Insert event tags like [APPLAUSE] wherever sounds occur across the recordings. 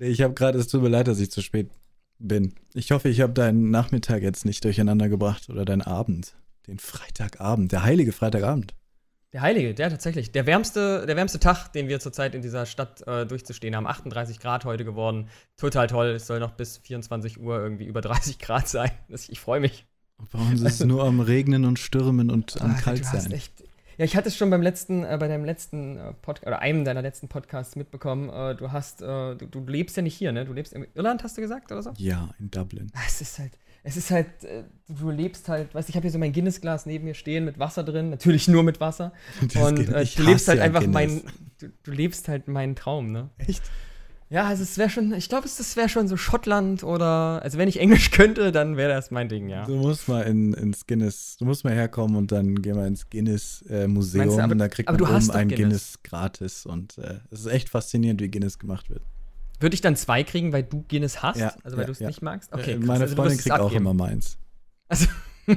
Ich habe gerade, es tut mir leid, dass ich zu spät bin. Ich hoffe, ich habe deinen Nachmittag jetzt nicht durcheinander gebracht oder deinen Abend. Den Freitagabend, der heilige Freitagabend. Der Heilige, der tatsächlich. Der wärmste, der wärmste Tag, den wir zurzeit in dieser Stadt äh, durchzustehen haben. 38 Grad heute geworden. Total toll. Es soll noch bis 24 Uhr irgendwie über 30 Grad sein. Ich freue mich. Bei uns ist es nur am Regnen und Stürmen und am ah, Kalt sein. Echt, ja, ich hatte es schon beim letzten, äh, bei deinem letzten äh, Podcast, oder einem deiner letzten Podcasts mitbekommen. Äh, du hast, äh, du, du, lebst ja nicht hier, ne? Du lebst in Irland, hast du gesagt, oder so? Ja, in Dublin. Ah, es ist halt, es ist halt, äh, du lebst halt, weißt du, ich habe hier so mein Guinness-Glas neben mir stehen mit Wasser drin, natürlich nur mit Wasser. [LAUGHS] Das und äh, du lebst halt einfach mein, du, du, lebst halt meinen Traum, ne? Echt? Ja, also es wäre schon, ich glaube, es wäre schon so Schottland oder, also wenn ich Englisch [LAUGHS] könnte, dann wäre das mein Ding, ja. Du musst mal in, ins Guinness, du musst mal herkommen und dann gehen wir ins Guinness-Museum äh, und da kriegt man oben ein Guinness. Guinness. gratis und äh, es ist echt faszinierend, wie Guinness gemacht wird. Würde ich dann zwei kriegen, weil du Guinness hast? Ja, also weil ja, du es ja. nicht magst? Okay, krass. Meine also Freundin kriegt auch immer meins. Also, [LAUGHS]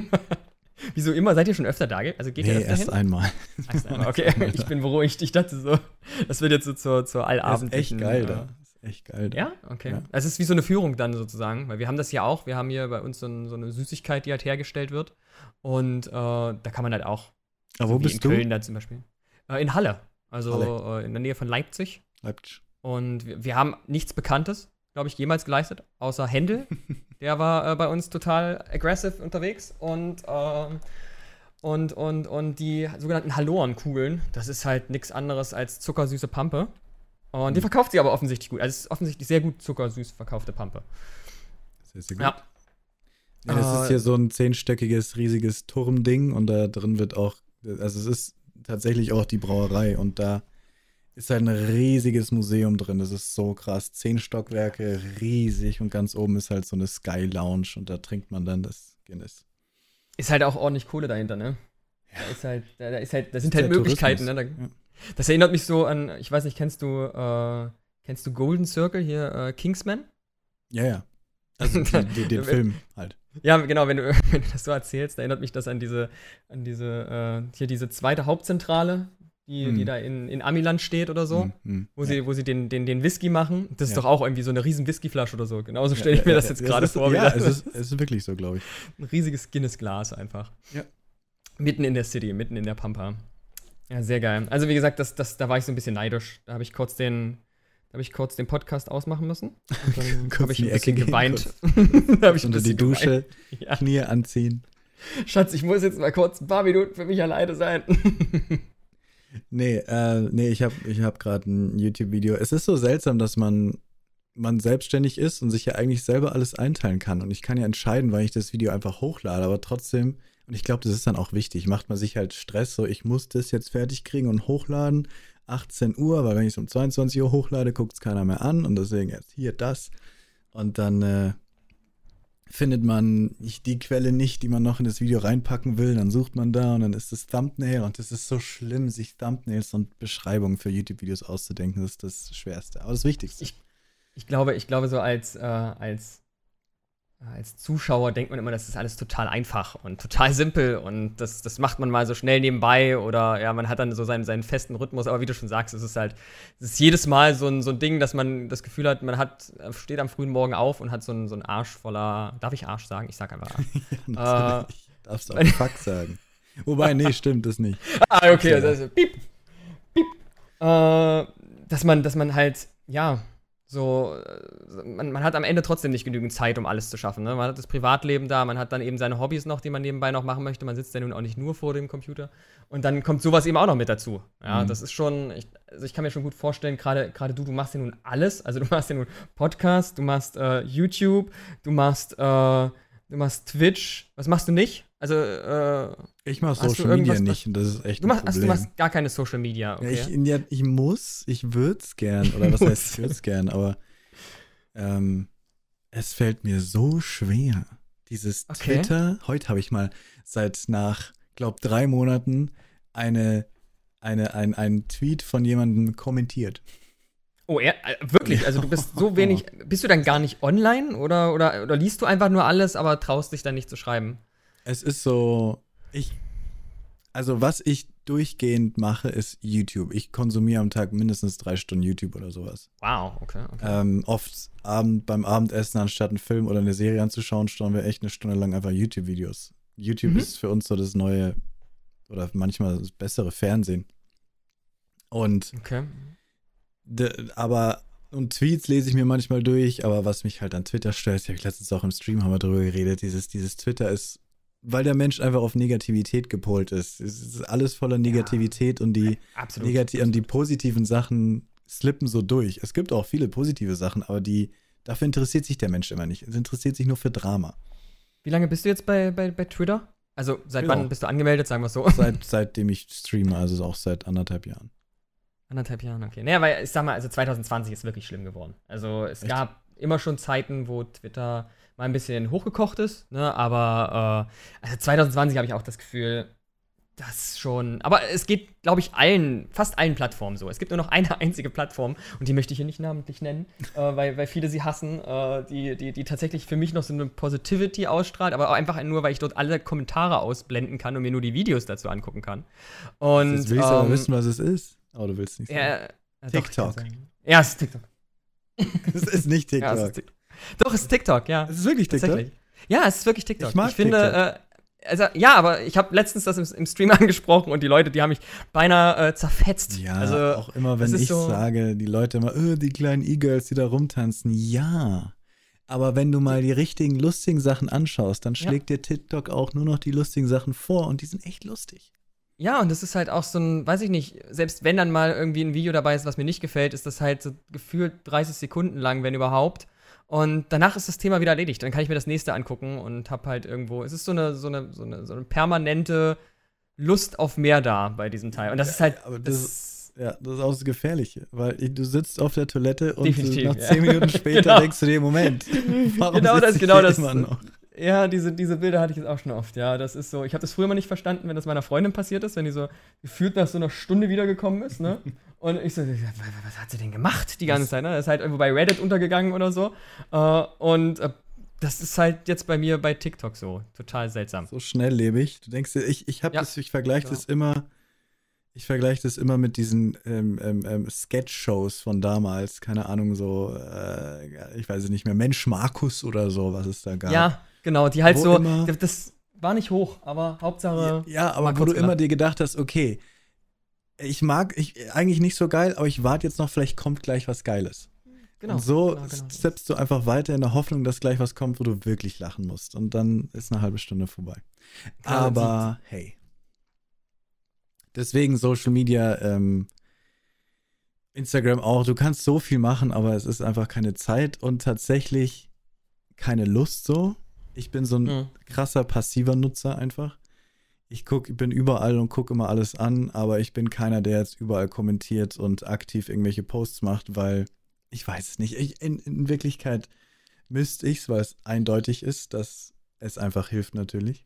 wieso immer? Seid ihr schon öfter da? Also geht nee, ihr öfter erst hin? einmal. Erst einmal. [LAUGHS] Okay, ich bin beruhigt. Ich dachte so, das wird jetzt so zur, zur allabendlichen... Das ist echt geil da. Echt geil. Ja? Okay. Ja. Also es ist wie so eine Führung dann sozusagen, weil wir haben das ja auch. Wir haben hier bei uns so, ein, so eine Süßigkeit, die halt hergestellt wird. Und äh, da kann man halt auch... Aber wo so bist in du? Köln da zum Beispiel. Äh, in Halle. Also Halle. Äh, in der Nähe von Leipzig. Leipzig. Und wir, wir haben nichts Bekanntes glaube ich, jemals geleistet, außer Händel. [LAUGHS] Der war äh, bei uns total aggressive unterwegs und, äh, und, und, und die sogenannten Halorenkugeln, das ist halt nichts anderes als zuckersüße Pampe. Und die mhm. verkauft sie aber offensichtlich gut. Also es ist offensichtlich sehr gut zuckersüß verkaufte Pampe. Sehr, sehr gut. Ja. ja das äh, ist hier so ein zehnstöckiges, riesiges Turmding und da drin wird auch, also es ist tatsächlich auch die Brauerei und da ist halt ein riesiges Museum drin. Das ist so krass. Zehn Stockwerke, riesig und ganz oben ist halt so eine Sky Lounge und da trinkt man dann das Guinness. Ist halt auch ordentlich Kohle dahinter, ne? Ja. Da ist halt, da, ist halt, da sind halt Möglichkeiten, ne? Da, ja. Das erinnert mich so an, ich weiß nicht, kennst du, äh, kennst du Golden Circle hier, äh, Kingsman? Ja, ja. Also [LAUGHS] den, den, den Film halt. Ja, genau, wenn du, [LAUGHS] wenn du das so erzählst, erinnert mich das an diese, an diese, äh, hier diese zweite Hauptzentrale, die, hm. die da in, in Amiland steht oder so, hm, hm. wo, ja. sie, wo sie den, den, den Whisky machen. Das ist ja. doch auch irgendwie so eine riesen Whiskyflasche oder so. Genauso stelle ich mir das jetzt gerade vor. Ja, es ist, es ist wirklich so, glaube ich. Ein riesiges Guinness-Glas einfach. Ja. Mitten in der City, mitten in der Pampa. Ja, sehr geil. Also wie gesagt, das, das, da war ich so ein bisschen neidisch. Da habe ich kurz den, habe ich kurz den Podcast ausmachen müssen. Und dann habe [LAUGHS] ich ein bisschen geweint. da habe ich unter die Dusche, ja. Knie anziehen. Schatz, ich muss jetzt mal kurz ein paar Minuten für mich alleine sein. [LAUGHS] Nee, äh, nee, ich habe ich hab gerade ein YouTube-Video. Es ist so seltsam, dass man, man selbstständig ist und sich ja eigentlich selber alles einteilen kann. Und ich kann ja entscheiden, wann ich das Video einfach hochlade, aber trotzdem, und ich glaube, das ist dann auch wichtig, macht man sich halt Stress, so ich muss das jetzt fertig kriegen und hochladen. 18 Uhr, weil wenn ich es um 22 Uhr hochlade, guckt es keiner mehr an und deswegen jetzt hier das. Und dann äh, findet man die Quelle nicht, die man noch in das Video reinpacken will, dann sucht man da und dann ist das Thumbnail und es ist so schlimm, sich Thumbnails und Beschreibungen für YouTube-Videos auszudenken, das ist das Schwerste, aber das Wichtigste. Ich, ich glaube, ich glaube so als, äh, als als Zuschauer denkt man immer, das ist alles total einfach und total simpel und das, das macht man mal so schnell nebenbei oder ja, man hat dann so seinen, seinen festen Rhythmus, aber wie du schon sagst, es ist halt, es ist jedes Mal so ein, so ein Ding, dass man das Gefühl hat, man hat, steht am frühen Morgen auf und hat so einen, so einen Arsch voller, darf ich Arsch sagen? Ich sag einfach Arsch. [LAUGHS] äh, Darfst du auch [LAUGHS] Fuck sagen. Wobei, nee, stimmt das nicht. [LAUGHS] ah, okay, also, also piep, piep. Äh, dass man, dass man halt, ja, so, äh, man, man, hat am Ende trotzdem nicht genügend Zeit, um alles zu schaffen. Ne? Man hat das Privatleben da, man hat dann eben seine Hobbys noch, die man nebenbei noch machen möchte. Man sitzt ja nun auch nicht nur vor dem Computer. Und dann kommt sowas eben auch noch mit dazu. Ja, mhm. das ist schon, ich, also ich kann mir schon gut vorstellen, gerade du, du machst ja nun alles. Also du [LAUGHS] machst ja nun Podcast, du machst äh, YouTube, du machst, äh, du machst Twitch. Was machst du nicht? Also, äh, ich mache Social Media nicht und das ist echt du machst, ein Problem. Also, du machst gar keine Social Media, okay? Ja, ich, ich muss, ich würde es gern, oder was heißt, ich würde es [LAUGHS] gern, aber ähm, es fällt mir so schwer. Dieses okay. Twitter, heute habe ich mal seit nach, glaube drei Monaten eine, eine, ein, einen Tweet von jemandem kommentiert. Oh, er, äh, wirklich? Also du bist so wenig, [LAUGHS] bist du dann gar nicht online oder, oder, oder liest du einfach nur alles, aber traust dich dann nicht zu schreiben? Es ist so, ich, also was ich durchgehend mache, ist YouTube. Ich konsumiere am Tag mindestens drei Stunden YouTube oder sowas. Wow, okay. okay. Ähm, oft Abend, beim Abendessen, anstatt einen Film oder eine Serie anzuschauen, schauen wir echt eine Stunde lang einfach YouTube-Videos. YouTube Mhm. ist für uns so das neue oder manchmal das bessere Fernsehen. Und okay. de, aber und Tweets lese ich mir manchmal durch, aber was mich halt an Twitter stört, habe ich letztens auch im Stream haben wir drüber geredet, dieses, dieses Twitter ist, weil der Mensch einfach auf Negativität gepolt ist. Es ist alles voller Negativität und die Absolut. Negati und die positiven Sachen slippen so durch. Es gibt auch viele positive Sachen, aber die dafür interessiert sich der Mensch immer nicht. Es interessiert sich nur für Drama. Wie lange bist du jetzt bei, bei, bei Twitter? Also seit Genau. wann bist du angemeldet, sagen wir es so? Seit, [LAUGHS] seitdem ich streame, also auch seit anderthalb Jahren. Anderthalb Jahren, okay. Naja, weil ich sag mal, also 2020 ist wirklich schlimm geworden. Also es Echt? gab immer schon Zeiten, wo Twitter mal ein bisschen hochgekocht ist, ne? Aber äh, also 2020 habe ich auch das Gefühl, das schon. Aber es geht, glaube ich, allen, fast allen Plattformen so. Es gibt nur noch eine [LAUGHS] einzige Plattform und die möchte ich hier nicht namentlich nennen, äh, weil, weil viele sie hassen, äh, die, die, die tatsächlich für mich noch so eine Positivity ausstrahlt, aber auch einfach nur, weil ich dort alle Kommentare ausblenden kann und mir nur die Videos dazu angucken kann. Und Jetzt willst du aber ähm, wissen, was es ist. Aber du willst nicht sagen. ja, doch, TikTok. sagen. Ja, es ist TikTok. [LAUGHS] Es ist nicht Ja, es TikTok. ist TikTok. Doch, es ist TikTok, ja. es ist wirklich TikTok. Ja, es ist wirklich TikTok. Ich mag finde, äh, also, ja, aber ich habe letztens das im, im Stream [LAUGHS] angesprochen und die Leute, die haben mich beinahe äh, zerfetzt. Ja, also, auch immer, wenn ich so- sage, die Leute immer, "Äh, die kleinen E-Girls, die da rumtanzen. Ja. Aber wenn du mal die richtigen lustigen Sachen anschaust, dann Ja. schlägt dir TikTok auch nur noch die lustigen Sachen vor und die sind echt lustig. ja, und das ist halt auch so ein, weiß ich nicht, selbst wenn dann mal irgendwie ein Video dabei ist, was mir nicht gefällt, ist das halt so gefühlt 30 Sekunden lang, wenn überhaupt. Und danach ist das Thema wieder erledigt. Dann kann ich mir das nächste angucken und hab halt irgendwo. Es ist so eine, so eine, so eine, so eine permanente Lust auf mehr da bei diesem Teil. Und das ist halt. aber das, Ja, das ist auch das Gefährliche, weil du sitzt auf der Toilette und nach ja. zehn Minuten [LAUGHS] später Genau. denkst du dir, Moment, [LAUGHS] warum Genau das, ich genau das. immer noch? Ja, diese, diese Bilder hatte ich jetzt auch schon oft. Ja, das ist so. Ich habe das früher mal nicht verstanden, wenn das meiner Freundin passiert ist, wenn die so gefühlt nach so einer Stunde wiedergekommen ist, ne? [LAUGHS] Und ich so, was hat sie denn gemacht die ganze Zeit? Ne? Das ist halt irgendwo bei Reddit untergegangen oder so. Äh, und äh, das ist halt jetzt bei mir bei TikTok so. Total seltsam. So schnelllebig. Du denkst dir, ich, ich habe Ja, das, ich vergleiche genau. das immer, ich vergleiche das immer mit diesen ähm, ähm, ähm, Sketch-Shows von damals. Keine Ahnung, so, äh, ich weiß es nicht mehr, Mensch Markus oder so, was es da gab. Ja, genau. Die halt Wo so. immer- Das war nicht hoch, aber Hauptsache. Ja, mal aber wo du immer dir gedacht hast, okay, ich mag, ich eigentlich nicht so geil, aber ich warte jetzt noch, vielleicht kommt gleich was Geiles. Genau. und so genau, genau. steppst du einfach weiter in der Hoffnung, dass gleich was kommt, wo du wirklich lachen musst. Und dann ist eine halbe Stunde vorbei. Klar, Aber hey. Deswegen Social Media, ähm, Instagram auch. Du kannst so viel machen, aber es ist einfach keine Zeit und tatsächlich keine Lust so. Ich bin so ein Mhm. krasser passiver Nutzer einfach. Ich guck, bin überall und gucke immer alles an, aber ich bin keiner, der jetzt überall kommentiert und aktiv irgendwelche Posts macht, weil ich weiß es nicht. Ich, in, in Wirklichkeit müsste ich es, weil es eindeutig ist, dass es einfach hilft natürlich.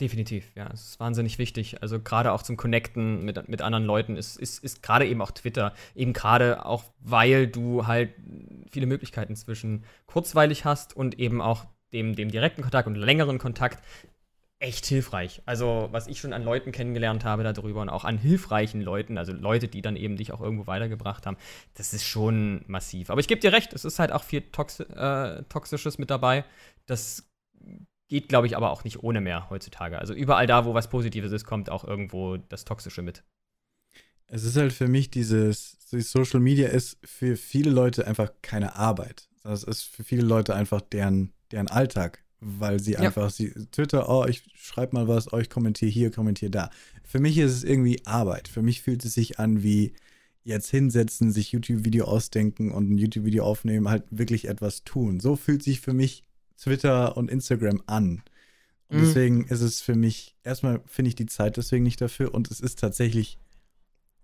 Definitiv, ja. Es ist wahnsinnig wichtig. Also gerade auch zum Connecten mit, mit anderen Leuten ist, ist, ist gerade eben auch Twitter. Eben gerade auch, weil du halt viele Möglichkeiten zwischen kurzweilig hast und eben auch dem, dem direkten Kontakt und längeren Kontakt echt hilfreich. Also, was ich schon an Leuten kennengelernt habe darüber und auch an hilfreichen Leuten, also Leute, die dann eben dich auch irgendwo weitergebracht haben, das ist schon massiv. Aber ich gebe dir recht, es ist halt auch viel Toxi äh, Toxisches mit dabei. Das geht, glaube ich, aber auch nicht ohne mehr heutzutage. Also überall da, wo was Positives ist, kommt auch irgendwo das Toxische mit. Es ist halt für mich dieses, die Social Media ist für viele Leute einfach keine Arbeit. Das ist für viele Leute einfach deren, deren Alltag, weil sie Ja. einfach, sie, Twitter, oh, ich schreibe mal was, oh, ich kommentiere hier, kommentiere da. Für mich ist es irgendwie Arbeit. Für mich fühlt es sich an wie jetzt hinsetzen, sich YouTube-Video ausdenken und ein YouTube-Video aufnehmen, halt wirklich etwas tun. So fühlt sich für mich Twitter und Instagram an. Und Mhm. deswegen ist es für mich, erstmal finde ich die Zeit deswegen nicht dafür und es ist tatsächlich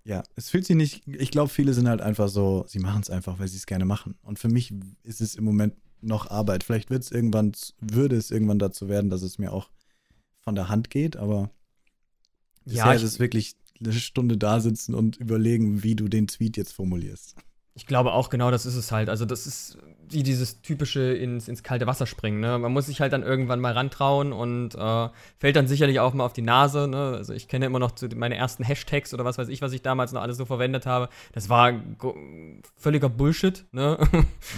ja, es fühlt sich nicht, ich glaube, viele sind halt einfach so, sie machen es einfach, weil sie es gerne machen. Und für mich ist es im Moment noch Arbeit. Vielleicht wird es irgendwann, würde es irgendwann dazu werden, dass es mir auch von der Hand geht, aber Ja, bisher ich- ist es wirklich eine Stunde da sitzen und überlegen, wie du den Tweet jetzt formulierst. Ich glaube auch genau, das ist es halt. Also das ist wie dieses typische ins, ins kalte Wasser springen. Ne? Man muss sich halt dann irgendwann mal rantrauen und äh, fällt dann sicherlich auch mal auf die Nase. Ne? Also ich kenne immer noch meine ersten Hashtags oder was weiß ich, was ich damals noch alles so verwendet habe. Das war völliger Bullshit. Ne?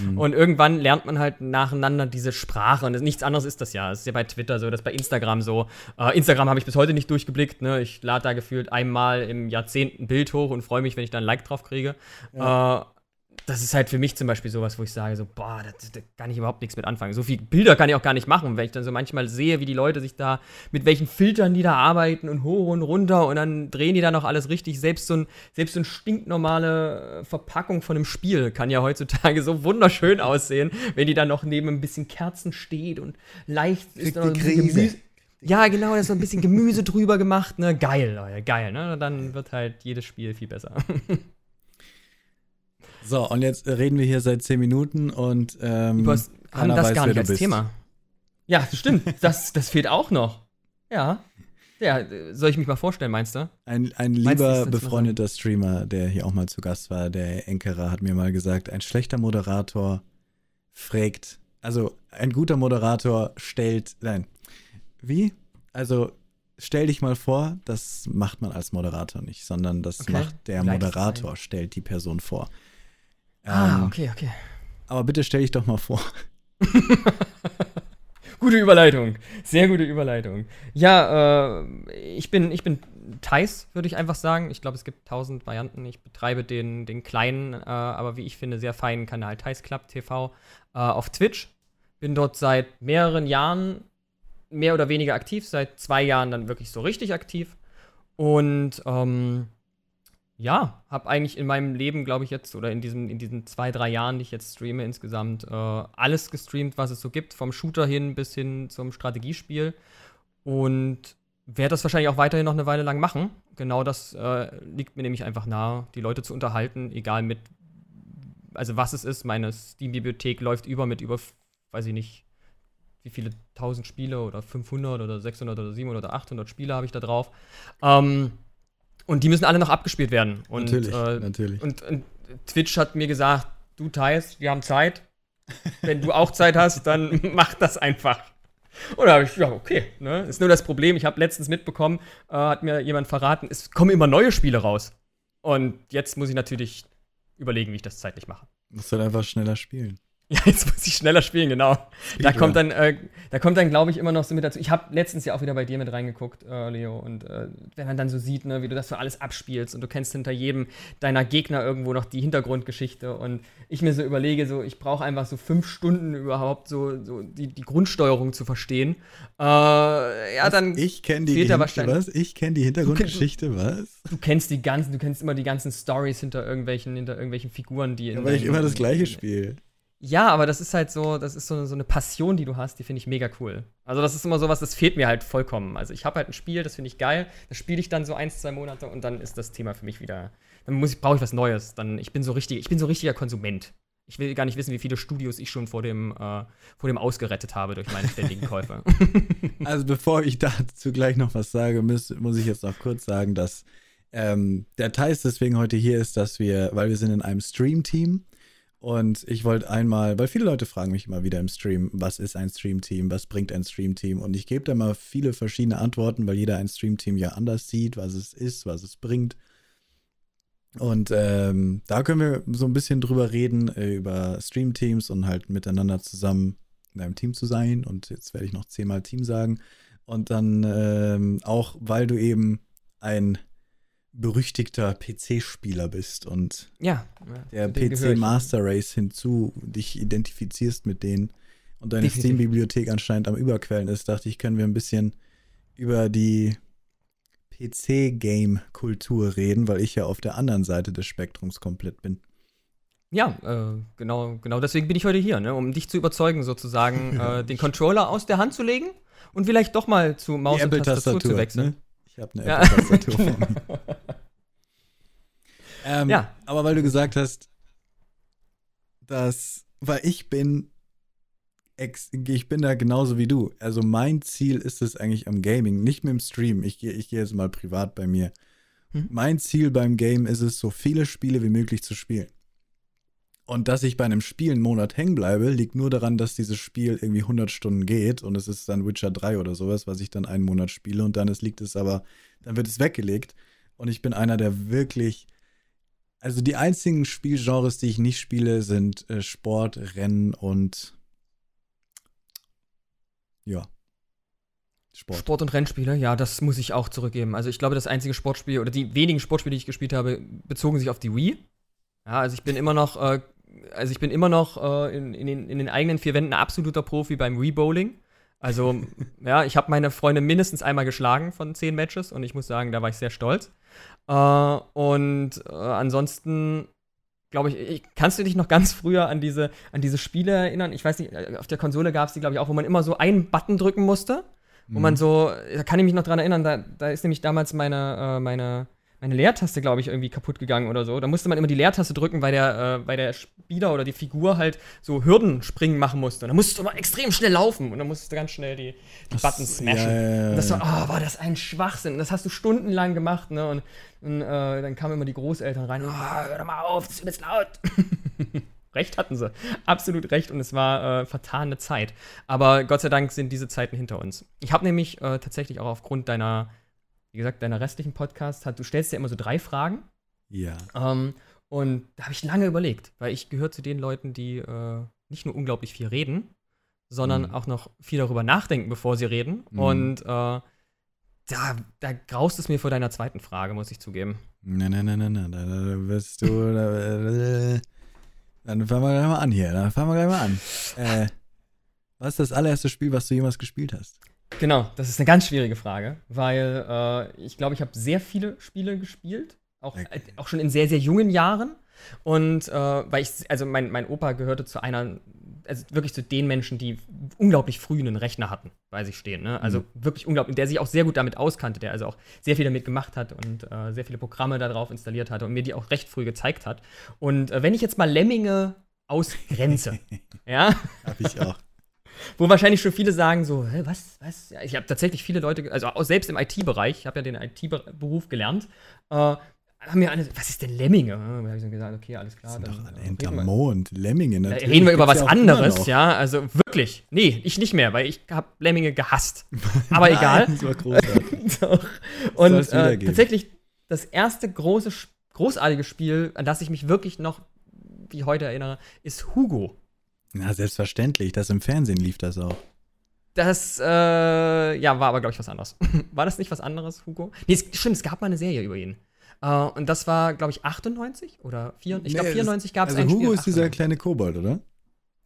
Mhm. Und irgendwann lernt man halt nacheinander diese Sprache. Und nichts anderes ist das ja. Das ist ja bei Twitter so, das ist bei Instagram so. Äh, Instagram habe ich bis heute nicht durchgeblickt. Ne? Ich lade da gefühlt einmal im Jahrzehnt ein Bild hoch und freue mich, wenn ich da ein Like drauf kriege. Ja. Äh, das ist halt für mich zum Beispiel sowas, wo ich sage, so, boah, da, kann ich überhaupt nichts mit anfangen. So viele Bilder kann ich auch gar nicht machen, wenn ich dann so manchmal sehe, wie die Leute sich da, mit welchen Filtern die da arbeiten und hoch und runter und dann drehen die da noch alles richtig. Selbst so, ein, selbst so eine stinknormale Verpackung von einem Spiel kann ja heutzutage so wunderschön aussehen, wenn die dann noch neben ein bisschen Kerzen steht und leicht ist dann Gemüse. Ja, genau, da ist so ein bisschen Gemüse drüber gemacht, ne? Geil, Leute, geil, ne? Dann wird halt jedes Spiel viel besser. [LAUGHS] So, und jetzt reden wir hier seit zehn Minuten und ähm, Über, haben das weiß, gar nicht als bist. Thema. Ja, stimmt. das, das fehlt auch noch. Ja. Ja, soll ich mich mal vorstellen, meinst du? Ein, ein lieber befreundeter Streamer, der hier auch mal zu Gast war, der Enkerer, hat mir mal gesagt, ein schlechter Moderator fragt, also ein guter Moderator stellt, nein, wie? Also stell dich mal vor, das macht man als Moderator nicht, sondern das okay. macht der Moderator, stellt die Person vor. Ah, ähm, okay, okay. Aber bitte stell dich doch mal vor. [LAUGHS] gute Überleitung. Sehr gute Überleitung. Ja, äh, ich bin, ich bin Thais, würde ich einfach sagen. Ich glaube, es gibt tausend Varianten. Ich betreibe den, den kleinen, äh, aber wie ich finde, sehr feinen Kanal Thais Club TV äh, auf Twitch. Bin dort seit mehreren Jahren mehr oder weniger aktiv, seit zwei Jahren dann wirklich so richtig aktiv. Und ähm, ja, habe eigentlich in meinem Leben, glaube ich, jetzt oder in diesen, in diesen zwei, drei Jahren, die ich jetzt streame, insgesamt äh, alles gestreamt, was es so gibt, vom Shooter hin bis hin zum Strategiespiel. Und werde das wahrscheinlich auch weiterhin noch eine Weile lang machen. Genau das äh, liegt mir nämlich einfach nahe, die Leute zu unterhalten, egal mit, also was es ist. Meine Steam-Bibliothek läuft über mit über, weiß ich nicht, wie viele tausend Spiele oder 500 oder 600 oder 700 oder 800 Spiele habe ich da drauf. Ähm, und die müssen alle noch abgespielt werden. Und, natürlich, äh, natürlich. Und, und, Twitch hat mir gesagt, du Thais, wir haben Zeit. Wenn du auch Zeit hast, dann [LAUGHS] mach das einfach. Und da habe ich, ja, okay. Ne? Ist nur das Problem, ich habe letztens mitbekommen, äh, hat mir jemand verraten, es kommen immer neue Spiele raus. Und jetzt muss ich natürlich überlegen, wie ich das zeitlich mache. Musst du halt einfach schneller spielen. [LAUGHS] Ja, jetzt muss ich schneller spielen, genau. Da kommt dann, äh, da kommt dann, glaube ich, immer noch so mit dazu. Ich habe letztens ja auch wieder bei dir mit reingeguckt, äh, Leo, und äh, wenn man dann so sieht, ne, wie du das so alles abspielst und du kennst hinter jedem deiner Gegner irgendwo noch die Hintergrundgeschichte und ich mir so überlege, so ich brauche einfach so fünf Stunden überhaupt so, so die, die Grundsteuerung zu verstehen. Äh, ja, was? dann ich kenne die was? Ich kenne die Hintergrundgeschichte, du, was? Du kennst die ganzen, du kennst immer die ganzen Stories hinter irgendwelchen, hinter irgendwelchen Figuren, die in ja, weil ich immer das gleiche spiele. Ja, aber das ist halt so, das ist so, so eine Passion, die du hast, die finde ich mega cool. Also das ist immer sowas, das fehlt mir halt vollkommen. Also ich habe halt ein Spiel, das finde ich geil, das spiele ich dann so ein, zwei Monate und dann ist das Thema für mich wieder, dann muss ich, brauche ich was Neues. Dann, ich bin so richtig, ich bin so richtiger Konsument. Ich will gar nicht wissen, wie viele Studios ich schon vor dem, äh, vor dem ausgerettet habe durch meine ständigen Käufe. [LAUGHS] [LAUGHS] Also bevor ich dazu gleich noch was sage, muss, muss ich jetzt noch kurz sagen, dass ähm, der Teil deswegen heute hier ist, dass wir, weil wir sind in einem Stream-Team und ich wollte einmal, weil viele Leute fragen mich immer wieder im Stream, was ist ein Stream-Team, was bringt ein Stream-Team? Und ich gebe da mal viele verschiedene Antworten, weil jeder ein Stream-Team ja anders sieht, was es ist, was es bringt. Und ähm, da können wir so ein bisschen drüber reden, äh, über Stream-Teams und halt miteinander zusammen in einem Team zu sein. Und jetzt werde ich noch zehnmal Team sagen. Und dann ähm, auch, weil du eben ein berüchtigter PC-Spieler bist und ja, der PC Master Race hinzu dich identifizierst mit denen und deine Steam-Bibliothek anscheinend am Überquellen ist, dachte ich, können wir ein bisschen über die PC-Game-Kultur reden, weil ich ja auf der anderen Seite des Spektrums komplett bin. Ja, äh, genau, genau deswegen bin ich heute hier, ne, um dich zu überzeugen, sozusagen [LAUGHS] äh, den Controller aus der Hand zu legen und vielleicht doch mal zu Maus und Tastatur zu wechseln. Ne? Ich habe eine ja. Apple-Tastatur [LAUGHS] ähm, ja. Aber weil du gesagt hast, dass, weil ich bin, ich bin da genauso wie du. Also mein Ziel ist es eigentlich am Gaming, nicht mit dem Stream. Ich gehe ich geh jetzt mal privat bei mir. Hm? Mein Ziel beim Game ist es, so viele Spiele wie möglich zu spielen. Und dass ich bei einem Spiel einen Monat hängen bleibe, liegt nur daran, dass dieses Spiel irgendwie 100 Stunden geht und es ist dann Witcher 3 oder sowas, was ich dann einen Monat spiele und dann ist, liegt es aber, dann wird es weggelegt. Und ich bin einer, der wirklich, also die einzigen Spielgenres, die ich nicht spiele, sind äh, Sport, Rennen und ja. Sport. Sport. und Rennspiele, ja, das muss ich auch zurückgeben. Also ich glaube, das einzige Sportspiel oder die wenigen Sportspiele, die ich gespielt habe, bezogen sich auf die Wii. Ja, also ich bin immer noch äh, also ich bin immer noch äh, in, in, den, in, den, eigenen vier Wänden absoluter Profi beim Rebowling. Also, ja, ich habe meine Freunde mindestens einmal geschlagen von zehn Matches und ich muss sagen, da war ich sehr stolz. Äh, und äh, ansonsten, glaube ich, ich, kannst du dich noch ganz früher an diese, an diese Spiele erinnern? Ich weiß nicht, äh, auf der Konsole gab es die, glaube ich, auch, wo man immer so einen Button drücken musste. Wo mhm. man so, da kann ich mich noch dran erinnern, da, da ist nämlich damals meine, äh, meine meine Leertaste, glaube ich, irgendwie kaputt gegangen oder so. Da musste man immer die Leertaste drücken, weil der, äh, weil der Spieler oder die Figur halt so Hürdenspringen machen musste. Und dann musstest du immer extrem schnell laufen und dann musstest du ganz schnell die, die Buttons smashen. Ja, ja, ja, und das war, oh, war das ein Schwachsinn. Und das hast du stundenlang gemacht, ne? Und, und äh, dann kamen immer die Großeltern rein und, oh, hör doch mal auf, das ist jetzt laut. [LAUGHS] recht hatten sie. Absolut recht und es war äh, vertane Zeit. Aber Gott sei Dank sind diese Zeiten hinter uns. Ich habe nämlich äh, tatsächlich auch aufgrund deiner wie gesagt, deiner restlichen Podcast hat, du stellst dir immer so drei Fragen. Ja. Ähm, und da habe ich lange überlegt, weil ich gehöre zu den Leuten, die äh, nicht nur unglaublich viel reden, sondern mhm. auch noch viel darüber nachdenken, bevor sie reden. Mhm. Und äh, da, da graust es mir vor deiner zweiten Frage, muss ich zugeben. Nein, nein, nein, nein, nein, da, da wirst du. Da, dann fangen wir gleich mal an hier. Dann fangen wir gleich mal an. Äh, was ist das allererste Spiel, was du jemals gespielt hast? Genau, das ist eine ganz schwierige Frage, weil äh, ich glaube, ich habe sehr viele Spiele gespielt, auch, okay. äh, auch schon in sehr, sehr jungen Jahren. Und äh, weil ich, also mein, mein Opa gehörte zu einer, also wirklich zu den Menschen, die unglaublich früh einen Rechner hatten bei sich stehen. Ne? Also mhm. wirklich unglaublich, der sich auch sehr gut damit auskannte, der also auch sehr viel damit gemacht hat und äh, sehr viele Programme darauf installiert hatte und mir die auch recht früh gezeigt hat. Und äh, wenn ich jetzt mal Lemminge ausgrenze, [LAUGHS] ja. Hab ich auch. Wo wahrscheinlich schon viele sagen so, Hä, was, was? Ja, ich habe tatsächlich viele Leute, also auch selbst im IT-Bereich, ich habe ja den IT-Beruf gelernt, äh, haben mir alle, was ist denn Lemminge? Da habe ich so gesagt, okay, alles klar. Das sind doch alle hinterm Mond, Lemminge. Natürlich. Reden wir über was anderes, ja, also wirklich. Nee, ich nicht mehr, weil ich habe Lemminge gehasst. Aber [LAUGHS] Nein, egal. Das war großartig. [LAUGHS] Und äh, tatsächlich das erste große, großartige Spiel, an das ich mich wirklich noch wie heute erinnere, ist Hugo. Na, selbstverständlich. Das im Fernsehen lief das auch. Das, äh, ja, war aber, glaube ich, was anderes. [LAUGHS] war das nicht was anderes, Hugo? Nee, es, stimmt, es gab mal eine Serie über ihn. Uh, und das war, glaube ich, 98 oder 94. Ich glaube, 94 gab es also ein Hugo Spiel ist dieser kleine Kobold, oder?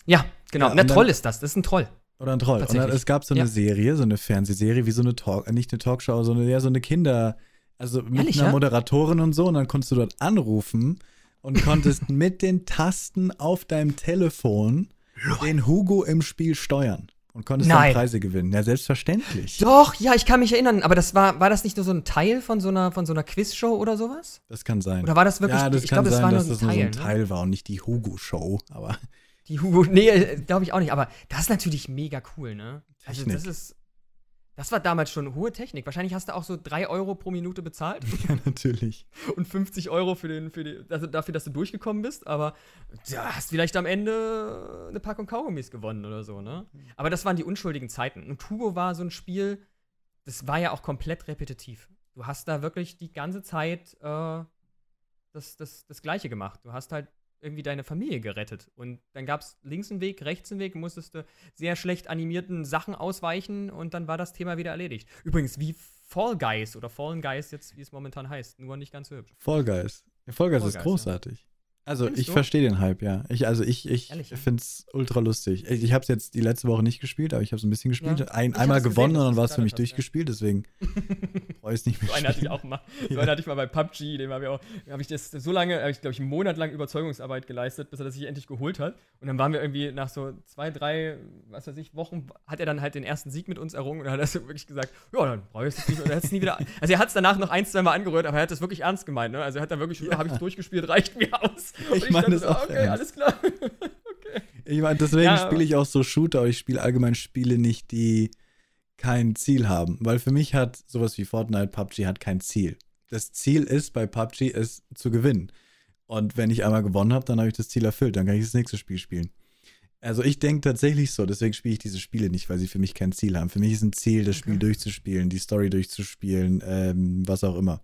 Ja, genau. Ja, ein Troll ist das. Das ist ein Troll. Oder ein Troll. Und dann, es gab so eine ja. Serie, so eine Fernsehserie, wie so eine Talk, äh, nicht eine Talkshow, sondern eher so eine Kinder, also mit Ehrlich, einer ja? Moderatorin und so. Und dann konntest du dort anrufen und konntest mit den Tasten auf deinem Telefon den Hugo im Spiel steuern und konntest Nein. dann Preise gewinnen. Ja, selbstverständlich. Doch, ja, ich kann mich erinnern. Aber das war, war das nicht nur so ein Teil von so einer, von so einer Quizshow oder sowas? Das kann sein. Oder war das wirklich? Ja, das ich glaube, das war nur, dass das Teil, nur so ein Teil ne? war und nicht die Hugo-Show. Aber die Hugo, nee, glaube ich auch nicht. Aber das ist natürlich mega cool, ne? Also das ist das war damals schon hohe Technik. Wahrscheinlich hast du auch so 3 Euro pro Minute bezahlt. [LAUGHS] Ja, natürlich. Und 50 Euro für den, für die, also dafür, dass du durchgekommen bist. Aber du hast vielleicht am Ende eine Packung Kaugummis gewonnen oder so, ne? Aber das waren die unschuldigen Zeiten. Und Hugo war so ein Spiel, das war ja auch komplett repetitiv. Du hast da wirklich die ganze Zeit äh, das, das, das Gleiche gemacht. Du hast halt irgendwie deine Familie gerettet. Und dann gab es links einen Weg, rechts einen Weg, musstest du sehr schlecht animierten Sachen ausweichen und dann war das Thema wieder erledigt. Übrigens, wie Fall Guys oder Fallen Guys jetzt, wie es momentan heißt, nur nicht ganz so hübsch. Fall Guys. Fall Guys Fall ist Guys, großartig. Also Findest ich verstehe den Hype, ja. Ich, also ich, ich finde es ultra lustig. Ich, ich habe es jetzt die letzte Woche nicht gespielt, aber ich habe es ein bisschen gespielt. Ja. Ein, einmal gewonnen gesehen, und dann war es für mich durchgespielt, deswegen [LAUGHS] freue ich es nicht mehr. So einen hatte ich auch mal. [LAUGHS] So einen hatte ich mal bei PUBG, dem habe ich auch, habe ich das so lange, habe ich glaube ich einen Monat lang Überzeugungsarbeit geleistet, bis er das sich endlich geholt hat. Und dann waren wir irgendwie nach so zwei, drei, was weiß ich, Wochen, hat er dann halt den ersten Sieg mit uns errungen und hat er so wirklich gesagt, ja, dann brauche ich es nicht. Und er hat es nie wieder, also er hat es danach noch ein, zwei Mal angerührt, aber er hat es wirklich ernst gemeint, ne? Also er hat dann wirklich, ja. habe ich durchgespielt, reicht mir aus. Ich meine das auch. Okay, ernst. alles klar. [LAUGHS] okay. Ich meine, deswegen ja, spiele ich auch so Shooter, aber ich spiele allgemein Spiele nicht, die kein Ziel haben. Weil für mich hat sowas wie Fortnite, PUBG hat kein Ziel. Das Ziel ist bei PUBG, es zu gewinnen. Und wenn ich einmal gewonnen habe, dann habe ich das Ziel erfüllt. Dann kann ich das nächste Spiel spielen. Also ich denke tatsächlich so, deswegen spiele ich diese Spiele nicht, weil sie für mich kein Ziel haben. Für mich ist ein Ziel, das Spiel durchzuspielen, die Story durchzuspielen, ähm, was auch immer.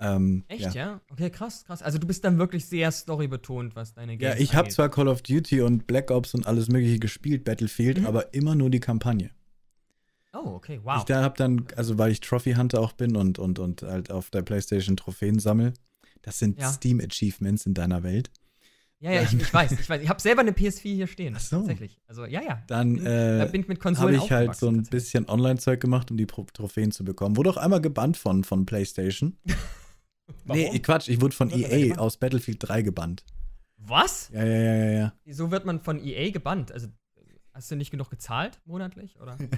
Ähm, Echt, ja? ja? Okay, krass, krass. Also du bist dann wirklich sehr storybetont, was deine Ja, Games ich habe zwar Call of Duty und Black Ops und alles mögliche gespielt, Battlefield, Mhm. aber immer nur die Kampagne. Oh, okay, wow. Ich da habe dann, also weil ich Trophy Hunter auch bin und, und, und halt auf der Playstation Trophäen sammel, das sind Ja. Steam Achievements in deiner Welt. ja, ja, ich, ich weiß, ich weiß. Ich habe selber eine PS4 hier stehen. Ach so. Tatsächlich. Also, ja, ja. Dann Bin- da äh, bin ich mit habe Konsolen ich halt so ein bisschen Online-Zeug gemacht, um die Pro Trophäen zu bekommen. Wurde auch einmal gebannt von, von PlayStation. [LAUGHS] tatsächlich. [LAUGHS] Nee, Quatsch, ich wurde von Wurde EA gebannt? aus Battlefield 3 gebannt. Was? Ja, ja, ja, ja, ja. Wieso wird man von EA gebannt? Also, hast du nicht genug gezahlt monatlich? Oder? [LAUGHS]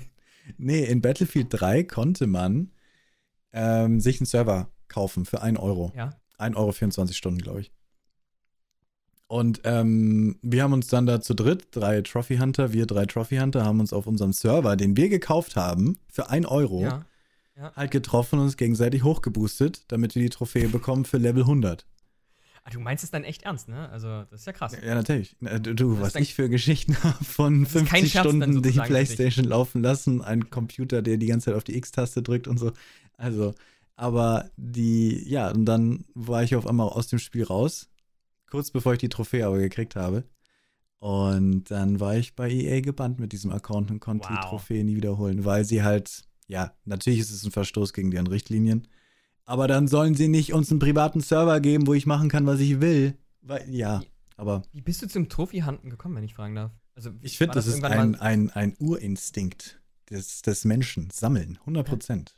Nee, in Battlefield 3 konnte man ähm, sich einen Server kaufen für 1 Euro. Ja. 1 Euro 24 Stunden, glaube ich. Und ähm, wir haben uns dann da zu dritt, drei Trophy Hunter, wir drei Trophy Hunter, haben uns auf unserem Server, den wir gekauft haben, für 1 Euro Ja. Halt getroffen und uns gegenseitig hochgeboostet, damit wir die Trophäe bekommen für Level 100. Ah, du meinst es dann echt ernst, ne? Also, das ist ja krass. Ja, natürlich. Du, was ich für Geschichten [LAUGHS] habe von Das ist kein 50 Scherz dann Stunden die. Playstation laufen lassen, ein Computer, der die ganze Zeit auf die X-Taste drückt und so. Also, aber die, ja, und dann war ich auf einmal aus dem Spiel raus, kurz bevor ich die Trophäe aber gekriegt habe. Und dann war ich bei EA gebannt mit diesem Account und konnte die Wow. Trophäe nie wiederholen, weil sie halt, ja, natürlich ist es ein Verstoß gegen deren Richtlinien. Aber dann sollen sie nicht uns einen privaten Server geben, wo ich machen kann, was ich will. Weil, ja, aber Wie bist du zum Trophy-Hunten gekommen, wenn ich fragen darf? Also, ich finde, war das ist ein, ein, ein Urinstinkt des, des Menschen. Sammeln, 100 Prozent.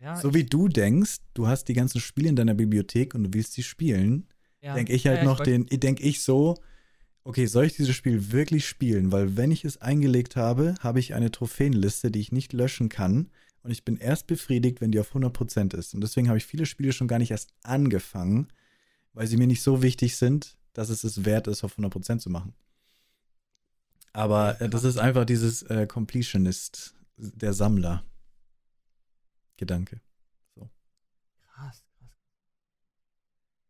Ja, So wie du denkst, du hast die ganzen Spiele in deiner Bibliothek und du willst sie spielen, ja. denke ich halt Ja, ja, noch wollt- den, denke ich so, okay, soll ich dieses Spiel wirklich spielen? Weil wenn ich es eingelegt habe, habe ich eine Trophäenliste, die ich nicht löschen kann. Und ich bin erst befriedigt, wenn die auf 100% ist. Und deswegen habe ich viele Spiele schon gar nicht erst angefangen, weil sie mir nicht so wichtig sind, dass es es wert ist, auf 100% zu machen. Aber äh, das ist einfach dieses äh, Completionist, der Sammler. Gedanke. Krass, krass.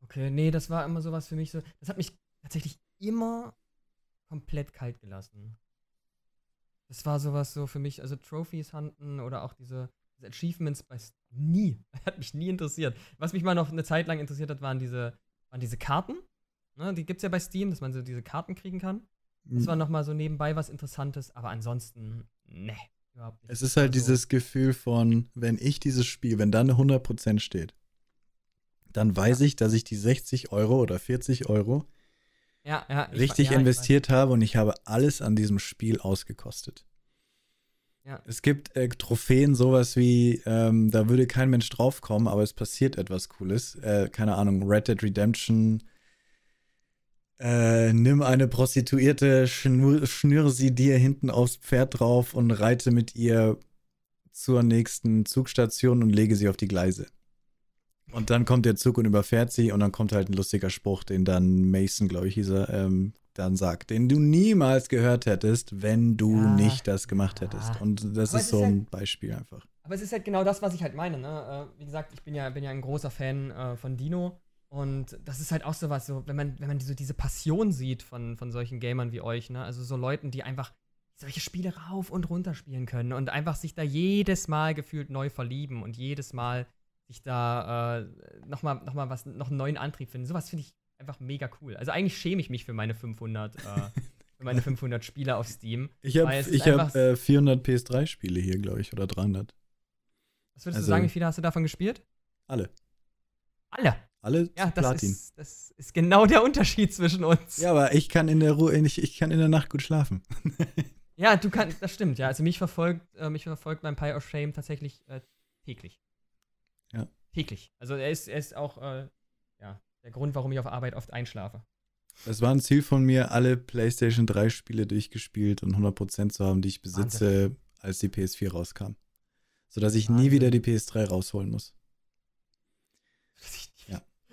Okay, nee, das war immer sowas für mich so. Das hat mich tatsächlich immer komplett kalt gelassen. Das war sowas so für mich, also Trophies hunten oder auch diese, diese Achievements bei nie. [LAUGHS] Hat mich nie interessiert. Was mich mal noch eine Zeit lang interessiert hat, waren diese, waren diese Karten. Ne, die gibt's ja bei Steam, dass man so diese Karten kriegen kann. Hm. Das war noch mal so nebenbei was Interessantes, aber ansonsten, ne, überhaupt nicht. Es ist halt Also, dieses Gefühl von, wenn ich dieses Spiel, wenn da eine 100% steht, dann weiß ich, dass ich die 60 Euro oder 40 Euro ja, ja, ich- richtig weiß. investiert habe und ich habe alles an diesem Spiel ausgekostet. Ja. Es gibt äh, Trophäen, sowas wie, ähm, da würde kein Mensch draufkommen, aber es passiert etwas Cooles. Äh, keine Ahnung, Red Dead Redemption. Äh, nimm eine Prostituierte, schnür, schnüre sie dir hinten aufs Pferd drauf und reite mit ihr zur nächsten Zugstation und lege sie auf die Gleise. Und dann kommt der Zug und überfährt sie und dann kommt halt ein lustiger Spruch, den dann Mason, glaube ich, hieß er, ähm, dann sagt, den du niemals gehört hättest, wenn du Ja, nicht das gemacht ja. hättest. Und das ist es so ist ein halt- Beispiel einfach. Aber es ist halt genau das, was ich halt meine. Ne? Äh, wie gesagt, ich bin ja, bin ja ein großer Fan äh, von Dino. Und das ist halt auch so was, so, wenn man, wenn man so diese Passion sieht von, von solchen Gamern wie euch, ne? Also so Leuten, die einfach solche Spiele rauf und runter spielen können und einfach sich da jedes Mal gefühlt neu verlieben und jedes Mal sich da äh, nochmal noch mal was, noch einen neuen Antrieb finden. Sowas finde ich einfach mega cool. Also eigentlich schäme ich mich für meine 500, äh, [LAUGHS] für meine 500 Spiele auf Steam. Ich habe hab, äh, 400 PS3-Spiele hier, glaube ich, oder 300. Was würdest Also- du sagen, wie viele hast du davon gespielt? Alle. Alle. Alle Ja, das Platin. ist, das ist genau der Unterschied zwischen uns. Ja, aber ich kann in der Ruhe, ich, ich kann in der Nacht gut schlafen. Ja, du kannst, das stimmt, ja. Also mich verfolgt, äh, mich verfolgt mein Pie of Shame tatsächlich äh, täglich. Ja. Täglich. Also er ist, er ist auch, äh, ja, der Grund, warum ich auf Arbeit oft einschlafe. Es war ein Ziel von mir, alle PlayStation 3 Spiele durchgespielt und 100% zu haben, die ich besitze, als die PS4 rauskam. Sodass ich nie Wahnsinn. wieder die PS3 rausholen muss.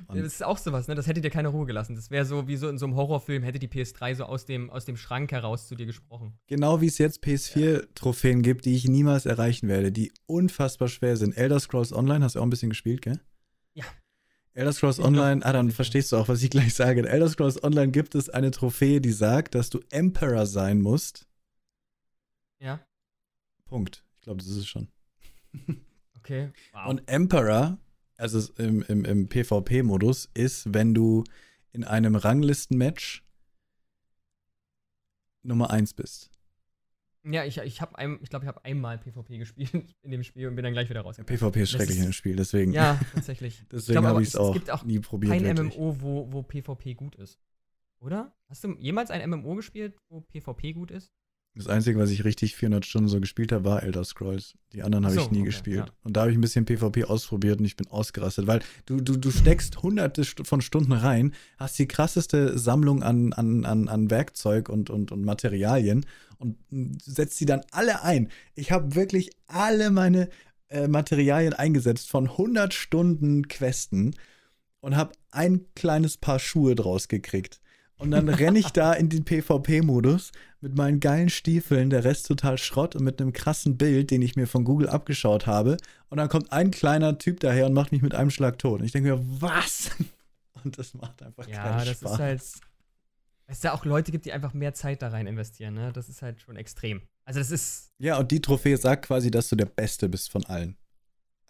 Ja. Und Das ist auch sowas, ne? Das hätte dir keine Ruhe gelassen. Das wäre so wie so in so einem Horrorfilm, hätte die PS3 so aus dem, aus dem Schrank heraus zu dir gesprochen. genau wie es jetzt PS4-Trophäen gibt, die ich niemals erreichen werde, die unfassbar schwer sind. Elder Scrolls Online hast du auch ein bisschen gespielt, gell? Ja. Elder Scrolls Online, ah, dann verstehst du auch, was ich gleich sage. In Elder Scrolls Online gibt es eine Trophäe, die sagt, dass du Emperor sein musst. Ja. Punkt. Ich glaube, das ist es schon. Okay. Wow. Und Emperor, also im, im, im PvP-Modus, ist, wenn du in einem Ranglistenmatch Nummer 1 bist. Ja, ich, ich habe ein, ich glaube, ich habe einmal PvP gespielt [LAUGHS] in dem Spiel und bin dann gleich wieder raus. Ja, PvP ist schrecklich in dem Spiel, deswegen. Ja, [LAUGHS] tatsächlich. deswegen habe ich es auch, auch nie probiert. Kein wirklich. MMO, wo, wo PvP gut ist. Oder? Hast du jemals ein MMO gespielt, wo PvP gut ist? Das Einzige, was ich richtig 400 Stunden so gespielt habe, war Elder Scrolls. Die anderen habe So, ich nie okay, gespielt. ja. Und da habe ich ein bisschen PvP ausprobiert und ich bin ausgerastet, weil du, du, du steckst hunderte von Stunden rein, hast die krasseste Sammlung an, an, an, an Werkzeug und, und, und Materialien und setzt sie dann alle ein. Ich habe wirklich alle meine äh, Materialien eingesetzt von 100 Stunden Questen und habe ein kleines Paar Schuhe draus gekriegt. Und dann renne ich da in den PvP-Modus mit meinen geilen Stiefeln, der Rest total Schrott und mit einem krassen Bild, den ich mir von Google abgeschaut habe. Und dann kommt ein kleiner Typ daher und macht mich mit einem Schlag tot. Und ich denke mir, was? [LAUGHS] Und das macht einfach Ja, keinen das Spaß. ist halt. Es ja auch Leute gibt, die einfach mehr Zeit da rein investieren, ne? Das ist halt schon extrem. Also das ist. Ja, und die Trophäe sagt quasi, dass du der Beste bist von allen.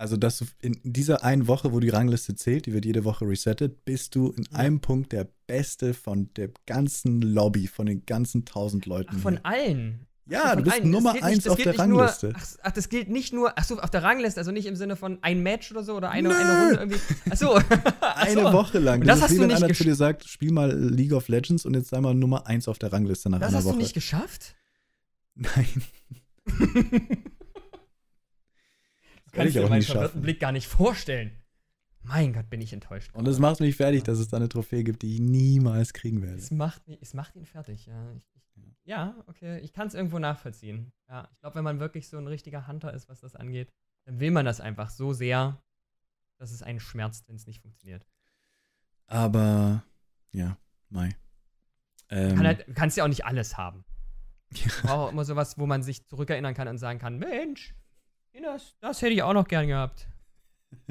Also, dass du in dieser einen Woche, wo die Rangliste zählt, die wird jede Woche resettet, bist du in einem Punkt der Beste von der ganzen Lobby, von den ganzen tausend Leuten. Ach, von hier. allen. ja, du bist allen. Das Nummer eins nicht- das auf der nicht nur- Rangliste. Ach, das gilt nicht nur. Ach so, auf der Rangliste, also nicht im Sinne von ein Match oder so oder eine, Nö. eine Runde irgendwie. Ach so. [LAUGHS] Ach Eine so. Woche lang. Und das hast wie du wenn nicht einer zu dir sagt, spiel mal League of Legends und jetzt sei mal Nummer eins auf der Rangliste nach Das einer hast Woche. du nicht geschafft? Nein. [LAUGHS] Kann ich auch meinen verwirrten. Blick gar nicht vorstellen. Mein Gott, bin ich enttäuscht. Und es macht mich fertig, dass es da eine Trophäe gibt, die ich niemals kriegen werde. Es macht, es macht ihn fertig, ja. Ich, ich, ja, okay. Ich kann es irgendwo nachvollziehen. Ja, ich glaube, wenn man wirklich so ein richtiger Hunter ist, was das angeht, dann will man das einfach so sehr, dass es einen schmerzt, wenn es nicht funktioniert. Aber, ja, Mai. Ähm, Kann halt, du kannst ja auch nicht alles haben. [LAUGHS] Ja. Ich brauche auch immer sowas, wo man sich zurückerinnern kann und sagen kann: Mensch, das, das hätte ich auch noch gern gehabt. [LAUGHS]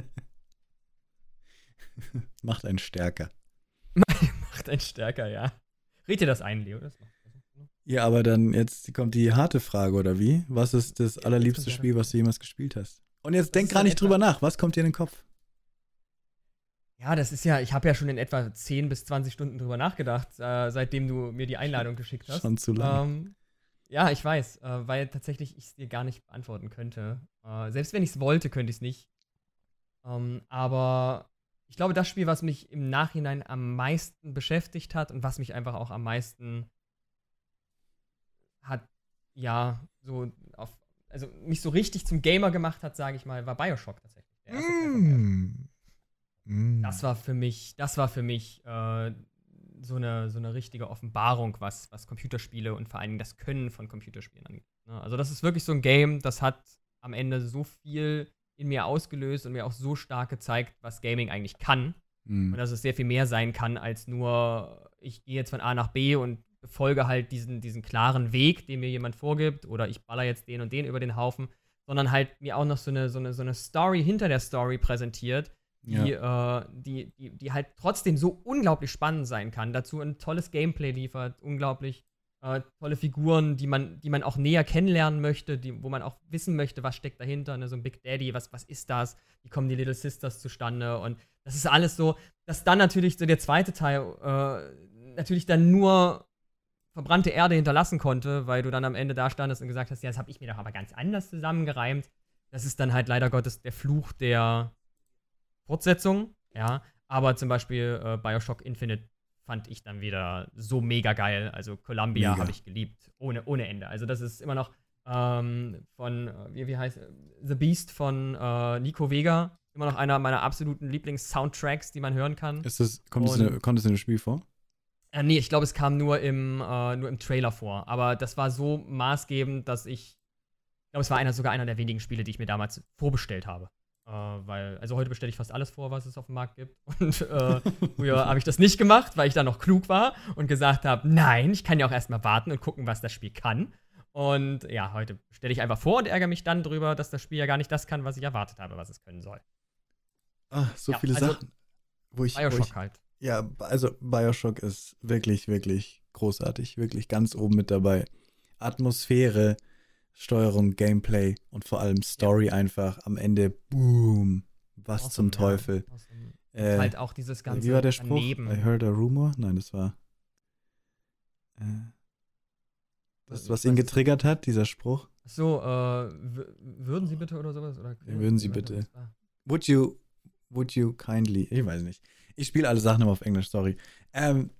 macht einen stärker. [LAUGHS] Macht einen stärker, ja. Red dir das ein, Leo. Das Ja, aber dann jetzt kommt die harte Frage, oder wie? Was ist das allerliebste Spiel, was du jemals gespielt hast? Und jetzt Das denk gar nicht etwa- drüber nach. Was kommt dir in den Kopf? Ja, das ist ja, ich habe ja schon in etwa 10 bis 20 Stunden drüber nachgedacht, äh, seitdem du mir die Einladung geschickt hast. Schon zu lange. Ähm, ja, ich weiß, äh, weil tatsächlich ich es dir gar nicht beantworten könnte. Äh, selbst wenn ich es wollte, könnte ich es nicht. Ähm, aber ich glaube, das Spiel, was mich im Nachhinein am meisten beschäftigt hat und was mich einfach auch am meisten hat, ja, so auf, also mich so richtig zum Gamer gemacht hat, sage ich mal, war Bioshock tatsächlich. Der erste Teil von Bioshock. Mm. Mm. Das war für mich, das war für mich äh, so, eine, so eine richtige Offenbarung, was, was Computerspiele und vor allen Dingen das Können von Computerspielen angeht. Ne? Also das ist wirklich so ein Game, das hat am Ende so viel in mir ausgelöst und mir auch so stark gezeigt, was Gaming eigentlich kann. Mm. Und dass es sehr viel mehr sein kann, als nur, ich gehe jetzt von A nach B und folge halt diesen, diesen klaren Weg, den mir jemand vorgibt, oder ich baller jetzt den und den über den Haufen, sondern halt mir auch noch so eine, so eine, so eine Story hinter der Story präsentiert, die, äh, die, die, die halt trotzdem so unglaublich spannend sein kann. Dazu ein tolles Gameplay liefert, unglaublich äh, tolle Figuren, die man, die man auch näher kennenlernen möchte, die, wo man auch wissen möchte, was steckt dahinter, ne? so ein Big Daddy, was, was ist das, wie kommen die Little Sisters zustande und das ist alles so, dass dann natürlich so der zweite Teil äh, natürlich dann nur verbrannte Erde hinterlassen konnte, weil du dann am Ende da standest und gesagt hast, ja, das habe ich mir doch aber ganz anders zusammengereimt. Das ist dann halt leider Gottes der Fluch der Fortsetzung, ja. Aber zum Beispiel äh, Bioshock Infinite fand ich dann wieder so mega geil. Also Columbia habe ich geliebt, ohne, ohne Ende. Also das ist immer noch ähm, von, äh, wie, wie heißt The Beast von äh, Nico Vega. Immer noch einer meiner absoluten Lieblings-Soundtracks, die man hören kann. Ist das, kommt, das Und- in, kommt das in dem Spiel vor? Äh, nee, ich glaube, es kam nur im, äh, nur im Trailer vor. Aber das war so maßgebend, dass ich. Ich glaube, es war einer, sogar einer der wenigen Spiele, die ich mir damals vorbestellt habe. Äh, weil, also heute bestelle ich fast alles vor, was es auf dem Markt gibt. [LAUGHS] Und äh, früher habe ich das nicht gemacht, weil ich da noch klug war und gesagt habe, nein, ich kann ja auch erstmal warten und gucken, was das Spiel kann. Und ja, heute stelle ich einfach vor und ärgere mich dann drüber, dass das Spiel ja gar nicht das kann, was ich erwartet habe, was es können soll. Ah, so Ja, viele also- Sachen. wo ich, Bioshock wo ich, halt. Ja, also Bioshock ist wirklich, wirklich großartig. Wirklich ganz oben mit dabei. Atmosphäre, Steuerung, Gameplay und vor allem Story ja. einfach. Am Ende, boom, was awesome, zum Teufel. Ja, awesome. äh, halt auch dieses ganze Wie war der Spruch? Daneben. I heard a rumor? Nein, das war. Äh, das, was ihn getriggert hat, dieser Spruch. So, äh, würden Sie bitte oder sowas? Oder ja, würden Sie bitte. Would you, would you kindly? Ich weiß nicht. Ich spiele alle Sachen immer auf Englisch, sorry. Ähm,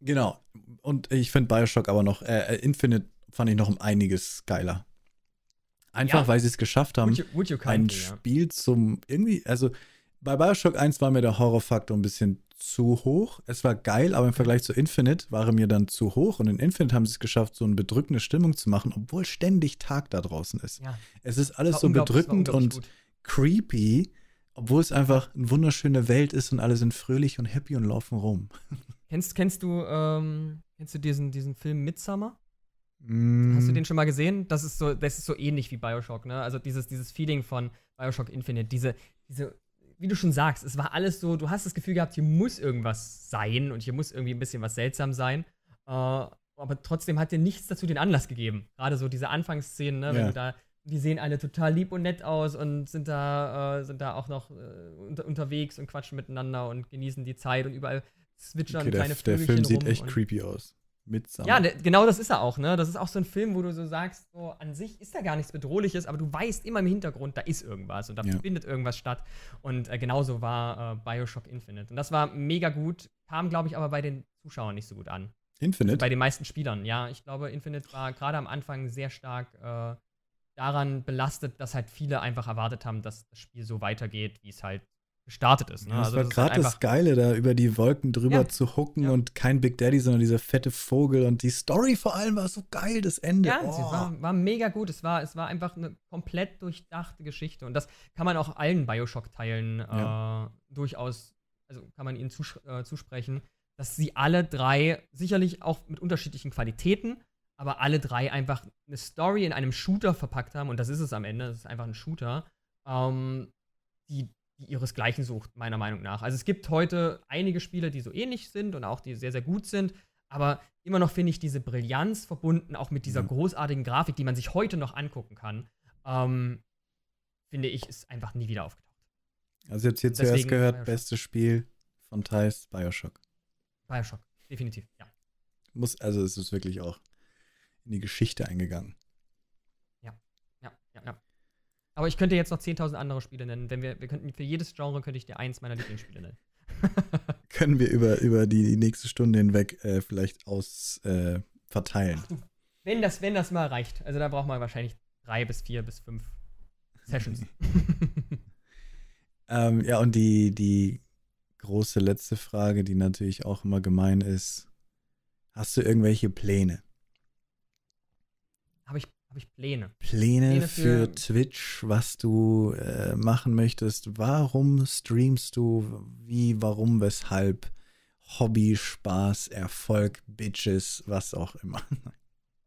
genau. Und ich finde Bioshock aber noch, äh, äh, Infinite fand ich noch um einiges geiler. Einfach, ja. weil sie es geschafft haben, would you, would you ein Spiel ja. zum irgendwie, also bei Bioshock 1 war mir der Horrorfaktor ein bisschen zu hoch. Es war geil, aber im Vergleich zu Infinite war er mir dann zu hoch. Und in Infinite haben sie es geschafft, so eine bedrückende Stimmung zu machen, obwohl ständig Tag da draußen ist. Ja. Es ist alles so bedrückend und gut. creepy, obwohl es einfach eine wunderschöne Welt ist und alle sind fröhlich und happy und laufen rum. Kennst, kennst du, ähm, kennst du diesen, diesen Film Midsummer? Mm. Hast du den schon mal gesehen? Das ist so, das ist so ähnlich wie Bioshock, ne? Also dieses, dieses Feeling von Bioshock Infinite, diese, diese wie du schon sagst, es war alles so, du hast das Gefühl gehabt, hier muss irgendwas sein und hier muss irgendwie ein bisschen was seltsam sein. Äh, aber trotzdem hat dir nichts dazu den Anlass gegeben. Gerade so diese Anfangsszenen, ne, ja. wenn du da, die sehen alle total lieb und nett aus und sind da, äh, sind da auch noch äh, unter, unterwegs und quatschen miteinander und genießen die Zeit und überall zwitschern okay, kleine der, der Film sieht echt creepy aus. Mitsamt. Ja, ne, genau das ist er auch, ne? Das ist auch so ein Film, wo du so sagst, so an sich ist da gar nichts Bedrohliches, aber du weißt immer im Hintergrund, da ist irgendwas und da ja. findet irgendwas statt. Und äh, genauso war äh, Bioshock Infinite. Und das war mega gut, kam, glaube ich, aber bei den Zuschauern nicht so gut an. Infinite? Bei den meisten Spielern, ja. Ich glaube, Infinite war gerade am Anfang sehr stark äh, daran belastet, dass halt viele einfach erwartet haben, dass das Spiel so weitergeht, wie es halt gestartet ist. Ne? das also war gerade halt das Geile, da über die Wolken drüber ja. zu hucken ja. und kein Big Daddy, sondern dieser fette Vogel und die Story vor allem war so geil, das Ende. Ja, oh. sie war, war, mega gut. Es war, es war einfach eine komplett durchdachte Geschichte und das kann man auch allen Bioshock-Teilen ja. äh, durchaus, also kann man ihnen zus äh, zusprechen, dass sie alle drei sicherlich auch mit unterschiedlichen Qualitäten, aber alle drei einfach eine Story in einem Shooter verpackt haben und das ist es am Ende, das ist einfach ein Shooter, ähm, die die ihresgleichen sucht, meiner Meinung nach. Also es gibt heute einige Spiele, die so ähnlich sind und auch die sehr, sehr gut sind. Aber immer noch finde ich diese Brillanz verbunden, auch mit dieser mhm. großartigen Grafik, die man sich heute noch angucken kann, ähm, finde ich, ist einfach nie wieder aufgetaucht. Also jetzt hier zuerst gehört, Bioshock. bestes Spiel von Thais, Bioshock. Bioshock, definitiv, ja. Muss, also es ist wirklich auch in die Geschichte eingegangen. Ja, ja, ja, ja. Aber ich könnte jetzt noch 10.000 andere Spiele nennen. Wenn wir, wir könnten, für jedes Genre könnte ich dir eins meiner Lieblingsspiele nennen. [LAUGHS] Können wir über, über die nächste Stunde hinweg äh, vielleicht aus äh, verteilen. Ach, [LAUGHS] wenn, das, wenn das mal reicht. Also da braucht man wahrscheinlich drei bis vier bis fünf Sessions. [LAUGHS] ähm, ja, und die, die große letzte Frage, die natürlich auch immer gemein ist. Hast du irgendwelche Pläne? Habe ich habe ich Pläne. Pläne, Pläne für, für, Twitch, was du äh, machen möchtest. Warum streamst du? Wie, warum, weshalb? Hobby, Spaß, Erfolg, Bitches, was auch immer.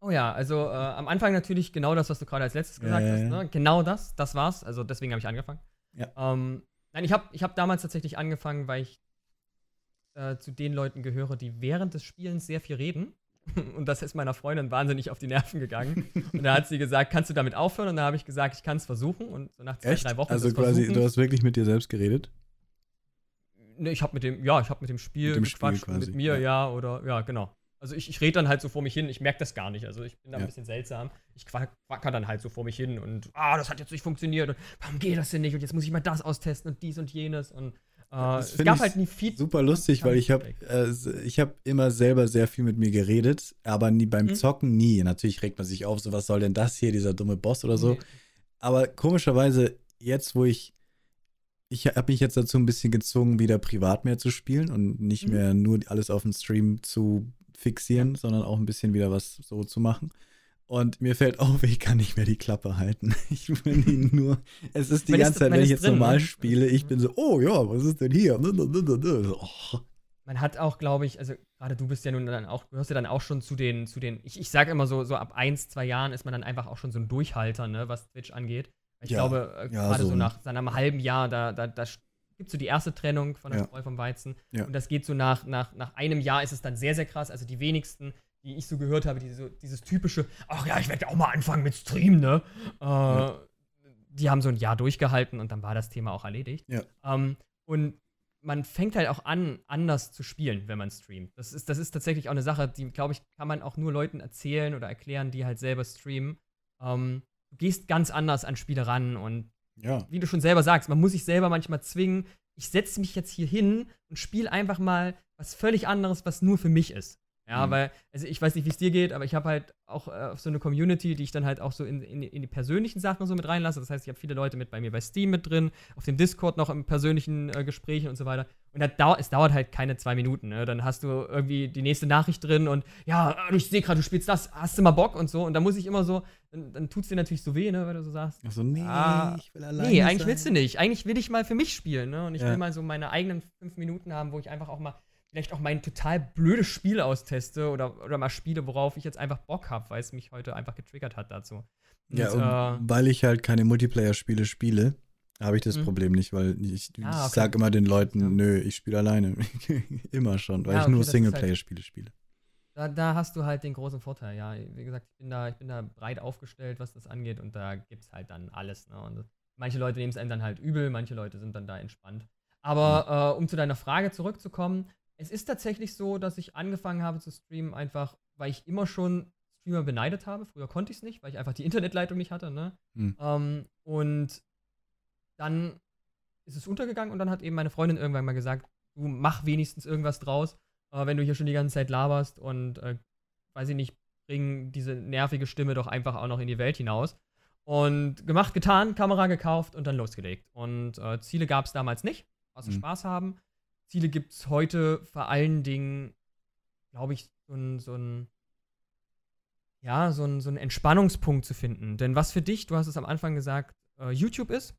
Oh ja, also äh, am Anfang natürlich genau das, was du gerade als letztes gesagt ja, hast. Ne? Genau das, das war's. Also deswegen habe ich angefangen. Ja. Ähm, nein, ich habe ich hab damals tatsächlich angefangen, weil ich äh, zu den Leuten gehöre, die während des Spielens sehr viel reden. [LAUGHS] Und das ist meiner Freundin wahnsinnig auf die Nerven gegangen. Und da hat sie gesagt, kannst du damit aufhören? Und da habe ich gesagt, ich kann es versuchen. Und so nach zwei, Echt? drei Wochen. Also quasi, versuchen. du hast wirklich mit dir selbst geredet? Ne, ich habe mit dem, ja, ich habe mit dem Spiel mit dem gequatscht, Spiel mit mir, ja. ja, oder, ja, genau. Also ich, ich rede dann halt so vor mich hin, ich merke das gar nicht. Also ich bin da ja. ein bisschen seltsam. Ich quacker dann halt so vor mich hin und, ah, das hat jetzt nicht funktioniert und warum geht das denn nicht? Und jetzt muss ich mal das austesten und dies und jenes und Uh, es gab halt nie Feedback. Super lustig, weil ich habe äh, ich habe immer selber sehr viel mit mir geredet, aber nie beim mhm. Zocken nie. Natürlich regt man sich auf, so was soll denn das hier, dieser dumme Boss oder so. Nee. Aber komischerweise jetzt, wo ich ich habe mich jetzt dazu ein bisschen gezwungen, wieder privat mehr zu spielen und nicht mhm. mehr nur alles auf dem Stream zu fixieren, sondern auch ein bisschen wieder was so zu machen. Und mir fällt auf, ich kann nicht mehr die Klappe halten. [LAUGHS] Ich bin ihn [LAUGHS] nur. Es ist die man ganze ist, Zeit, wenn ich jetzt drin, normal ne? spiele, ich bin so, oh ja, was ist denn hier? Oh. Man hat auch, glaube ich, also gerade du bist ja nun dann auch, gehörst ja dann auch schon zu den, zu den, ich, ich sage immer so, so ab eins, zwei Jahren ist man dann einfach auch schon so ein Durchhalter, ne, was Twitch angeht. Ich ja, glaube, äh, ja, gerade so. so. nach, nach einem halben Jahr, da, da, da gibt so die erste Trennung von der Ja. Spreu vom Weizen. Ja. Und das geht so nach, nach, nach einem Jahr ist es dann sehr, sehr krass. Also die wenigsten, die ich so gehört habe, die so, dieses typische, ach ja, ich werde auch mal anfangen mit Stream, ne? Äh, Die haben so ein Jahr durchgehalten und dann war das Thema auch erledigt. Ja. Ähm, und man fängt halt auch an, anders zu spielen, wenn man streamt. Das ist, das ist tatsächlich auch eine Sache, die, glaube ich, kann man auch nur Leuten erzählen oder erklären, die halt selber streamen. Ähm, du gehst ganz anders an Spiele ran und Ja. wie du schon selber sagst, man muss sich selber manchmal zwingen, ich setze mich jetzt hier hin und spiele einfach mal was völlig anderes, was nur für mich ist. Ja, Mhm. weil, also ich weiß nicht, wie es dir geht, aber ich habe halt auch äh, so eine Community, die ich dann halt auch so in, in, in die persönlichen Sachen so mit reinlasse. Das heißt, ich habe viele Leute mit bei mir bei Steam mit drin, auf dem Discord noch im persönlichen äh, Gesprächen und so weiter. Und das dau es dauert halt keine zwei Minuten. Ne? Dann hast du irgendwie die nächste Nachricht drin und ja, ich sehe gerade, du spielst das, hast du mal Bock und so. Und da muss ich immer so, dann, dann tut es dir natürlich so weh, ne, weil du so sagst, Also, nee, Ah, ich will alleine Nee, eigentlich sein. willst du nicht. Eigentlich will ich mal für mich spielen, ne? Und ich Ja. will mal so meine eigenen fünf Minuten haben, wo ich einfach auch mal vielleicht auch mein total blödes Spiel austeste oder, oder mal spiele, worauf ich jetzt einfach Bock habe, weil es mich heute einfach getriggert hat dazu. Und, Ja, und äh, weil ich halt keine Multiplayer-Spiele spiele, habe ich das Mhm. Problem nicht, weil ich, ich Ah, okay. sag immer den Leuten, Ja. nö, ich spiele alleine. [LAUGHS] immer schon, weil Ja, ich okay, nur das ist halt- Singleplayer-Spiele spiele. da, da hast du halt den großen Vorteil, ja. Wie gesagt, ich bin da, ich bin da breit aufgestellt, was das angeht, und da gibt es halt dann alles, ne? Und manche Leute nehmen es einem dann halt übel, manche Leute sind dann da entspannt. Aber äh, um zu deiner Frage zurückzukommen, es ist tatsächlich so, dass ich angefangen habe zu streamen, einfach, weil ich immer schon Streamer beneidet habe. Früher konnte ich es nicht, weil ich einfach die Internetleitung nicht hatte, ne? Hm. Ähm, und dann ist es untergegangen und dann hat eben meine Freundin irgendwann mal gesagt, du mach wenigstens irgendwas draus, äh, wenn du hier schon die ganze Zeit laberst und äh, weiß ich nicht, bring diese nervige Stimme doch einfach auch noch in die Welt hinaus. Und gemacht, getan, Kamera gekauft und dann losgelegt. Und äh, Ziele gab es damals nicht, außer Mhm. Spaß haben. Ziele gibt es heute vor allen Dingen, glaube ich, so ein, so ein ja, so ein, so ein Entspannungspunkt zu finden. Denn was für dich, du hast es am Anfang gesagt, äh, YouTube ist,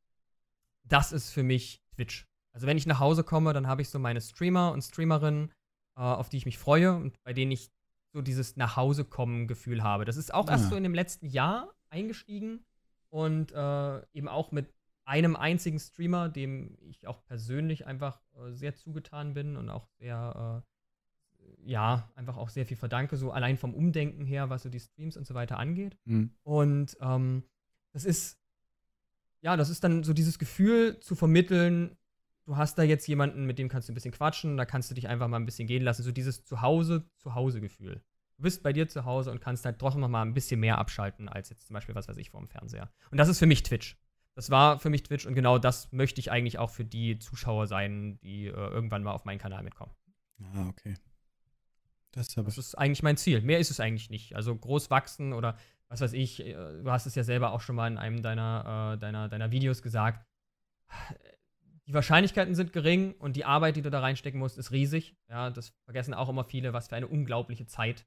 das ist für mich Twitch. Also wenn ich nach Hause komme, dann habe ich so meine Streamer und Streamerinnen, äh, auf die ich mich freue und bei denen ich so dieses Nachhausekommen-Gefühl habe. Das ist auch erst Ah. so in dem letzten Jahr eingestiegen und äh, eben auch mit einem einzigen Streamer, dem ich auch persönlich einfach äh, sehr zugetan bin und auch sehr, äh, ja, einfach auch sehr viel verdanke, so allein vom Umdenken her, was so die Streams und so weiter angeht. Hm. Und ähm, das ist, ja, das ist dann so dieses Gefühl zu vermitteln, du hast da jetzt jemanden, mit dem kannst du ein bisschen quatschen, da kannst du dich einfach mal ein bisschen gehen lassen. So dieses Zuhause, Zuhause-Gefühl. Du bist bei dir zu Hause und kannst halt doch noch mal ein bisschen mehr abschalten, als jetzt zum Beispiel, was weiß ich, vor dem Fernseher. Und das ist für mich Twitch. Das war für mich Twitch und genau das möchte ich eigentlich auch für die Zuschauer sein, die äh, irgendwann mal auf meinen Kanal mitkommen. Ah, okay. Das habe Das ist eigentlich mein Ziel. Mehr ist es eigentlich nicht. Also groß wachsen oder was weiß ich, äh, du hast es ja selber auch schon mal in einem deiner, äh, deiner, deiner Videos gesagt. Die Wahrscheinlichkeiten sind gering und die Arbeit, die du da reinstecken musst, ist riesig. Ja, das vergessen auch immer viele, was für eine unglaubliche Zeit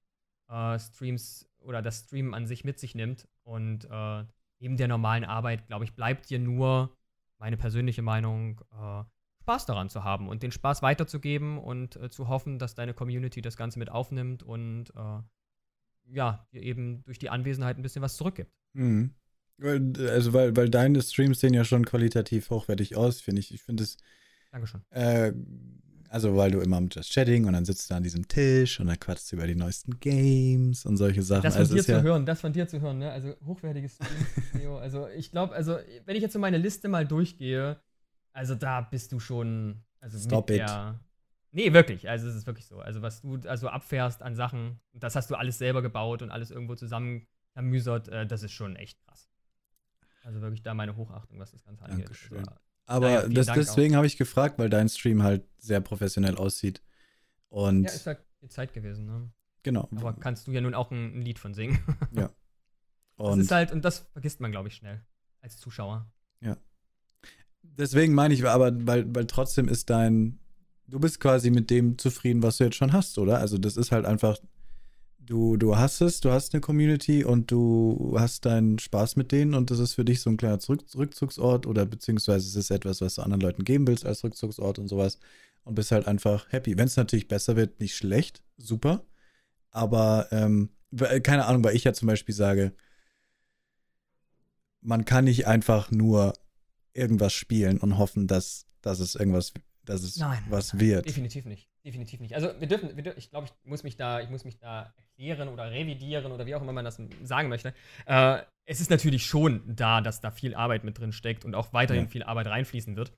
äh, Streams oder das Streamen an sich mit sich nimmt. Und äh, neben der normalen Arbeit, glaube ich, bleibt dir nur, meine persönliche Meinung, äh, Spaß daran zu haben und den Spaß weiterzugeben und äh, zu hoffen, dass deine Community das Ganze mit aufnimmt und äh, ja, dir eben durch die Anwesenheit ein bisschen was zurückgibt. Mhm. Weil, Also, weil, weil deine Streams sehen ja schon qualitativ hochwertig aus, finde ich. Ich finde es, Dankeschön. äh, also weil du immer mit Just Chatting und dann sitzt du an diesem Tisch und dann quatschst du über die neuesten Games und solche Sachen. Das von also dir zu ja, hören, das von dir zu hören, ne? Also hochwertiges Theo. [LAUGHS] Also ich glaube, also wenn ich jetzt so meine Liste mal durchgehe, also da bist du schon, also Stop mit it. der. Nee, wirklich. Also es ist wirklich so. Also was du also abfährst an Sachen, das hast du alles selber gebaut und alles irgendwo zusammengemüsert, äh, das ist schon echt krass. Also wirklich da meine Hochachtung, was das Ganze angeht. Dankeschön. Also, aber Naja, das, deswegen habe ich gefragt, weil dein Stream halt sehr professionell aussieht. Und ja, ist halt die Zeit gewesen, ne? genau. Aber kannst du ja nun auch ein, ein Lied von singen. [LAUGHS] Das und ist halt, und das vergisst man, glaube ich, schnell als Zuschauer. deswegen meine ich, aber weil, weil trotzdem ist dein, du bist quasi mit dem zufrieden, was du jetzt schon hast, oder? Also das ist halt einfach, du, du hast es, du hast eine Community und du hast deinen Spaß mit denen und das ist für dich so ein kleiner Zurück Rückzugsort oder beziehungsweise es ist etwas, was du anderen Leuten geben willst als Rückzugsort und sowas und bist halt einfach happy. Wenn es natürlich besser wird, nicht schlecht, super. Aber ähm, weil- keine Ahnung, weil ich ja zum Beispiel sage, man kann nicht einfach nur irgendwas spielen und hoffen, dass dass es irgendwas, dass es Nein, was wird. Definitiv nicht. Definitiv nicht. Also wir dürfen, wir dürfen ich glaube, ich muss mich da, ich muss mich da erklären oder revidieren oder wie auch immer man das sagen möchte. Äh, es ist natürlich schon da, dass da viel Arbeit mit drin steckt und auch weiterhin Ja. viel Arbeit reinfließen wird.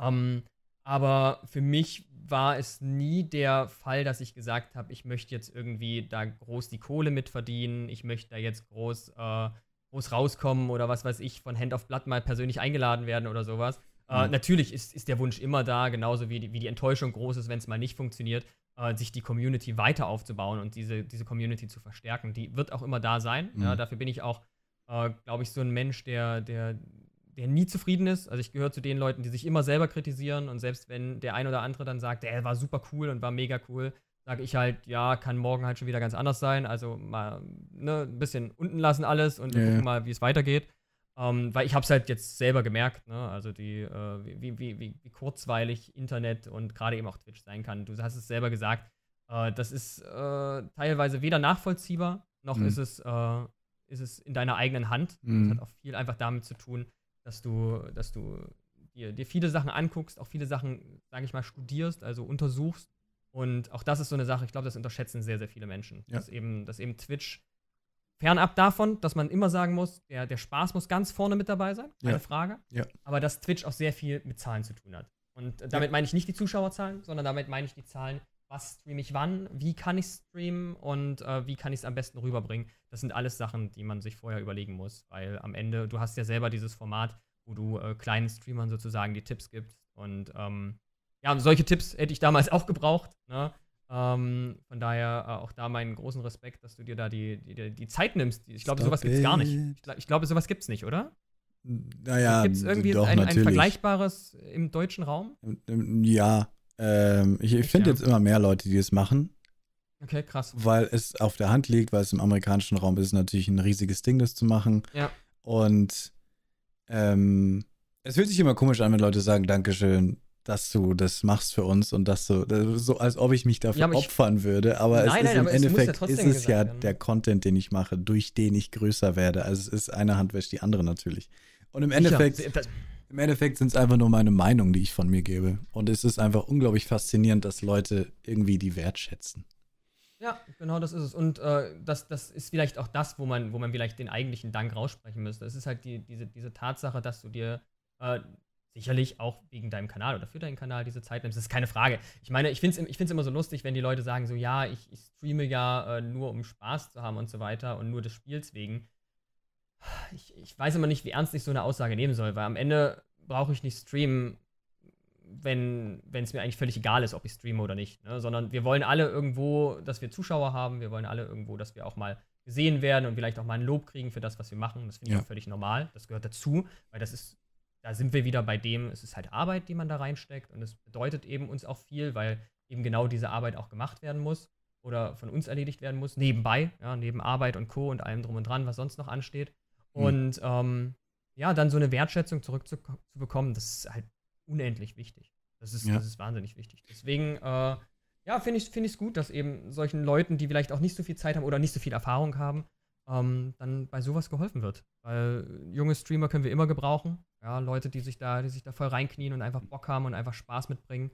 Ähm, aber für mich war es nie der Fall, dass ich gesagt habe, ich möchte jetzt irgendwie da groß die Kohle mit verdienen, ich möchte da jetzt groß, äh, groß rauskommen oder was weiß ich, von Hand of Blood mal persönlich eingeladen werden oder sowas. Äh, Mhm. natürlich ist, ist der Wunsch immer da, genauso wie die, wie die Enttäuschung groß ist, wenn es mal nicht funktioniert, äh, sich die Community weiter aufzubauen und diese, diese Community zu verstärken. Die wird auch immer da sein. Ja, Mhm. dafür bin ich auch, äh, glaube ich, so ein Mensch, der, der, der nie zufrieden ist. Also ich gehöre zu den Leuten, die sich immer selber kritisieren und selbst wenn der ein oder andere dann sagt, der war super cool und war mega cool, sage ich halt, ja, kann morgen halt schon wieder ganz anders sein. Also mal ne, ein bisschen unten lassen alles und wir Ja, ja. gucken mal, wie es weitergeht. Ähm, weil ich habe es halt jetzt selber gemerkt, ne? also die, äh, wie, wie, wie, wie kurzweilig Internet und gerade eben auch Twitch sein kann. Du hast es selber gesagt, äh, das ist äh, teilweise weder nachvollziehbar, noch Mhm. ist, es, äh, ist es in deiner eigenen Hand. Mhm. Das hat auch viel einfach damit zu tun, dass du, dass du dir, dir viele Sachen anguckst, auch viele Sachen, sage ich mal, studierst, also untersuchst. Und auch das ist so eine Sache, ich glaube, das unterschätzen sehr, sehr viele Menschen. Ja. Dass, eben, dass eben Twitch fernab davon, dass man immer sagen muss, der, der Spaß muss ganz vorne mit dabei sein, keine Ja. Frage. Ja. Aber dass Twitch auch sehr viel mit Zahlen zu tun hat. Und äh, damit meine ich nicht die Zuschauerzahlen, sondern damit meine ich die Zahlen, was streame ich wann, wie kann ich streamen und äh, wie kann ich es am besten rüberbringen. Das sind alles Sachen, die man sich vorher überlegen muss, weil am Ende, du hast ja selber dieses Format, wo du äh, kleinen Streamern sozusagen die Tipps gibst. Und ähm, ja, solche Tipps hätte ich damals [LAUGHS] auch gebraucht. Ne? Ähm, von daher äh, auch da meinen großen Respekt, dass du dir da die, die, die- Zeit nimmst. Ich glaube, sowas gibt es gar nicht. Ich, glaub- ich glaube, sowas gibt es nicht, oder? Naja, gibt es irgendwie doch, ein, ein vergleichbares im deutschen Raum? Ja, ähm, ich, ich finde ja? jetzt immer mehr Leute, die es machen, Okay, krass. weil es auf der Hand liegt, weil es im amerikanischen Raum ist, ist natürlich ein riesiges Ding, das zu machen. Ja. Und ähm, es fühlt sich immer komisch an, wenn Leute sagen, Dankeschön, dass du das machst für uns und dass du, das ist so als ob ich mich dafür Ja, aber ich- opfern würde. Aber Nein, es ist nein, im aber es ja Endeffekt ist es ja werden. der Content, den ich mache, durch den ich größer werde. Also es ist eine Hand wäscht die andere natürlich. Und im Endeffekt. Das, im Endeffekt sind es einfach nur meine Meinung, die ich von mir gebe. Und es ist einfach unglaublich faszinierend, dass Leute irgendwie die wertschätzen. Ja, genau das ist es. Und äh, das, das ist vielleicht auch das, wo man, wo man vielleicht den eigentlichen Dank raussprechen müsste. Es ist halt die, diese, diese Tatsache, dass du dir äh, sicherlich auch wegen deinem Kanal oder für deinen Kanal diese Zeit nimmst. Das ist keine Frage. Ich meine, ich finde es ich find's immer so lustig, wenn die Leute sagen so, ja, ich, ich streame ja äh, nur, um Spaß zu haben und so weiter und nur des Spiels wegen. Ich, ich weiß immer nicht, wie ernst ich so eine Aussage nehmen soll, weil am Ende brauche ich nicht streamen, wenn es mir eigentlich völlig egal ist, ob ich streame oder nicht. Ne? Sondern wir wollen alle irgendwo, dass wir Zuschauer haben, wir wollen alle irgendwo, dass wir auch mal gesehen werden und vielleicht auch mal ein Lob kriegen für das, was wir machen. Das finde ich Ja. auch völlig normal. Das gehört dazu, weil das ist, da sind wir wieder bei dem, es ist halt Arbeit, die man da reinsteckt und es bedeutet eben uns auch viel, weil eben genau diese Arbeit auch gemacht werden muss oder von uns erledigt werden muss, nebenbei, ja, neben Arbeit und Co. und allem drum und dran, was sonst noch ansteht. Mhm. Und ähm, ja, dann so eine Wertschätzung zurückzubekommen, das ist halt unendlich wichtig. Das ist, Ja. das ist wahnsinnig wichtig. Deswegen, äh, ja, finde ich es find ich's gut, dass eben solchen Leuten, die vielleicht auch nicht so viel Zeit haben oder nicht so viel Erfahrung haben, ähm, dann bei sowas geholfen wird. Weil junge Streamer können wir immer gebrauchen. Ja, Leute, die sich da, die sich da voll reinknien und einfach Bock haben und einfach Spaß mitbringen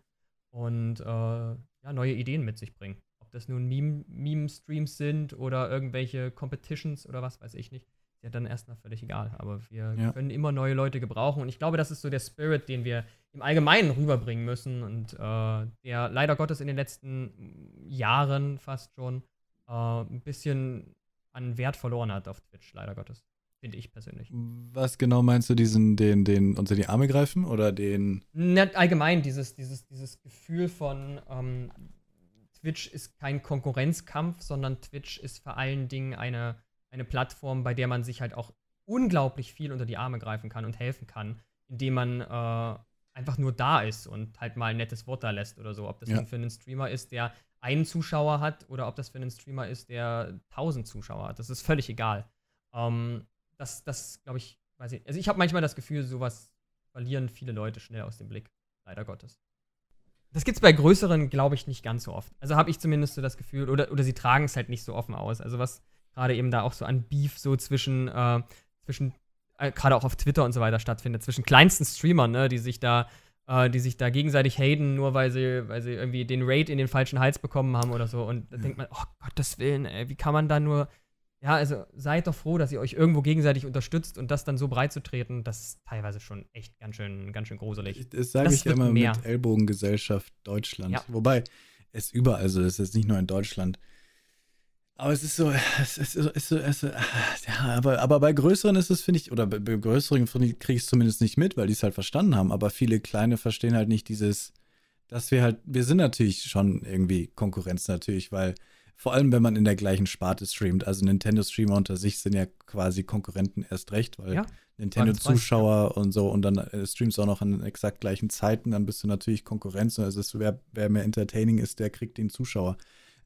und äh, ja, neue Ideen mit sich bringen. Ob das nun Meme- Meme-Streams sind oder irgendwelche Competitions oder was weiß ich nicht. Ist ja dann erstmal völlig egal. Aber wir Ja. können immer neue Leute gebrauchen. Und ich glaube, das ist so der Spirit, den wir im Allgemeinen rüberbringen müssen und äh, der leider Gottes in den letzten Jahren fast schon äh, ein bisschen an Wert verloren hat auf Twitch, leider Gottes. Finde ich persönlich. Was genau meinst du, diesen, den, den unter die Arme greifen oder den. Na, allgemein dieses, dieses, dieses Gefühl von ähm, Twitch ist kein Konkurrenzkampf, sondern Twitch ist vor allen Dingen eine, eine Plattform, bei der man sich halt auch unglaublich viel unter die Arme greifen kann und helfen kann, indem man äh, einfach nur da ist und halt mal ein nettes Wort da lässt oder so. Ob das Ja. nun für einen Streamer ist, der einen Zuschauer hat oder ob das für einen Streamer ist, der tausend Zuschauer hat. Das ist völlig egal. Ähm, das, das glaube ich, weiß ich. Also ich habe manchmal das Gefühl, sowas verlieren viele Leute schnell aus dem Blick. Leider Gottes. Das gibt's bei größeren, glaube ich, nicht ganz so oft. Also habe ich zumindest so das Gefühl, oder, oder sie tragen es halt nicht so offen aus. Also was gerade eben da auch so an Beef so zwischen, äh, zwischen, äh, gerade auch auf Twitter und so weiter stattfindet, zwischen kleinsten Streamern, ne, die sich da äh, die sich da gegenseitig haten, nur weil sie, weil sie irgendwie den Raid in den falschen Hals bekommen haben oder so. Und da ja. denkt man, oh Gottes Willen, ey, wie kann man da nur. Ja, also seid doch froh, dass ihr euch irgendwo gegenseitig unterstützt und das dann so breit zu treten, das ist teilweise schon echt ganz schön, ganz schön gruselig. Das sage ich immer mehr. mit Ellbogengesellschaft Deutschland. Ja. Wobei es überall so ist, es ist nicht nur in Deutschland. Aber es ist so, es ist so, es ist so, es ist, ja, aber, aber bei größeren ist es, finde ich, oder bei, bei größeren kriege ich es zumindest nicht mit, weil die es halt verstanden haben. Aber viele kleine verstehen halt nicht dieses, dass wir halt, wir sind natürlich schon irgendwie Konkurrenz natürlich, weil vor allem, wenn man in der gleichen Sparte streamt, also Nintendo-Streamer unter sich sind ja quasi Konkurrenten erst recht, weil ja, Nintendo-Zuschauer ja. und so und dann äh, streamst auch noch an exakt gleichen Zeiten, dann bist du natürlich Konkurrenz. Also ist, wer, wer mehr entertaining ist, der kriegt den Zuschauer.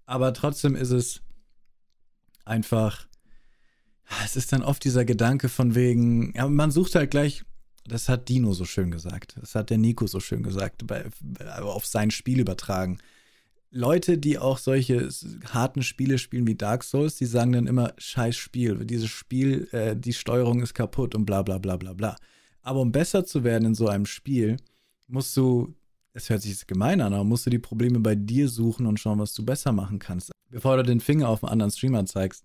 Aber trotzdem ist es einfach, es ist dann oft dieser Gedanke von wegen, ja, man sucht halt gleich, das hat Dino so schön gesagt, das hat der Nico so schön gesagt, bei, auf sein Spiel übertragen. Leute, die auch solche harten Spiele spielen wie Dark Souls, die sagen dann immer, scheiß Spiel, dieses Spiel, äh, die Steuerung ist kaputt und bla bla bla bla bla. Aber um besser zu werden in so einem Spiel, musst du, es hört sich gemein an, aber musst du die Probleme bei dir suchen und schauen, was du besser machen kannst bevor du den Finger auf einen anderen Streamer zeigst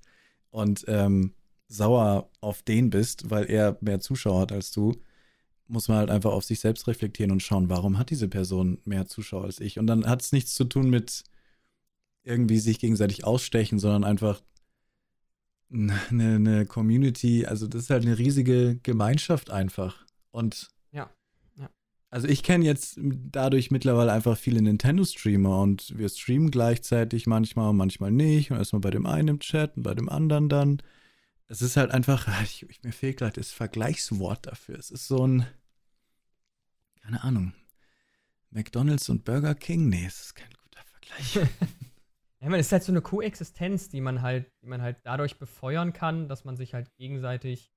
und ähm, sauer auf den bist, weil er mehr Zuschauer hat als du, muss man halt einfach auf sich selbst reflektieren und schauen, warum hat diese Person mehr Zuschauer als ich? Und dann hat es nichts zu tun mit irgendwie sich gegenseitig ausstechen, sondern einfach eine, eine Community, also das ist halt eine riesige Gemeinschaft einfach. Und also ich kenne jetzt dadurch mittlerweile einfach viele Nintendo-Streamer und wir streamen gleichzeitig manchmal und manchmal nicht und erstmal bei dem einen im Chat und bei dem anderen dann. Es ist halt einfach, [LAUGHS] ich, mir fehlt gerade das Vergleichswort dafür. Es ist so ein, keine Ahnung, McDonald's und Burger King, nee, es ist kein guter Vergleich. [LAUGHS] ja, man, ist halt so eine Koexistenz, die man halt, die man halt dadurch befeuern kann, dass man sich halt gegenseitig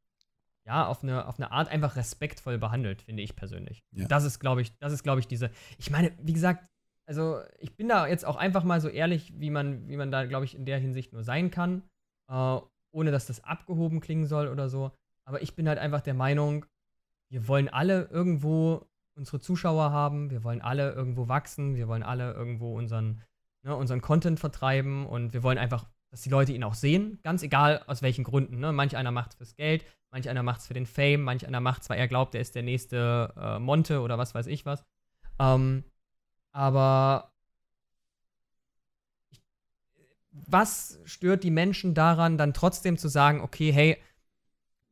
ja, auf eine, auf eine Art einfach respektvoll behandelt, finde ich persönlich. Ja. Das ist, glaube ich, das ist, glaube ich, diese. Ich meine, wie gesagt, also ich bin da jetzt auch einfach mal so ehrlich, wie man, wie man da, glaube ich, in der Hinsicht nur sein kann, äh, ohne dass das abgehoben klingen soll oder so. Aber ich bin halt einfach der Meinung, wir wollen alle irgendwo unsere Zuschauer haben, wir wollen alle irgendwo wachsen, wir wollen alle irgendwo unseren, ne, unseren Content vertreiben und wir wollen einfach, dass die Leute ihn auch sehen, ganz egal aus welchen Gründen. Ne? Manch einer macht es fürs Geld, Manch einer macht es für den Fame, manch einer macht es, weil er glaubt, er ist der nächste äh, Monte oder was weiß ich was. Ähm, aber was stört die Menschen daran, dann trotzdem zu sagen, okay, hey,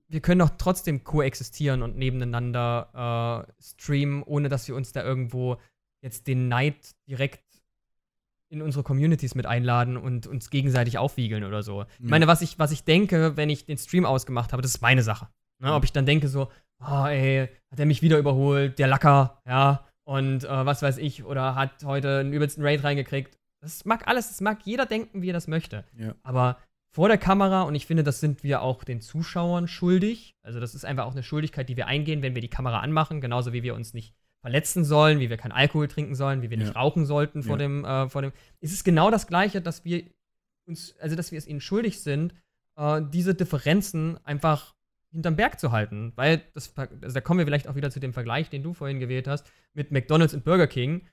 wir können doch trotzdem koexistieren und nebeneinander äh, streamen, ohne dass wir uns da irgendwo jetzt den Neid direkt in unsere Communities mit einladen und uns gegenseitig aufwiegeln oder so. Ich meine, was ich, was ich denke, wenn ich den Stream ausgemacht habe, das ist meine Sache. Ne? Ob ich dann denke so, oh ey, hat er mich wieder überholt, der Lacker, ja, und äh, was weiß ich, oder hat heute einen übelsten Raid reingekriegt. Das mag alles, das mag jeder denken, wie er das möchte. Ja. Aber vor der Kamera, und ich finde, das sind wir auch den Zuschauern schuldig. Also, das ist einfach auch eine Schuldigkeit, die wir eingehen, wenn wir die Kamera anmachen, genauso wie wir uns nicht verletzen sollen, wie wir keinen Alkohol trinken sollen, wie wir nicht ja. rauchen sollten vor, ja. dem, äh, vor dem. Es ist genau das Gleiche, dass wir uns, also dass wir es ihnen schuldig sind, äh, diese Differenzen einfach hinterm Berg zu halten. Weil, das, also da kommen wir vielleicht auch wieder zu dem Vergleich, den du vorhin gewählt hast, mit McDonalds und Burger King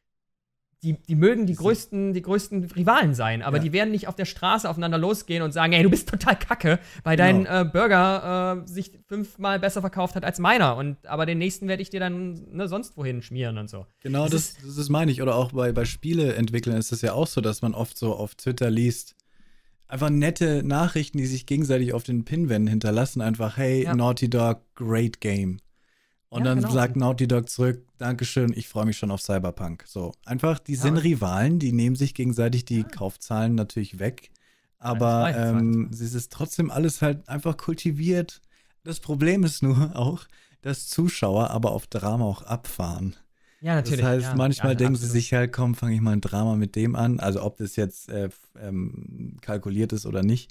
die, die mögen die größten, die größten Rivalen sein, aber ja. die werden nicht auf der Straße aufeinander losgehen und sagen, ey, du bist total kacke, weil dein genau. äh, Burger äh, sich fünfmal besser verkauft hat als meiner. Und aber den nächsten werde ich dir dann ne, sonst wohin schmieren und so. Genau, das, das, das meine ich. Oder auch bei, bei Spieleentwicklern ist es ja auch so, dass man oft so auf Twitter liest, einfach nette Nachrichten, die sich gegenseitig auf den Pinwänden hinterlassen. Einfach, hey, ja. Naughty Dog, great game. Und ja, dann genau. sagt Naughty Dog zurück, Dankeschön, ich freue mich schon auf Cyberpunk. So, einfach, die ja. sind Rivalen, die nehmen sich gegenseitig die ja. Kaufzahlen natürlich weg. Aber ähm, es ist trotzdem alles halt einfach kultiviert. Das Problem ist nur [LAUGHS] auch, dass Zuschauer aber auf Drama auch abfahren. Ja, natürlich. Das heißt, manchmal denken absolut. sie sich halt, komm, fange ich mal ein Drama mit dem an. Also ob das jetzt äh, ähm, kalkuliert ist oder nicht.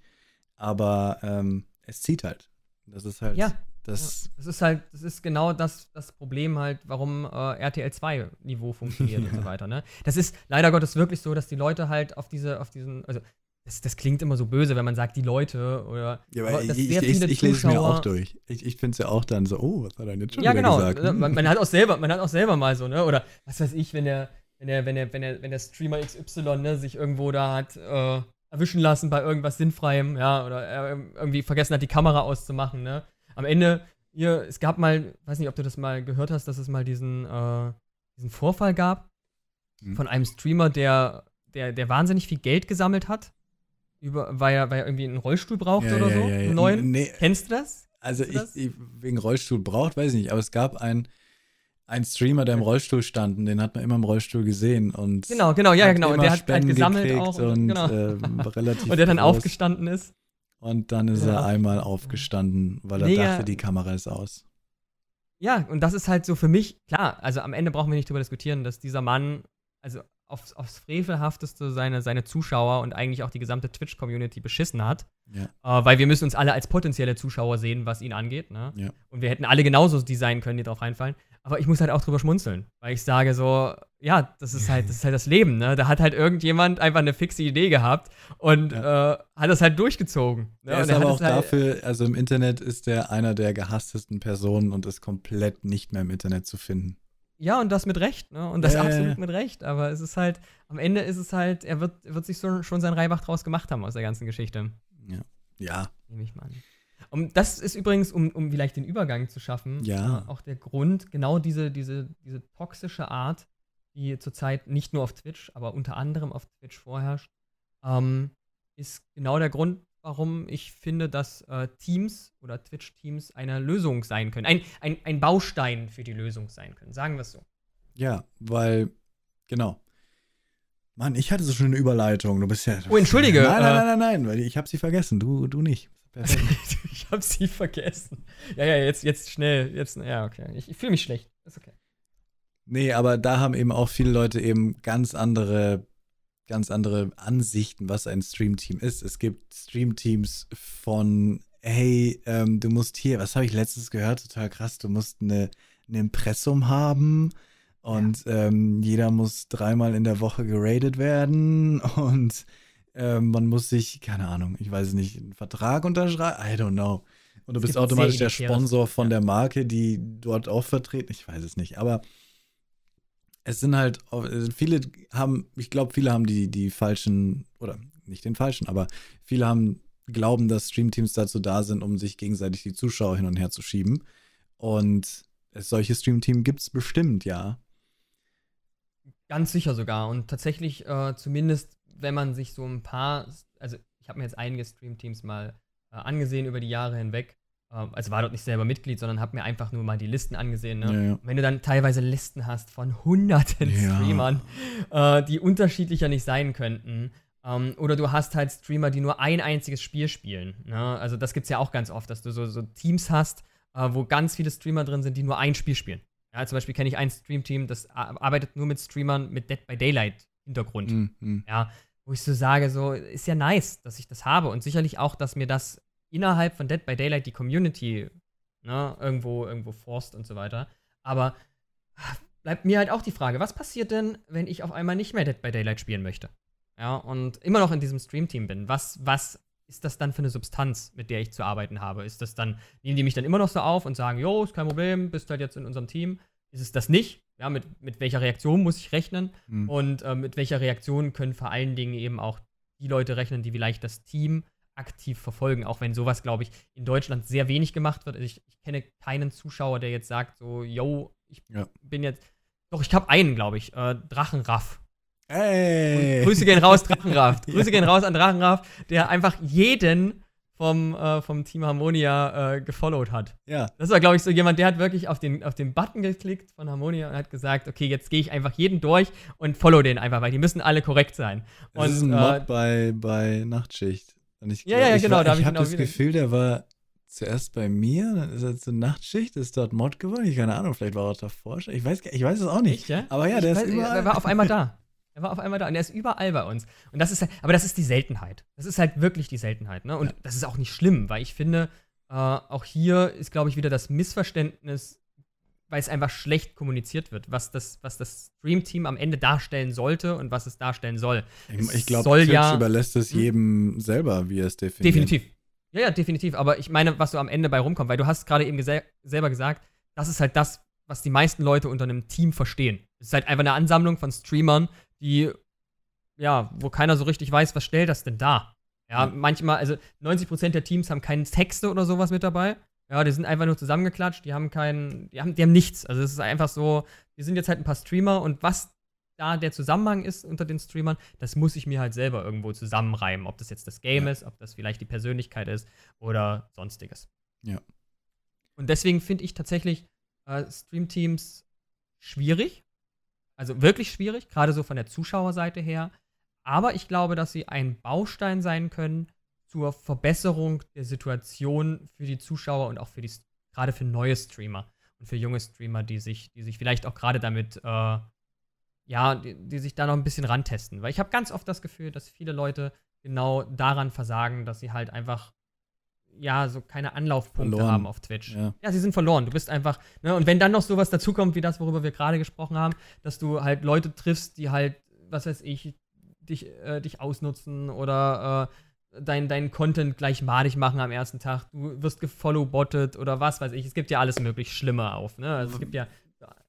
Aber ähm, es zieht halt. Das ist halt. Ja, das, ja, das ist halt, das ist genau das, das Problem halt, warum äh, RTL 2 Niveau funktioniert und so [LAUGHS] weiter. Ne? Das ist leider Gottes wirklich so, dass die Leute halt auf diese, auf diesen, also das, das, klingt immer so böse, wenn man sagt, die Leute oder. Ja, aber ich, ich, ich, ich lese es mir auch durch. Ich, ich finde es ja auch dann so, oh, was hat er denn jetzt schon ja, genau. gesagt? Ja, genau. Man, man, hat [LAUGHS] auch selber, man hat auch selber mal so, ne? Oder was weiß ich, wenn der, wenn der, wenn der, wenn der, wenn der Streamer XY ne, sich irgendwo da hat äh, erwischen lassen bei irgendwas Sinnfreiem, ja, oder er irgendwie vergessen hat, die Kamera auszumachen, ne? Am Ende, hier, es gab mal, weiß nicht, ob du das mal gehört hast, dass es mal diesen, äh, diesen Vorfall gab hm. von einem Streamer, der, der, der wahnsinnig viel Geld gesammelt hat über, weil, er, weil er irgendwie einen Rollstuhl braucht ja, oder ja, so. Ja, einen neuen. Nee, Kennst du das? Also du ich, das? ich, wegen Rollstuhl braucht, weiß ich nicht, aber es gab einen, einen Streamer, der im Rollstuhl stand und den hat man immer im Rollstuhl gesehen. Und genau, genau, ja, genau. Und der hat halt gesammelt auch. Und, genau. äh, [LAUGHS] relativ und der dann groß. aufgestanden ist. Und dann ist er einmal aufgestanden, weil er Mega. dachte, die Kamera ist aus. Ja, und das ist halt so für mich, klar, also am Ende brauchen wir nicht darüber diskutieren, dass dieser Mann, also aufs, aufs Frevelhafteste seine, seine Zuschauer und eigentlich auch die gesamte Twitch-Community beschissen hat. Ja. Äh, weil wir müssen uns alle als potenzielle Zuschauer sehen, was ihn angeht. Ne? Ja. Und wir hätten alle genauso designen können, die drauf reinfallen. Aber ich muss halt auch drüber schmunzeln, weil ich sage so, ja, das ist halt das, ist halt das Leben. Ne? Da hat halt irgendjemand einfach eine fixe Idee gehabt und ja. äh, hat das halt durchgezogen. Ne? Er ist aber auch halt dafür, also im Internet ist er einer der gehasstesten Personen und ist komplett nicht mehr im Internet zu finden. Ja, und das mit Recht, ne? Und das äh. absolut mit Recht. Aber es ist halt, am Ende ist es halt, er wird, wird sich so, schon sein Reibach draus gemacht haben aus der ganzen Geschichte. Ja. Ja. Nehme ich mal an. Und das ist übrigens, um, um vielleicht den Übergang zu schaffen, ja. äh, auch der Grund, genau diese, diese, diese toxische Art, die zurzeit nicht nur auf Twitch, aber unter anderem auf Twitch vorherrscht, ähm, ist genau der Grund, warum ich finde, dass äh, Teams oder Twitch-Teams eine Lösung sein können. Ein, ein, ein Baustein für die Lösung sein können. Sagen wir es so. Ja, weil, genau. Mann, ich hatte so schon eine Überleitung. Du bist ja. Oh, entschuldige. Nein, nein, nein, nein, nein, weil ich habe sie vergessen. Du, du nicht. [LAUGHS] ich habe sie vergessen. Ja, ja, jetzt, jetzt schnell. Jetzt, ja, okay. Ich, ich fühle mich schlecht. Ist okay. Nee, aber da haben eben auch viele Leute eben ganz andere ganz andere Ansichten, was ein Streamteam ist. Es gibt Streamteams von, hey, ähm, du musst hier, was habe ich letztens gehört, total krass, du musst eine, ein Impressum haben und ja. ähm, jeder muss dreimal in der Woche geradet werden [LAUGHS] und ähm, man muss sich, keine Ahnung, ich weiß nicht, einen Vertrag unterschreiben, I don't know. Und du bist automatisch der Sponsor von ja. der Marke, die dort auch vertreten, ich weiß es nicht, aber es sind halt, viele haben, ich glaube, viele haben die, die falschen, oder nicht den falschen, aber viele haben, glauben, dass Streamteams dazu da sind, um sich gegenseitig die Zuschauer hin und her zu schieben. Und solche Streamteams gibt es bestimmt, ja. Ganz sicher sogar. Und tatsächlich, äh, zumindest, wenn man sich so ein paar, also ich habe mir jetzt einige Streamteams mal äh, angesehen über die Jahre hinweg ähm, also war dort nicht selber Mitglied, sondern habe mir einfach nur mal die Listen angesehen. Ne? Ja, ja. Wenn du dann teilweise Listen hast von hunderten ja. Streamern, äh, die unterschiedlicher nicht sein könnten, ähm, oder du hast halt Streamer, die nur ein einziges Spiel spielen. Ne? Also das gibt es ja auch ganz oft, dass du so, so Teams hast, äh, wo ganz viele Streamer drin sind, die nur ein Spiel spielen. Ja, zum Beispiel kenne ich ein Streamteam, das arbeitet nur mit Streamern mit Dead by Daylight Hintergrund. Mhm. Ja, wo ich so sage, so ist ja nice, dass ich das habe und sicherlich auch, dass mir das innerhalb von Dead by Daylight die Community ne, irgendwo, irgendwo forst und so weiter. Aber bleibt mir halt auch die Frage, was passiert denn, wenn ich auf einmal nicht mehr Dead by Daylight spielen möchte? Ja, und immer noch in diesem Stream-Team bin. Was, was ist das dann für eine Substanz, mit der ich zu arbeiten habe? Ist das dann, nehmen die mich dann immer noch so auf und sagen, jo, ist kein Problem, bist halt jetzt in unserem Team? Ist es das nicht? Ja, mit, mit welcher Reaktion muss ich rechnen? Mhm. Und äh, mit welcher Reaktion können vor allen Dingen eben auch die Leute rechnen, die vielleicht das Team aktiv verfolgen, auch wenn sowas, glaube ich, in Deutschland sehr wenig gemacht wird. Ich, ich kenne keinen Zuschauer, der jetzt sagt, so, yo, ich ja. bin jetzt. Doch, ich habe einen, glaube ich, äh, Drachenraff. Hey. Und Grüße gehen raus, Drachenraff. [LAUGHS] Grüße gehen raus an Drachenraff, der einfach jeden vom, äh, vom Team Harmonia äh, gefollowt hat. Ja. Das war, glaube ich, so jemand, der hat wirklich auf den, auf den Button geklickt von Harmonia und hat gesagt, okay, jetzt gehe ich einfach jeden durch und follow den einfach, weil die müssen alle korrekt sein. Das und, ist ein Mod äh, bei, bei Nachtschicht. Und ich, ja, ja, ich genau. War, da ich habe hab das Gefühl, der war zuerst bei mir, dann ist er zur Nachtschicht, ist dort Mod geworden. Ich keine Ahnung, vielleicht war er auch davor. Ich weiß, ich weiß es auch nicht. Ich, ja? Aber ja, der ich ist weiß, überall. Er war auf einmal da. [LAUGHS] Er war auf einmal da und er ist überall bei uns. Und das ist halt, aber das ist die Seltenheit. Das ist halt wirklich die Seltenheit. Ne? Und ja. das ist auch nicht schlimm, weil ich finde, äh, auch hier ist, glaube ich, wieder das Missverständnis weil es einfach schlecht kommuniziert wird, was das, was das Stream-Team am Ende darstellen sollte und was es darstellen soll. Ich, ich glaube, Twitch ja, überlässt es hm? jedem selber, wie er es definiert. Definitiv. Ja, ja, definitiv. Aber ich meine, was so am Ende bei rumkommt, weil du hast gerade eben gese selber gesagt, das ist halt das, was die meisten Leute unter einem Team verstehen. Es ist halt einfach eine Ansammlung von Streamern, die, ja, wo keiner so richtig weiß, was stellt das denn da? Ja, mhm. manchmal, also 90% der Teams haben keine Texte oder sowas mit dabei. Ja, die sind einfach nur zusammengeklatscht, die haben keinen, die haben, die haben nichts. Also es ist einfach so, wir sind jetzt halt ein paar Streamer und was da der Zusammenhang ist unter den Streamern, das muss ich mir halt selber irgendwo zusammenreimen. Ob das jetzt das Game ja. ist, ob das vielleicht die Persönlichkeit ist oder sonstiges. Ja. Und deswegen finde ich tatsächlich äh, Streamteams schwierig. Also wirklich schwierig, gerade so von der Zuschauerseite her. Aber ich glaube, dass sie ein Baustein sein können zur Verbesserung der Situation für die Zuschauer und auch für die, gerade für neue Streamer und für junge Streamer, die sich, die sich vielleicht auch gerade damit, äh, ja, die, die, sich da noch ein bisschen rantesten. Weil ich habe ganz oft das Gefühl, dass viele Leute genau daran versagen, dass sie halt einfach ja, so keine Anlaufpunkte verloren. haben auf Twitch. Ja. ja. sie sind verloren. Du bist einfach, ne, und wenn dann noch sowas dazukommt, wie das, worüber wir gerade gesprochen haben, dass du halt Leute triffst, die halt, was weiß ich, dich, äh, dich ausnutzen oder äh, deinen dein Content gleich madig machen am ersten Tag. Du wirst gefollowbottet oder was weiß ich. Es gibt ja alles möglich Schlimme auf. Ne? Also es gibt ja.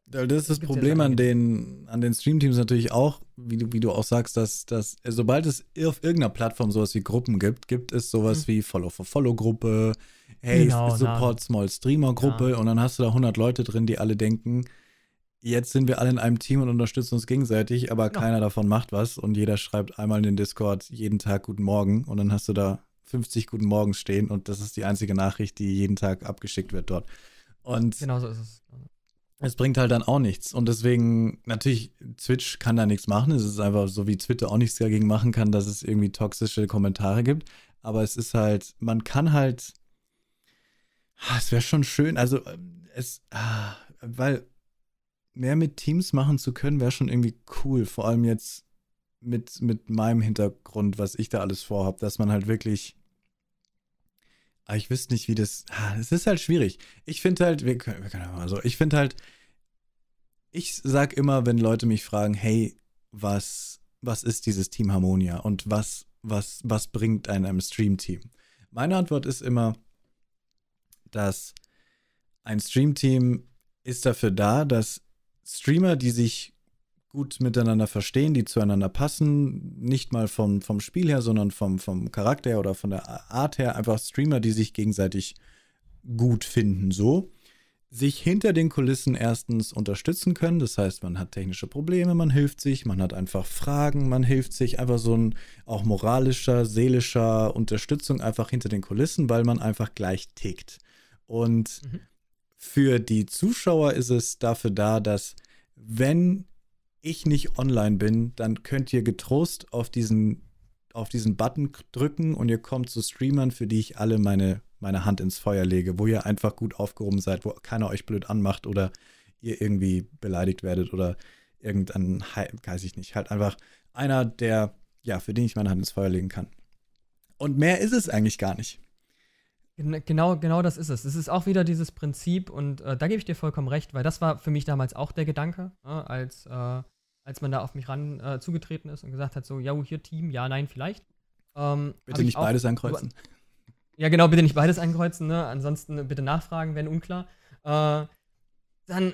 Das ist das Problem an den, an den Streamteams natürlich auch, wie du, wie du auch sagst, dass, dass sobald es auf irgendeiner Plattform sowas wie Gruppen gibt, gibt es sowas mhm. wie Follow-for-Follow-Gruppe, hey, genau, Support na, Small Streamer-Gruppe ja. und dann hast du da 100 Leute drin, die alle denken, jetzt sind wir alle in einem Team und unterstützen uns gegenseitig, aber ja. keiner davon macht was und jeder schreibt einmal in den Discord jeden Tag Guten Morgen und dann hast du da 50 Guten Morgens stehen und das ist die einzige Nachricht, die jeden Tag abgeschickt wird dort. Und genau so ist es. Es bringt halt dann auch nichts. Und deswegen, natürlich, Twitch kann da nichts machen. Es ist einfach so, wie Twitter auch nichts dagegen machen kann, dass es irgendwie toxische Kommentare gibt. Aber es ist halt, man kann halt, ah, es wäre schon schön, also es, ah, weil mehr mit Teams machen zu können, wäre schon irgendwie cool. Vor allem jetzt mit, mit meinem Hintergrund, was ich da alles vorhabe, dass man halt wirklich. Aber ich wüsste nicht, wie das. Es ist halt schwierig. Ich finde halt, wir können, wir können mal so, ich finde halt, ich sag immer, wenn Leute mich fragen, hey, was, was ist dieses Team Harmonia und was, was, was bringt einem Stream-Team? Meine Antwort ist immer, dass ein Stream-Team ist dafür da, dass Streamer, die sich gut miteinander verstehen, die zueinander passen, nicht mal vom, vom Spiel her, sondern vom, vom Charakter oder von der Art her, einfach Streamer, die sich gegenseitig gut finden, so, sich hinter den Kulissen erstens unterstützen können. Das heißt, man hat technische Probleme, man hilft sich, man hat einfach Fragen, man hilft sich, einfach so ein auch moralischer, seelischer Unterstützung einfach hinter den Kulissen, weil man einfach gleich tickt. Und mhm. Für die Zuschauer ist es dafür da, dass wenn ich nicht online bin, dann könnt ihr getrost auf diesen, auf diesen Button drücken und ihr kommt zu Streamern, für die ich alle meine, meine Hand ins Feuer lege, wo ihr einfach gut aufgehoben seid, wo keiner euch blöd anmacht oder ihr irgendwie beleidigt werdet oder irgendein, weiß ich nicht, halt einfach einer, der, ja, für den ich meine Hand ins Feuer legen kann. Und mehr ist es eigentlich gar nicht. Genau, genau das ist es. Es ist auch wieder dieses Prinzip und äh, da gebe ich dir vollkommen recht, weil das war für mich damals auch der Gedanke, äh, als, äh, als man da auf mich ran äh, zugetreten ist und gesagt hat, so, ja, hier Team, ja, nein, vielleicht. Ähm, bitte nicht auch, beides ankreuzen. Ja, genau, bitte nicht beides ankreuzen, ne? Ansonsten bitte nachfragen, wenn unklar. Äh, dann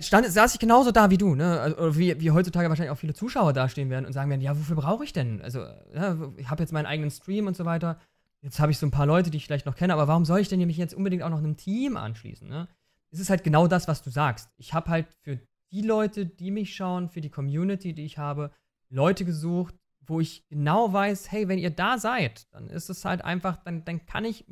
stand, saß ich genauso da wie du, ne? Also, wie, wie heutzutage wahrscheinlich auch viele Zuschauer dastehen werden und sagen werden, ja, wofür brauche ich denn? Also, ja, ich habe jetzt meinen eigenen Stream und so weiter jetzt habe ich so ein paar Leute, die ich vielleicht noch kenne, aber warum soll ich denn mich jetzt unbedingt auch noch einem Team anschließen? Ne? Es ist halt genau das, was du sagst. Ich habe halt für die Leute, die mich schauen, für die Community, die ich habe, Leute gesucht, wo ich genau weiß, hey, wenn ihr da seid, dann ist es halt einfach, dann, dann kann ich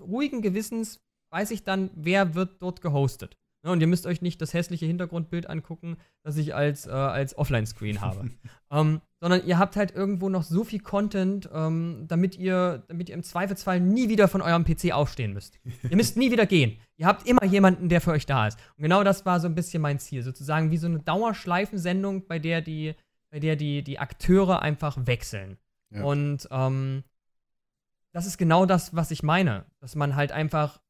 ruhigen Gewissens, weiß ich dann, wer wird dort gehostet. Ne, und ihr müsst euch nicht das hässliche Hintergrundbild angucken, das ich als, äh, als Offline-Screen habe. [LAUGHS] ähm, sondern ihr habt halt irgendwo noch so viel Content, ähm, damit, ihr, damit ihr im Zweifelsfall nie wieder von eurem PC aufstehen müsst. ihr müsst nie wieder gehen. Ihr habt immer jemanden, der für euch da ist. Und genau das war so ein bisschen mein Ziel. Sozusagen wie so eine Dauerschleifensendung, bei der die, bei der die, die Akteure einfach wechseln. Ja. Und ähm, das ist genau das, was ich meine. Dass man halt einfach,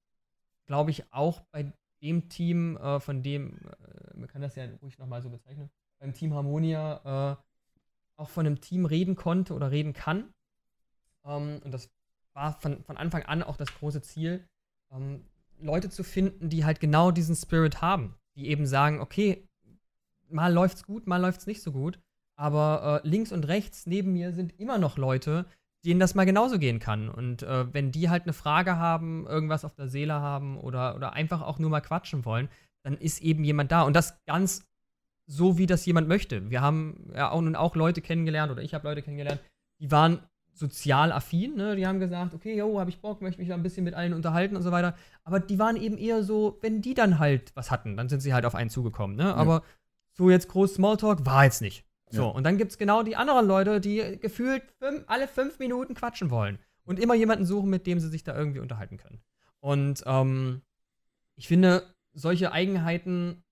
glaube ich, auch bei dem Team, äh, von dem, äh, man kann das ja ruhig nochmal so bezeichnen, beim Team Harmonia äh, auch von einem Team reden konnte oder reden kann. Ähm, und das war von, von Anfang an auch das große Ziel, ähm, Leute zu finden, die halt genau diesen Spirit haben. Die eben sagen, okay, mal läuft's gut, mal läuft's nicht so gut. Aber äh, links und rechts neben mir sind immer noch Leute, denen das mal genauso gehen kann. Und äh, wenn die halt eine Frage haben, irgendwas auf der Seele haben oder, oder einfach auch nur mal quatschen wollen, dann ist eben jemand da. Und das ganz so, wie das jemand möchte. Wir haben ja auch nun auch Leute kennengelernt oder ich habe Leute kennengelernt, die waren sozial affin, ne? Die haben gesagt, okay, yo, habe ich Bock, möchte mich da ein bisschen mit allen unterhalten und so weiter. Aber die waren eben eher so, wenn die dann halt was hatten, dann sind sie halt auf einen zugekommen, ne? Ja. Aber so jetzt groß Smalltalk war jetzt nicht. So, ja. und dann gibt es genau die anderen Leute, die gefühlt fünf, alle fünf Minuten quatschen wollen und immer jemanden suchen, mit dem sie sich da irgendwie unterhalten können. Und ähm, ich finde, solche Eigenheiten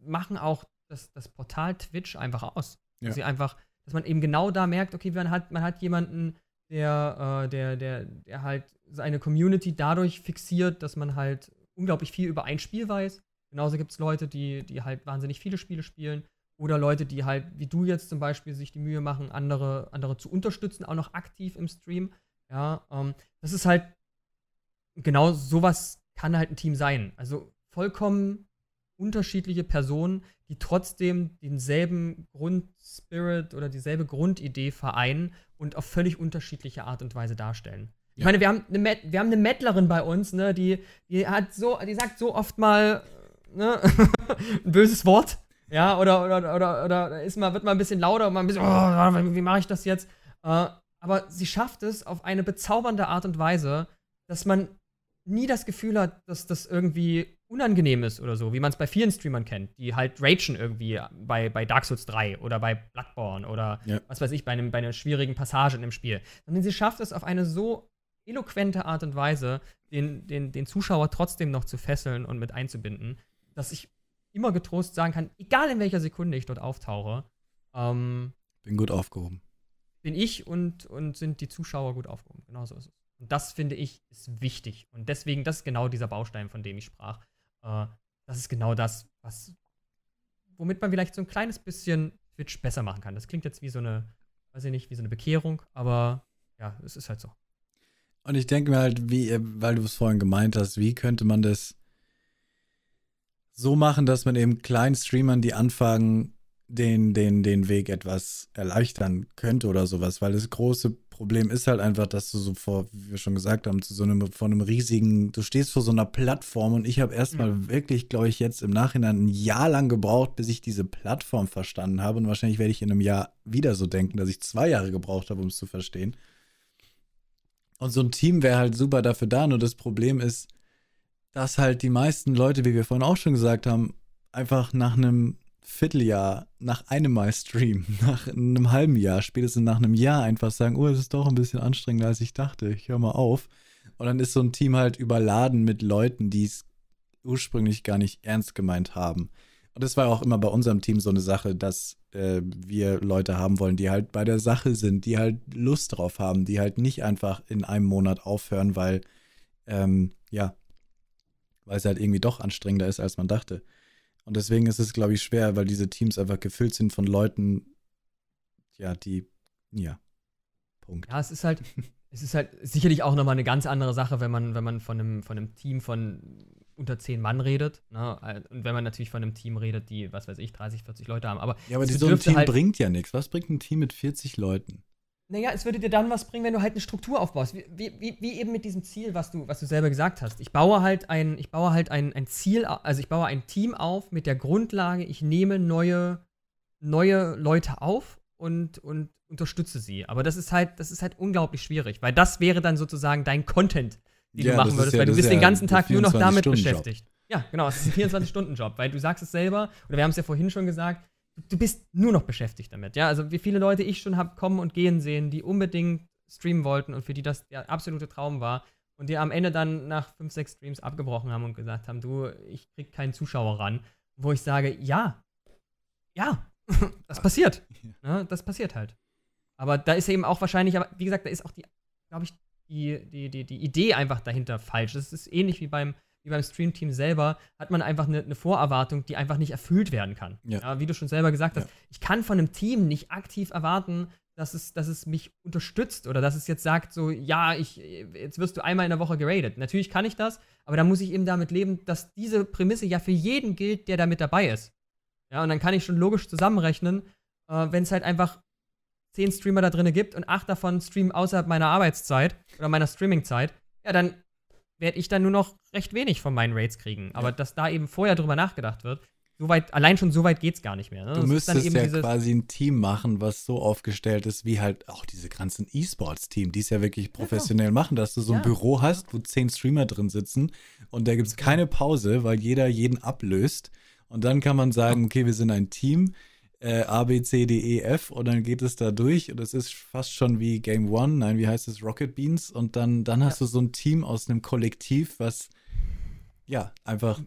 machen auch das, das Portal Twitch einfach aus. Ja. Dass sie einfach, dass man eben genau da merkt, okay, man hat, man hat jemanden, der, äh, der, der, der halt seine Community dadurch fixiert, dass man halt unglaublich viel über ein Spiel weiß. Genauso gibt es Leute, die, die halt wahnsinnig viele Spiele spielen oder Leute, die halt, wie du jetzt zum Beispiel, sich die Mühe machen, andere, andere zu unterstützen, auch noch aktiv im Stream. Ja, ähm, das ist halt genau sowas kann halt ein Team sein. Also vollkommen unterschiedliche Personen, die trotzdem denselben Grundspirit oder dieselbe Grundidee vereinen und auf völlig unterschiedliche Art und Weise darstellen. Ja. Ich meine, wir haben eine, Met wir haben eine Mettlerin bei uns, ne, die, die hat so, die sagt so oft mal ne, [LAUGHS] ein böses Wort. Ja, oder, oder, oder, oder ist mal, wird mal ein bisschen lauter und mal ein bisschen, oh, wie mache ich das jetzt? Äh, aber sie schafft es auf eine bezaubernde Art und Weise, dass man nie das Gefühl hat, dass das irgendwie unangenehm ist oder so, wie man es bei vielen Streamern kennt, die halt ragen irgendwie bei, bei Dark Souls 3 oder bei Bloodborne oder ja. was weiß ich, bei, einem, bei einer schwierigen Passage in dem Spiel. Sondern sie schafft es auf eine so eloquente Art und Weise, den, den, den Zuschauer trotzdem noch zu fesseln und mit einzubinden, dass ich immer getrost sagen kann, egal in welcher Sekunde ich dort auftauche, ähm, bin gut aufgehoben. Bin ich und, und sind die Zuschauer gut aufgehoben. Genau so ist es. Und das finde ich ist wichtig. Und deswegen, das ist genau dieser Baustein, von dem ich sprach. Äh, das ist genau das, was, womit man vielleicht so ein kleines bisschen Twitch besser machen kann. Das klingt jetzt wie so eine, weiß ich nicht, wie so eine Bekehrung, aber ja, es ist halt so. Und ich denke mir halt, wie, weil du es vorhin gemeint hast, wie könnte man das so machen, dass man eben kleinen Streamern, die anfangen, den, den, den Weg etwas erleichtern könnte oder sowas, weil das große Problem ist halt einfach, dass du so vor, wie wir schon gesagt haben, zu so einem, vor einem riesigen, du stehst vor so einer Plattform und ich habe erstmal mhm. wirklich, glaube ich, jetzt im Nachhinein ein Jahr lang gebraucht, bis ich diese Plattform verstanden habe und wahrscheinlich werde ich in einem Jahr wieder so denken, dass ich zwei Jahre gebraucht habe, um es zu verstehen. Und so ein Team wäre halt super dafür da, nur das Problem ist, dass halt die meisten Leute, wie wir vorhin auch schon gesagt haben, einfach nach einem Vierteljahr, nach einem Mal Stream, [LAUGHS] nach einem halben Jahr, spätestens nach einem Jahr einfach sagen, oh, es ist doch ein bisschen anstrengender, als ich dachte, ich höre mal auf. Und dann ist so ein Team halt überladen mit Leuten, die es ursprünglich gar nicht ernst gemeint haben. Und das war auch immer bei unserem Team so eine Sache, dass äh, wir Leute haben wollen, die halt bei der Sache sind, die halt Lust drauf haben, die halt nicht einfach in einem Monat aufhören, weil, ähm, ja, weil es halt irgendwie doch anstrengender ist, als man dachte. Und deswegen ist es, glaube ich, schwer, weil diese Teams einfach gefüllt sind von Leuten, ja, die, ja, Punkt. Ja, es ist halt, [LAUGHS] es ist halt sicherlich auch nochmal eine ganz andere Sache, wenn man, wenn man von einem, von einem Team von unter zehn Mann redet. Ne? Und wenn man natürlich von einem Team redet, die, was weiß ich, 30, 40 Leute haben. Aber ja, aber so ein Team halt bringt ja nichts. Was bringt ein Team mit 40 Leuten? Naja, es würde dir dann was bringen, wenn du halt eine Struktur aufbaust. Wie, wie, wie eben mit diesem Ziel, was du, was du selber gesagt hast. Ich baue halt ein, ich baue halt ein, ein Ziel, also ich baue ein Team auf mit der Grundlage, ich nehme neue, neue Leute auf und, und unterstütze sie. Aber das ist halt, das ist halt unglaublich schwierig, weil das wäre dann sozusagen dein Content, den ja, du machen würdest, ja, weil du bist ja den ganzen Tag nur noch damit beschäftigt. Ja, genau, es ist ein 24-Stunden-Job, weil du sagst es selber, oder wir haben es ja vorhin schon gesagt, du bist nur noch beschäftigt damit. Ja, also wie viele Leute ich schon habe kommen und gehen sehen, die unbedingt streamen wollten und für die das der absolute Traum war und die am Ende dann nach fünf, sechs Streams abgebrochen haben und gesagt haben, du, ich krieg keinen Zuschauer ran. Wo ich sage, ja, ja, [LAUGHS] das passiert. Ja, ne, das passiert halt. Aber da ist eben auch wahrscheinlich, aber wie gesagt, da ist auch die, glaube ich, die, die, die, die Idee einfach dahinter falsch. Das ist ähnlich wie beim, wie beim Stream-Team selber, hat man einfach eine, eine, Vorerwartung, die einfach nicht erfüllt werden kann. Ja. ja wie du schon selber gesagt hast, ja. ich kann von einem Team nicht aktiv erwarten, dass es, dass es mich unterstützt oder dass es jetzt sagt, so, ja, ich, jetzt wirst du einmal in der Woche geradet. Natürlich kann ich das, aber da muss ich eben damit leben, dass diese Prämisse ja für jeden gilt, der da mit dabei ist. Ja, und dann kann ich schon logisch zusammenrechnen, äh, wenn es halt einfach zehn Streamer da drin gibt und acht davon streamen außerhalb meiner Arbeitszeit oder meiner Streamingzeit, ja, dann werde ich dann nur noch recht wenig von meinen Rates kriegen. Aber ja. dass da eben vorher drüber nachgedacht wird, so weit, allein schon so weit geht es gar nicht mehr. Ne? Du das müsstest ja quasi ein Team machen, was so aufgestellt ist, wie halt auch diese ganzen E-Sports-Team, die es ja wirklich professionell ja, machen, dass du so ein ja. Büro hast, wo zehn Streamer drin sitzen und da gibt es keine Pause, weil jeder jeden ablöst. Und dann kann man sagen, okay, wir sind ein Team, äh, A, B, C, D, E, F und dann geht es da durch und es ist fast schon wie Game One, nein, wie heißt es, Rocket Beans und dann, dann hast du so ein Team aus einem Kollektiv, was ja einfach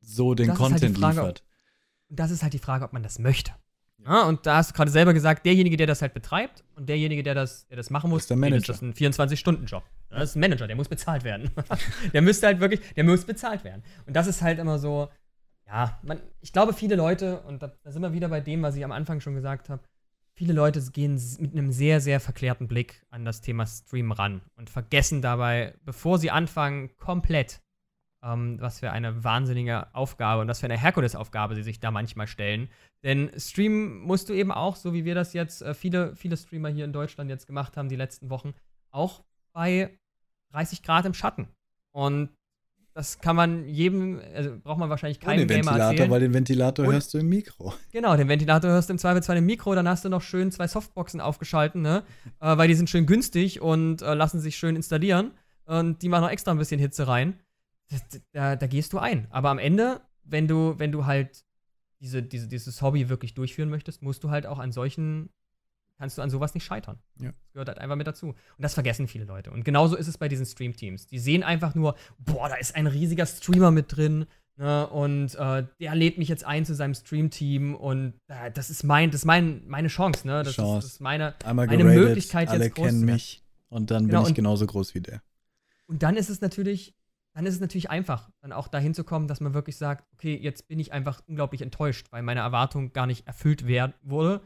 so den halt Content halt Frage, liefert. Und das ist halt die Frage, ob man das möchte. Ja, und da hast du gerade selber gesagt, derjenige, der das halt betreibt und derjenige, der das, der das machen muss, ist der Manager. das ist ein 24-Stunden-Job. Das ist ein Manager, der muss bezahlt werden. [LAUGHS] der müsste halt wirklich, der muss bezahlt werden. Und das ist halt immer so, ja, man, ich glaube, viele Leute, und da, da sind wir wieder bei dem, was ich am Anfang schon gesagt habe, viele Leute gehen mit einem sehr, sehr verklärten Blick an das Thema Stream ran und vergessen dabei, bevor sie anfangen, komplett ähm, was für eine wahnsinnige Aufgabe und was für eine Herkulesaufgabe sie sich da manchmal stellen. Denn Stream musst du eben auch, so wie wir das jetzt, äh, viele, viele Streamer hier in Deutschland jetzt gemacht haben, die letzten Wochen, auch bei 30 Grad im Schatten. Und das kann man jedem, also braucht man wahrscheinlich keinen und den Gamer Ventilator, erzählen. weil den Ventilator und, hörst du im Mikro. [LAUGHS] Genau, den Ventilator hörst du im Zweifelsfall im Mikro, dann hast du noch schön zwei Softboxen aufgeschalten, ne? äh, weil die sind schön günstig und äh, lassen sich schön installieren. Und die machen noch extra ein bisschen Hitze rein da, da gehst du ein. Aber am Ende, wenn du, wenn du halt diese, diese, dieses Hobby wirklich durchführen möchtest, musst du halt auch an solchen, kannst du an sowas nicht scheitern. Ja. Das gehört halt einfach mit dazu. Und das vergessen viele Leute. Und genauso ist es bei diesen Stream-Teams. Die sehen einfach nur, boah, da ist ein riesiger Streamer mit drin. Ne, und äh, der lädt mich jetzt ein zu seinem Stream-Team und äh, das ist mein, das ist mein, meine Chance, ne? Das, Chance. Ist, das ist meine, Einmal meine geradet, Möglichkeit alle jetzt groß kennen mich und dann genau, bin ich und, genauso groß wie der. Und dann ist es natürlich dann ist es natürlich einfach, dann auch dahin zu kommen, dass man wirklich sagt, okay, jetzt bin ich einfach unglaublich enttäuscht, weil meine Erwartung gar nicht erfüllt werden wurde.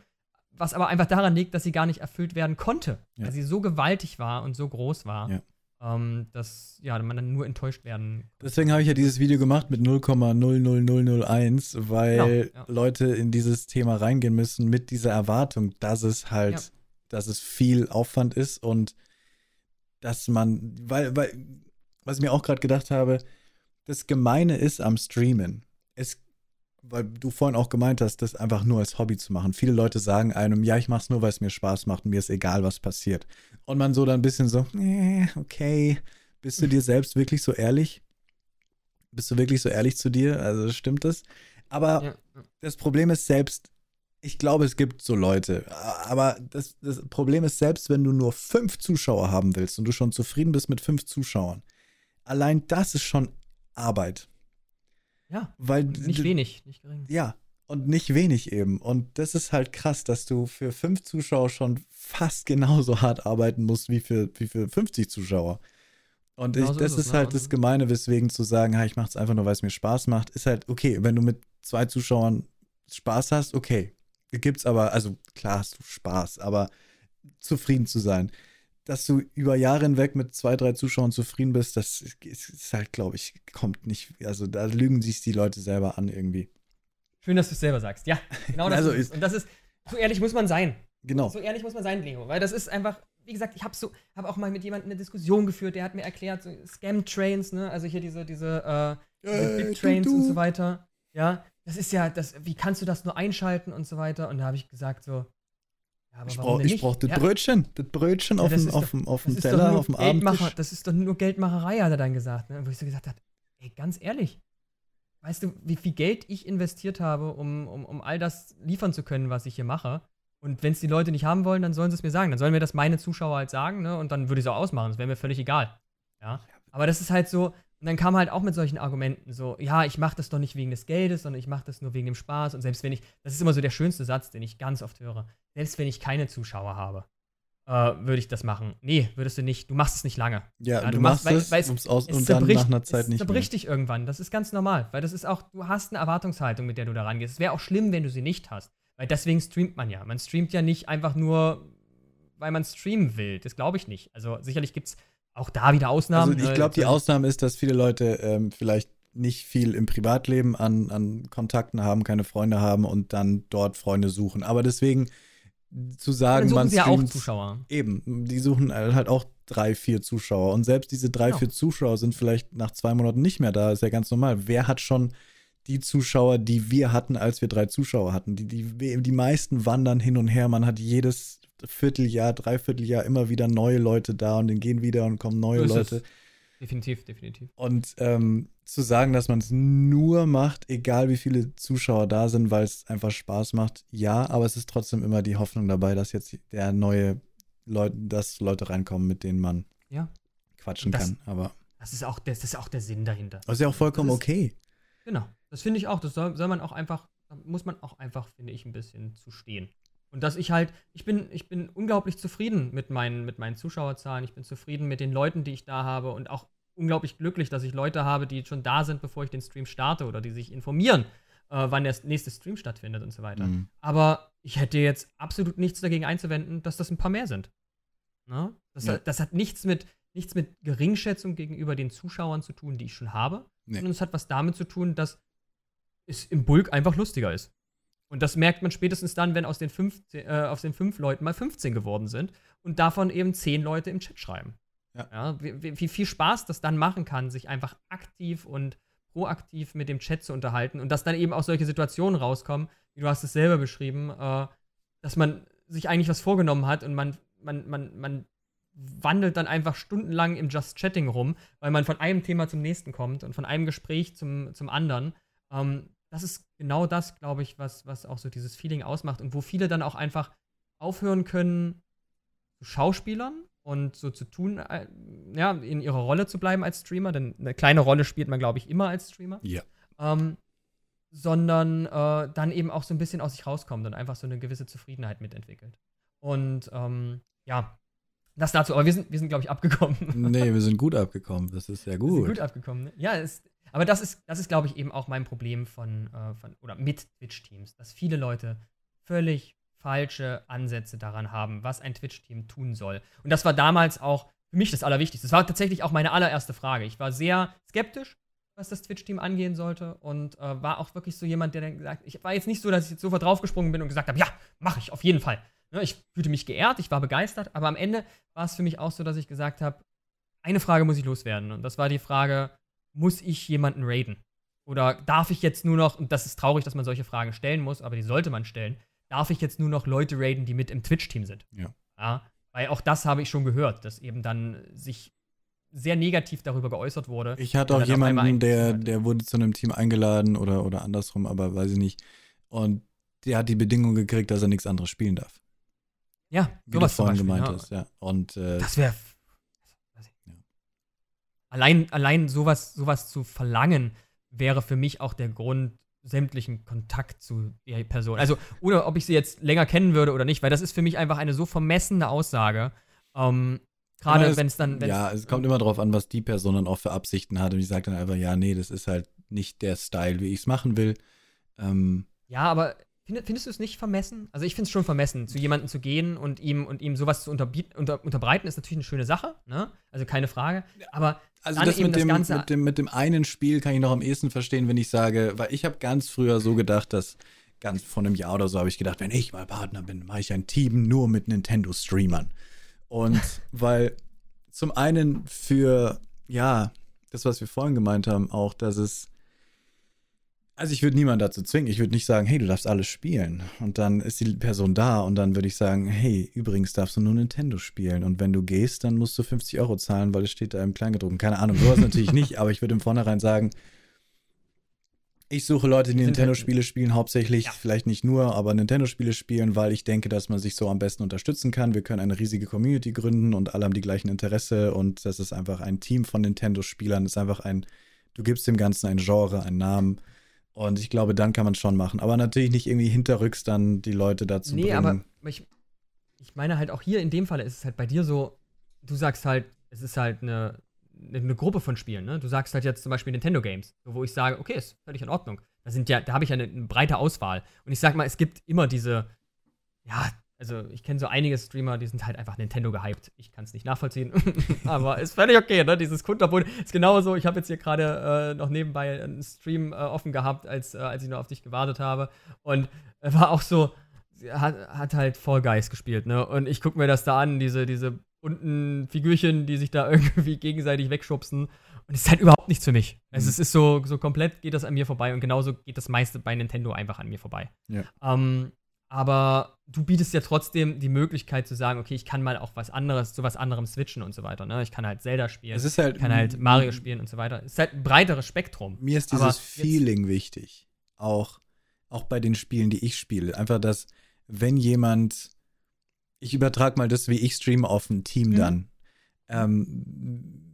Was aber einfach daran liegt, dass sie gar nicht erfüllt werden konnte, ja. weil sie so gewaltig war und so groß war, ja. ähm, dass ja, man dann nur enttäuscht werden konnte. Deswegen habe ich ja dieses Video gemacht mit 0,00001, weil genau, ja. Leute in dieses Thema reingehen müssen mit dieser Erwartung, dass es halt, dass es viel Aufwand ist und dass man, weil, weil was ich mir auch gerade gedacht habe, das Gemeine ist am Streamen. Es, weil du vorhin auch gemeint hast, das einfach nur als Hobby zu machen. Viele Leute sagen einem, ja, ich mach's nur, weil es mir Spaß macht und mir ist egal, was passiert. Und man so dann ein bisschen so, äh, okay, bist du dir selbst wirklich so ehrlich? Bist du wirklich so ehrlich zu dir? Also stimmt das? Aber ja. das Problem ist selbst, ich glaube, es gibt so Leute. Aber das, das Problem ist selbst, wenn du nur fünf Zuschauer haben willst und du schon zufrieden bist mit fünf Zuschauern, allein das ist schon Arbeit. Ja. Weil nicht wenig, nicht gering. Ja, und nicht wenig eben. Und das ist halt krass, dass du für fünf Zuschauer schon fast genauso hart arbeiten musst wie für, wie für 50 Zuschauer. Und ich, das ist, ist halt ne? das Gemeine, weswegen zu sagen, ha, ich mache es einfach nur, weil es mir Spaß macht, ist halt okay. Wenn du mit zwei Zuschauern Spaß hast, okay. Gibt's aber, also klar hast du Spaß, aber zufrieden zu sein dass du über Jahre hinweg mit zwei, drei Zuschauern zufrieden bist, das ist halt, glaube ich, kommt nicht. Also da lügen sich die Leute selber an irgendwie. Schön, dass du es selber sagst. Ja, genau das also ist. Und das ist, so ehrlich muss man sein. Genau. So ehrlich muss man sein, Leo. Weil das ist einfach, wie gesagt, ich habe so, habe auch mal mit jemandem eine Diskussion geführt, der hat mir erklärt, so Scam-Trains, ne? Also hier diese, diese, äh, äh Bit-Trains und so weiter. Ja, das ist ja, das, wie kannst du das nur einschalten und so weiter? Und da habe ich gesagt, so, ich brauche brauch das ja. Brötchen, das Brötchen ja, auf, dem, auf, auf dem Teller, auf dem Abendtisch. Das ist doch nur Geldmacherei, hat er dann gesagt. Ne? Wo ich so gesagt habe, ey, ganz ehrlich, weißt du, wie viel Geld ich investiert habe, um, um, um all das liefern zu können, was ich hier mache? Und wenn es die Leute nicht haben wollen, dann sollen sie es mir sagen. Dann sollen mir das meine Zuschauer halt sagen, ne? Und dann würde ich es auch ausmachen. Das wäre mir völlig egal. Ja. Aber das ist halt so, und dann kam halt auch mit solchen Argumenten so, ja, ich mache das doch nicht wegen des Geldes, sondern ich mache das nur wegen dem Spaß. Und selbst wenn ich, das ist immer so der schönste Satz, den ich ganz oft höre, selbst wenn ich keine Zuschauer habe, äh, würde ich das machen. Nee, würdest du nicht. Du machst es nicht lange. Ja, Ja, du, du machst machst- es, weil es- aus, Es und dann nach einer Zeit es nicht mehr. zerbricht dich irgendwann. Das ist ganz normal, weil das ist auch, du hast eine Erwartungshaltung, mit der du da rangehst. Es wäre auch schlimm, wenn du sie nicht hast. Weil deswegen streamt man ja. Man streamt ja nicht einfach nur, weil man streamen will. Das glaube ich nicht. Also sicherlich gibt es auch da wieder Ausnahmen. Also ich ne? glaube, die Ausnahme ist, dass viele Leute ähm, vielleicht nicht viel im Privatleben an, an Kontakten haben, keine Freunde haben und dann dort Freunde suchen. Aber deswegen zu sagen, man ja auch Zuschauer. Eben, die suchen halt auch drei, vier Zuschauer. Und selbst diese drei, Genau. vier Zuschauer sind vielleicht nach zwei Monaten nicht mehr da. Ist ja ganz normal. Wer hat schon die Zuschauer, die wir hatten, als wir drei Zuschauer hatten? Die, die, die meisten wandern hin und her. Man hat jedes Vierteljahr, Dreivierteljahr immer wieder neue Leute da und dann gehen wieder und kommen neue So Leute. Definitiv, definitiv. Und ähm, zu sagen, dass man es nur macht, egal wie viele Zuschauer da sind, weil es einfach Spaß macht, ja, aber es ist trotzdem immer die Hoffnung dabei, dass jetzt der neue Leute, dass Leute reinkommen, mit denen man Ja. quatschen Das- kann. Aber Das ist auch, das ist auch der Sinn dahinter. das ist ja auch vollkommen ist- okay. Genau. Das finde ich auch. Das soll, soll man auch einfach, muss man auch einfach, finde ich, ein bisschen zu stehen. Und dass ich halt, ich bin, ich bin unglaublich zufrieden mit meinen, mit meinen Zuschauerzahlen. Ich bin zufrieden mit den Leuten, die ich da habe und auch unglaublich glücklich, dass ich Leute habe, die schon da sind, bevor ich den Stream starte oder die sich informieren, äh, wann der nächste Stream stattfindet und so weiter. Mhm. Aber ich hätte jetzt absolut nichts dagegen einzuwenden, dass das ein paar mehr sind. Ne? Das, Ja. hat, das hat nichts mit, nichts mit Geringschätzung gegenüber den Zuschauern zu tun, die ich schon habe, Nee. sondern es hat was damit zu tun, dass es im Bulk einfach lustiger ist. Und das merkt man spätestens dann, wenn aus den, 15, äh, aus den fünf Leuten mal 15 geworden sind und davon eben zehn Leute im Chat schreiben. Ja. wie, wie, wie viel Spaß das dann machen kann, sich einfach aktiv und proaktiv mit dem Chat zu unterhalten und dass dann eben auch solche Situationen rauskommen, wie du hast es selber beschrieben, äh, dass man sich eigentlich was vorgenommen hat und man, man, man, man wandelt dann einfach stundenlang im Just Chatting rum, weil man von einem Thema zum nächsten kommt und von einem Gespräch zum, zum anderen. Ähm, das ist genau das, glaube ich, was, was auch so dieses Feeling ausmacht und wo viele dann auch einfach aufhören können zu Schauspielern und so zu tun, äh, ja, in ihrer Rolle zu bleiben als Streamer, denn eine kleine Rolle spielt man, glaube ich, immer als Streamer. Ja. Ähm, sondern äh, dann eben auch so ein bisschen aus sich rauskommt und einfach so eine gewisse Zufriedenheit mitentwickelt. Und ähm, ja, das dazu. Aber wir sind, wir sind glaube ich, abgekommen. Nee, [LAUGHS] wir sind gut abgekommen. Das ist ja Wir sind gut. gut abgekommen. Ne? Ja, es, aber das ist, das ist, glaube ich, eben auch mein Problem von, äh, von oder mit Twitch-Teams, dass viele Leute völlig falsche Ansätze daran haben, was ein Twitch-Team tun soll. Und das war damals auch für mich das Allerwichtigste. Das war tatsächlich auch meine allererste Frage. Ich war sehr skeptisch, was das Twitch-Team angehen sollte und äh, war auch wirklich so jemand, der dann gesagt ich war jetzt nicht so, dass ich jetzt sofort draufgesprungen bin und gesagt habe, ja, mache ich auf jeden Fall. Ne, ich fühlte mich geehrt, ich war begeistert, aber am Ende war es für mich auch so, dass ich gesagt habe, eine Frage muss ich loswerden und das war die Frage, muss ich jemanden raiden? Oder darf ich jetzt nur noch, und das ist traurig, dass man solche Fragen stellen muss, aber die sollte man stellen, darf ich jetzt nur noch Leute raiden, die mit im Twitch-Team sind? Ja. ja. Weil auch das habe ich schon gehört, dass eben dann sich sehr negativ darüber geäußert wurde. Ich hatte auch jemanden, der, der wurde zu einem Team eingeladen oder, oder andersrum, aber weiß ich nicht. Und der hat die Bedingung gekriegt, dass er nichts anderes spielen darf. Ja, Wie du sowas vorhin gemeint ja. hast, ja. Und äh, Das wäre. Allein, allein sowas, sowas zu verlangen, wäre für mich auch der Grund, sämtlichen Kontakt zu der Person. Also, oder ob ich sie jetzt länger kennen würde oder nicht, weil das ist für mich einfach eine so vermessene Aussage. Ähm, Gerade wenn es dann. ja, es kommt immer drauf an, was die Person dann auch für Absichten hat. Und ich sage dann einfach, ja, nee, das ist halt nicht der Style, wie ich es machen will. Ähm, Ja, aber findest du es nicht vermessen? Also ich finde es schon vermessen, zu jemandem zu gehen und ihm und ihm sowas zu unterbiet, unter, unterbreiten, ist natürlich eine schöne Sache, ne? Also keine Frage. Aber also das, mit, das dem, mit, dem, mit dem einen Spiel kann ich noch am ehesten verstehen, wenn ich sage, weil ich habe ganz früher so gedacht, dass ganz vor einem Jahr oder so habe ich gedacht, wenn ich mal Partner bin, mache ich ein Team nur mit Nintendo-Streamern. Und [LAUGHS] weil zum einen für, ja, das, was wir vorhin gemeint haben, auch, dass es also ich würde niemanden dazu zwingen. Ich würde nicht sagen, hey, du darfst alles spielen. Und dann ist die Person da und dann würde ich sagen, hey, übrigens darfst du nur Nintendo spielen. Und wenn du gehst, dann musst du 50 Euro zahlen, weil es steht da im Kleingedruckten. Keine Ahnung, sowas natürlich nicht, aber ich würde im Vornherein sagen, ich suche Leute, die Nintendo-Spiele spielen, hauptsächlich, Ja. vielleicht nicht nur, aber Nintendo-Spiele spielen, weil ich denke, dass man sich so am besten unterstützen kann. Wir können eine riesige Community gründen und alle haben die gleichen Interesse und das ist einfach ein Team von Nintendo-Spielern. Ist einfach ein, du gibst dem Ganzen ein Genre, einen Namen. Und ich glaube, dann kann man es schon machen. Aber natürlich nicht irgendwie hinterrücks dann die Leute dazu nee, bringen. aber ich, ich meine halt auch hier in dem Fall ist es halt bei dir so, du sagst halt, es ist halt eine, eine Gruppe von Spielen, ne? Du sagst halt jetzt zum Beispiel Nintendo Games, wo ich sage, okay, ist völlig in Ordnung. Da sind ja, da habe ich ja eine, eine, breite Auswahl. Und ich sag mal, es gibt immer diese, ja, also ich kenne so einige Streamer, die sind halt einfach Nintendo gehypt. Ich kann es nicht nachvollziehen, [LAUGHS] aber ist völlig okay, ne? Dieses Kunterbunt ist genauso. Ich habe jetzt hier gerade äh, noch nebenbei einen Stream äh, offen gehabt, als, äh, als ich noch auf dich gewartet habe. Und war auch so, hat, hat halt Fall Guys gespielt, ne? Und ich gucke mir das da an, diese, diese bunten Figürchen, die sich da [LAUGHS] irgendwie gegenseitig wegschubsen. Und es ist halt überhaupt nichts für mich. Also mhm. es ist so, so komplett geht das an mir vorbei und genauso geht das meiste bei Nintendo einfach an mir vorbei. Ja. Ähm, aber du bietest ja trotzdem die Möglichkeit zu sagen, okay, ich kann mal auch was anderes, zu was anderem switchen und so weiter. Ne? Ich kann halt Zelda spielen, es ist halt, ich kann halt Mario spielen und so weiter. Es ist halt ein breiteres Spektrum. Mir ist dieses Feeling wichtig. Auch, auch bei den Spielen, die ich spiele. Einfach, dass, wenn jemand, ich übertrage mal das, wie ich streame auf ein Team mhm. dann. Ähm,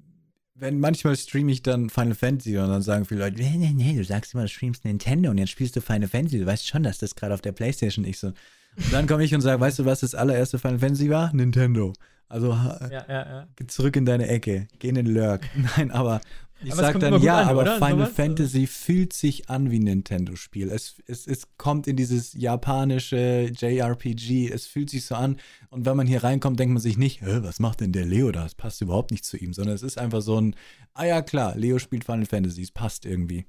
wenn manchmal streame ich dann Final Fantasy und dann sagen viele Leute, nee, nee, nee, du sagst immer, du streamst Nintendo und jetzt spielst du Final Fantasy, du weißt schon, dass das gerade auf der Playstation ist. So. Und dann komme ich und sage, weißt du, was das allererste Final Fantasy war? Nintendo. Also ja, ja, ja. geh zurück in deine Ecke, geh in den Lurk. [LAUGHS] Nein, aber ich aber sag dann ja, an, aber oder? Final Sowas? Fantasy fühlt sich an wie ein Nintendo-Spiel. Es, es, es kommt in dieses japanische JRPG, es fühlt sich so an. Und wenn man hier reinkommt, denkt man sich nicht, was macht denn der Leo da? Das passt überhaupt nicht zu ihm, sondern es ist einfach so ein, ah ja klar, Leo spielt Final Fantasy, es passt irgendwie.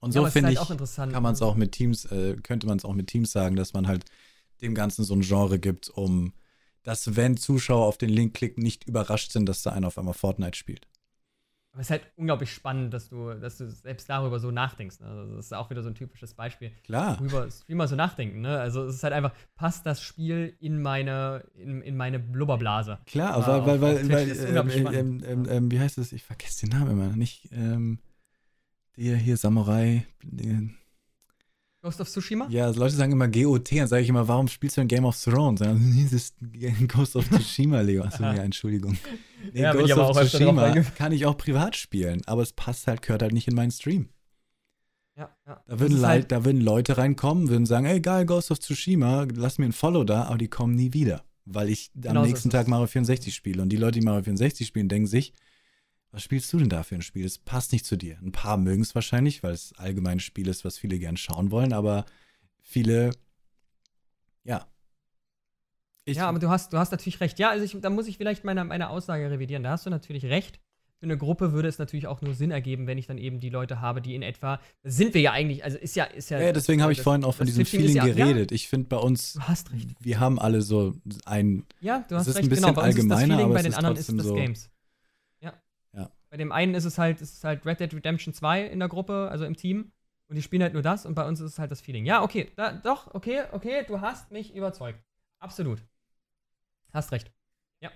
Und so ja, finde halt ich, kann man es ne? auch mit Teams, äh, könnte man es auch mit Teams sagen, dass man halt dem Ganzen so ein Genre gibt, um dass, wenn Zuschauer auf den Link klicken, nicht überrascht sind, dass da einer auf einmal Fortnite spielt. Aber es ist halt unglaublich spannend, dass du, dass du selbst darüber so nachdenkst. Ne? Also das ist auch wieder so ein typisches Beispiel. Klar. Worüber Streamer so nachdenken. Ne? Also es ist halt einfach, passt das Spiel in meine, in, in meine Blubberblase. Klar, äh, weil, weil, weil, weil ähm, ähm, ähm, wie heißt das? Ich vergesse den Namen immer. Nicht, ähm, der hier Samurai. Den, Ghost of Tsushima? Ja, also Leute sagen immer GOT, dann sage ich immer, warum spielst du ein Game of Thrones? Dann, nee, [LAUGHS] das ist Ghost of Tsushima, Leo. Achso, ja, Entschuldigung. [LAUGHS] Nee, ja, Ghost of Tsushima kann ich auch privat spielen, aber es passt halt, gehört halt nicht in meinen Stream. Ja, ja. Da würden, halt da würden Leute reinkommen, würden sagen, ey, geil, Ghost of Tsushima, lass mir ein Follow da, aber die kommen nie wieder, weil ich genau am nächsten so Tag Mario 64 spiele. Und die Leute, die Mario 64 spielen, denken sich, was spielst du denn da für ein Spiel? Es passt nicht zu dir. Ein paar mögen es wahrscheinlich, weil es allgemein ein Spiel ist, was viele gern schauen wollen, aber viele, ja. Ich ja, aber du hast, du hast natürlich recht. Ja, also ich, da muss ich vielleicht meine, meine Aussage revidieren. Da hast du natürlich recht. Für eine Gruppe würde es natürlich auch nur Sinn ergeben, wenn ich dann eben die Leute habe, die in etwa, sind wir ja eigentlich, also ist ja, ist ja. Ja, deswegen habe ich vorhin auch von diesem Feeling ja, geredet. Ja, ich finde bei uns, du hast recht. wir haben alle so ein, ja, du hast es ist recht. ein bisschen genau, allgemeiner, aber bei den anderen ist das so, Games. Bei dem einen ist es halt, ist es halt Red Dead Redemption 2 in der Gruppe, also im Team. Und die spielen halt nur das und bei uns ist es halt das Feeling. Ja, okay, da, doch, okay, okay, du hast mich überzeugt. Absolut. Hast recht. Ja.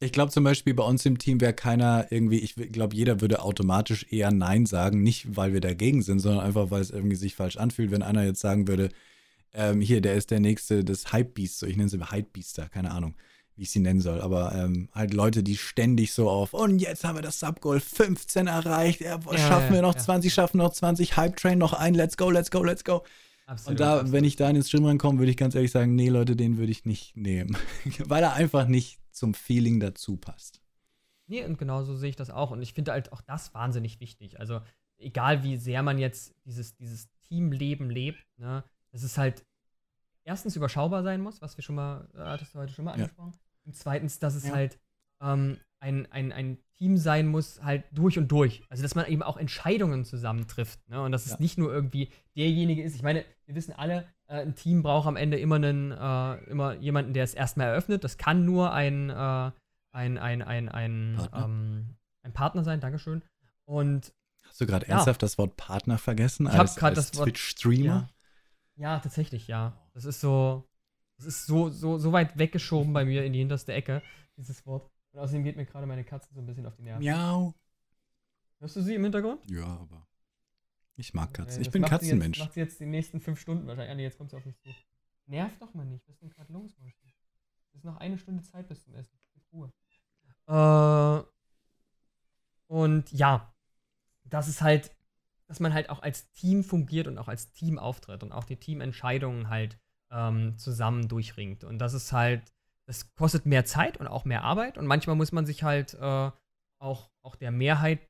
Ich glaube zum Beispiel bei uns im Team wäre keiner irgendwie, ich glaube, jeder würde automatisch eher Nein sagen. Nicht, weil wir dagegen sind, sondern einfach, weil es irgendwie sich falsch anfühlt. Wenn einer jetzt sagen würde, ähm, hier, der ist der nächste des Hype-Beast, so ich nenne sie Hype-Beaster, keine Ahnung wie ich sie nennen soll, aber ähm, halt Leute, die ständig so auf, und jetzt haben wir das Subgoal 15 erreicht, ja, ja, schaffen wir noch ja. 20, schaffen noch 20, Hype Train noch ein, let's go, let's go, let's go. Absolut, und da, absolut. wenn ich da in den Stream reinkomme, würde ich ganz ehrlich sagen, nee, Leute, den würde ich nicht nehmen, [LAUGHS] weil er einfach nicht zum Feeling dazu passt. Nee, und genauso sehe ich das auch. Und ich finde halt auch das wahnsinnig wichtig. Also, egal wie sehr man jetzt dieses, dieses Teamleben lebt, ne, es ist halt erstens überschaubar sein muss, was wir schon mal, äh, hattest du heute schon mal angesprochen. Ja. Und zweitens, dass es ja. halt ähm, ein, ein, ein Team sein muss, halt durch und durch. Also, dass man eben auch Entscheidungen zusammentrifft. Ne? Und dass ja. es nicht nur irgendwie derjenige ist. Ich meine, wir wissen alle, äh, ein Team braucht am Ende immer, einen, äh, immer jemanden, der es erstmal eröffnet. Das kann nur ein, äh, ein, ein, ein, ein, Partner. Ähm, ein Partner sein. Dankeschön. Und. Hast du gerade ja. ernsthaft das Wort Partner vergessen? Ich habe gerade das Wort. Twitch-Streamer? Ja. ja, tatsächlich, ja. Das ist so. Es ist so, so, so weit weggeschoben bei mir in die hinterste Ecke, dieses Wort. Und außerdem geht mir gerade meine Katze so ein bisschen auf die Nerven. Miau. Hörst du sie im Hintergrund? Ja, aber ich mag Katzen. ich bin Katzenmensch. Das macht sie jetzt die nächsten fünf Stunden wahrscheinlich. Ah, nee, jetzt kommt sie auf mich zu. Nerv doch mal nicht. Was ist denn gerade los, Moshi? Es ist noch eine Stunde Zeit bis zum Essen. Mit Ruhe. Äh, und ja, das ist halt, dass man halt auch als Team fungiert und auch als Team auftritt und auch die Teamentscheidungen halt ähm, zusammen durchringt. Und das ist halt das kostet mehr Zeit und auch mehr Arbeit und manchmal muss man sich halt äh, auch, auch der Mehrheit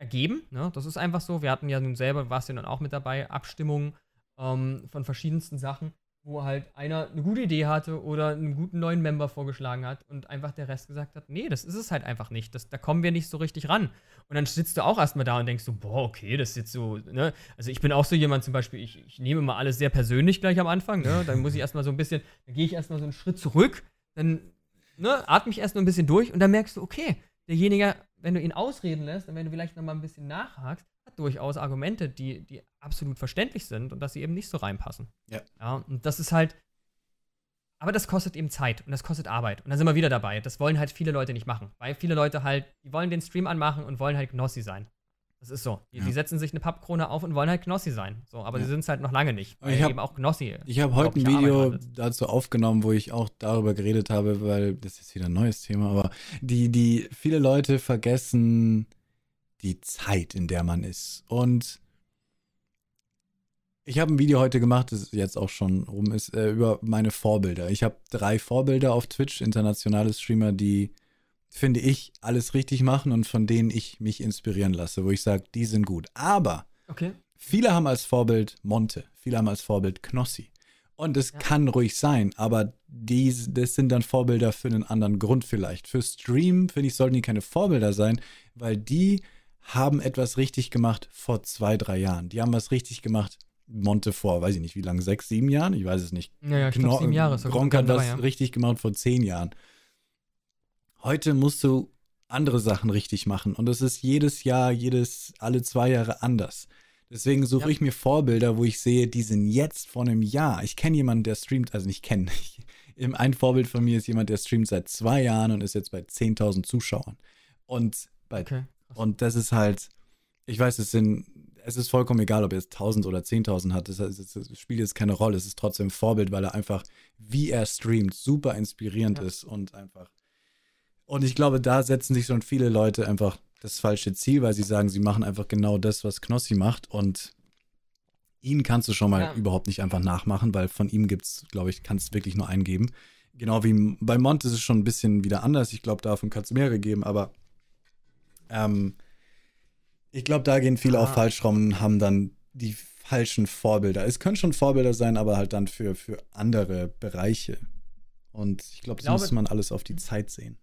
ergeben. Ne? Das ist einfach so. Wir hatten ja nun selber, warst ja dann auch mit dabei, Abstimmungen ähm, von verschiedensten Sachen wo halt einer eine gute Idee hatte oder einen guten neuen Member vorgeschlagen hat und einfach der Rest gesagt hat, nee, das ist es halt einfach nicht. Das, da kommen wir nicht so richtig ran. Und dann sitzt du auch erstmal da und denkst so, boah, okay, das ist jetzt so, ne? Also ich bin auch so jemand zum Beispiel, ich, ich nehme mal alles sehr persönlich gleich am Anfang, ne? Dann muss ich erstmal so ein bisschen, dann gehe ich erstmal so einen Schritt zurück, dann ne, atme ich erstmal ein bisschen durch und dann merkst du, okay, derjenige, wenn du ihn ausreden lässt und wenn du vielleicht nochmal ein bisschen nachhakst, hat durchaus Argumente, die, die absolut verständlich sind und dass sie eben nicht so reinpassen. Ja. ja. Und das ist halt. Aber das kostet eben Zeit und das kostet Arbeit. Und da sind wir wieder dabei. Das wollen halt viele Leute nicht machen. Weil viele Leute halt, die wollen den Stream anmachen und wollen halt Gnossi sein. Das ist so. Die, ja. die setzen sich eine Pappkrone auf und wollen halt Knossi sein. So, aber ja. sie sind es halt noch lange nicht. Weil ich hab, eben auch Knossi. Ich habe heute ein Video dazu aufgenommen, wo ich auch darüber geredet habe, weil das ist wieder ein neues Thema, aber die, die viele Leute vergessen die Zeit, in der man ist. Und ich habe ein Video heute gemacht, das jetzt auch schon rum ist, äh, über meine Vorbilder. Ich habe drei Vorbilder auf Twitch, internationale Streamer, die, finde ich, alles richtig machen und von denen ich mich inspirieren lasse, wo ich sage, die sind gut. Aber okay. viele haben als Vorbild Monte, viele haben als Vorbild Knossi. Und es ja. kann ruhig sein, aber die, das sind dann Vorbilder für einen anderen Grund vielleicht. Für Stream, finde ich, sollten die keine Vorbilder sein, weil die haben etwas richtig gemacht vor zwei, drei Jahren. Die haben was richtig gemacht. Monte vor, weiß ich nicht, wie lange, sechs, sieben Jahren? Ich weiß es nicht. Ja, ja ich glaub, sieben Jahre. Gronk hat was ja. richtig gemacht vor zehn Jahren. Heute musst du andere Sachen richtig machen. Und das ist jedes Jahr, jedes, alle zwei Jahre anders. Deswegen suche ja. ich mir Vorbilder, wo ich sehe, die sind jetzt vor einem Jahr. Ich kenne jemanden, der streamt, also nicht kennen. [LAUGHS] Ein Vorbild von mir ist jemand, der streamt seit zwei Jahren und ist jetzt bei 10.000 Zuschauern. Und bei okay. Und das ist halt, ich weiß, es sind, es ist vollkommen egal, ob er jetzt 1000 oder 10.000 hat. Das, das, das, spielt jetzt keine Rolle. Es ist trotzdem ein Vorbild, weil er einfach, wie er streamt, super inspirierend ja. ist und einfach. Und ich glaube, da setzen sich schon viele Leute einfach das falsche Ziel, weil sie sagen, sie machen einfach genau das, was Knossi macht. Und ihn kannst du schon mal ja. überhaupt nicht einfach nachmachen, weil von ihm gibt es, glaube ich, kannst wirklich nur einen geben. Genau wie bei Mont ist es schon ein bisschen wieder anders. Ich glaube, davon kann es mehrere geben, aber ähm, ich glaube, da gehen viele ah. auf falsch rum und haben dann die falschen Vorbilder. Es können schon Vorbilder sein, aber halt dann für, für andere Bereiche. Und ich glaube, so muss man alles auf die Zeit sehen.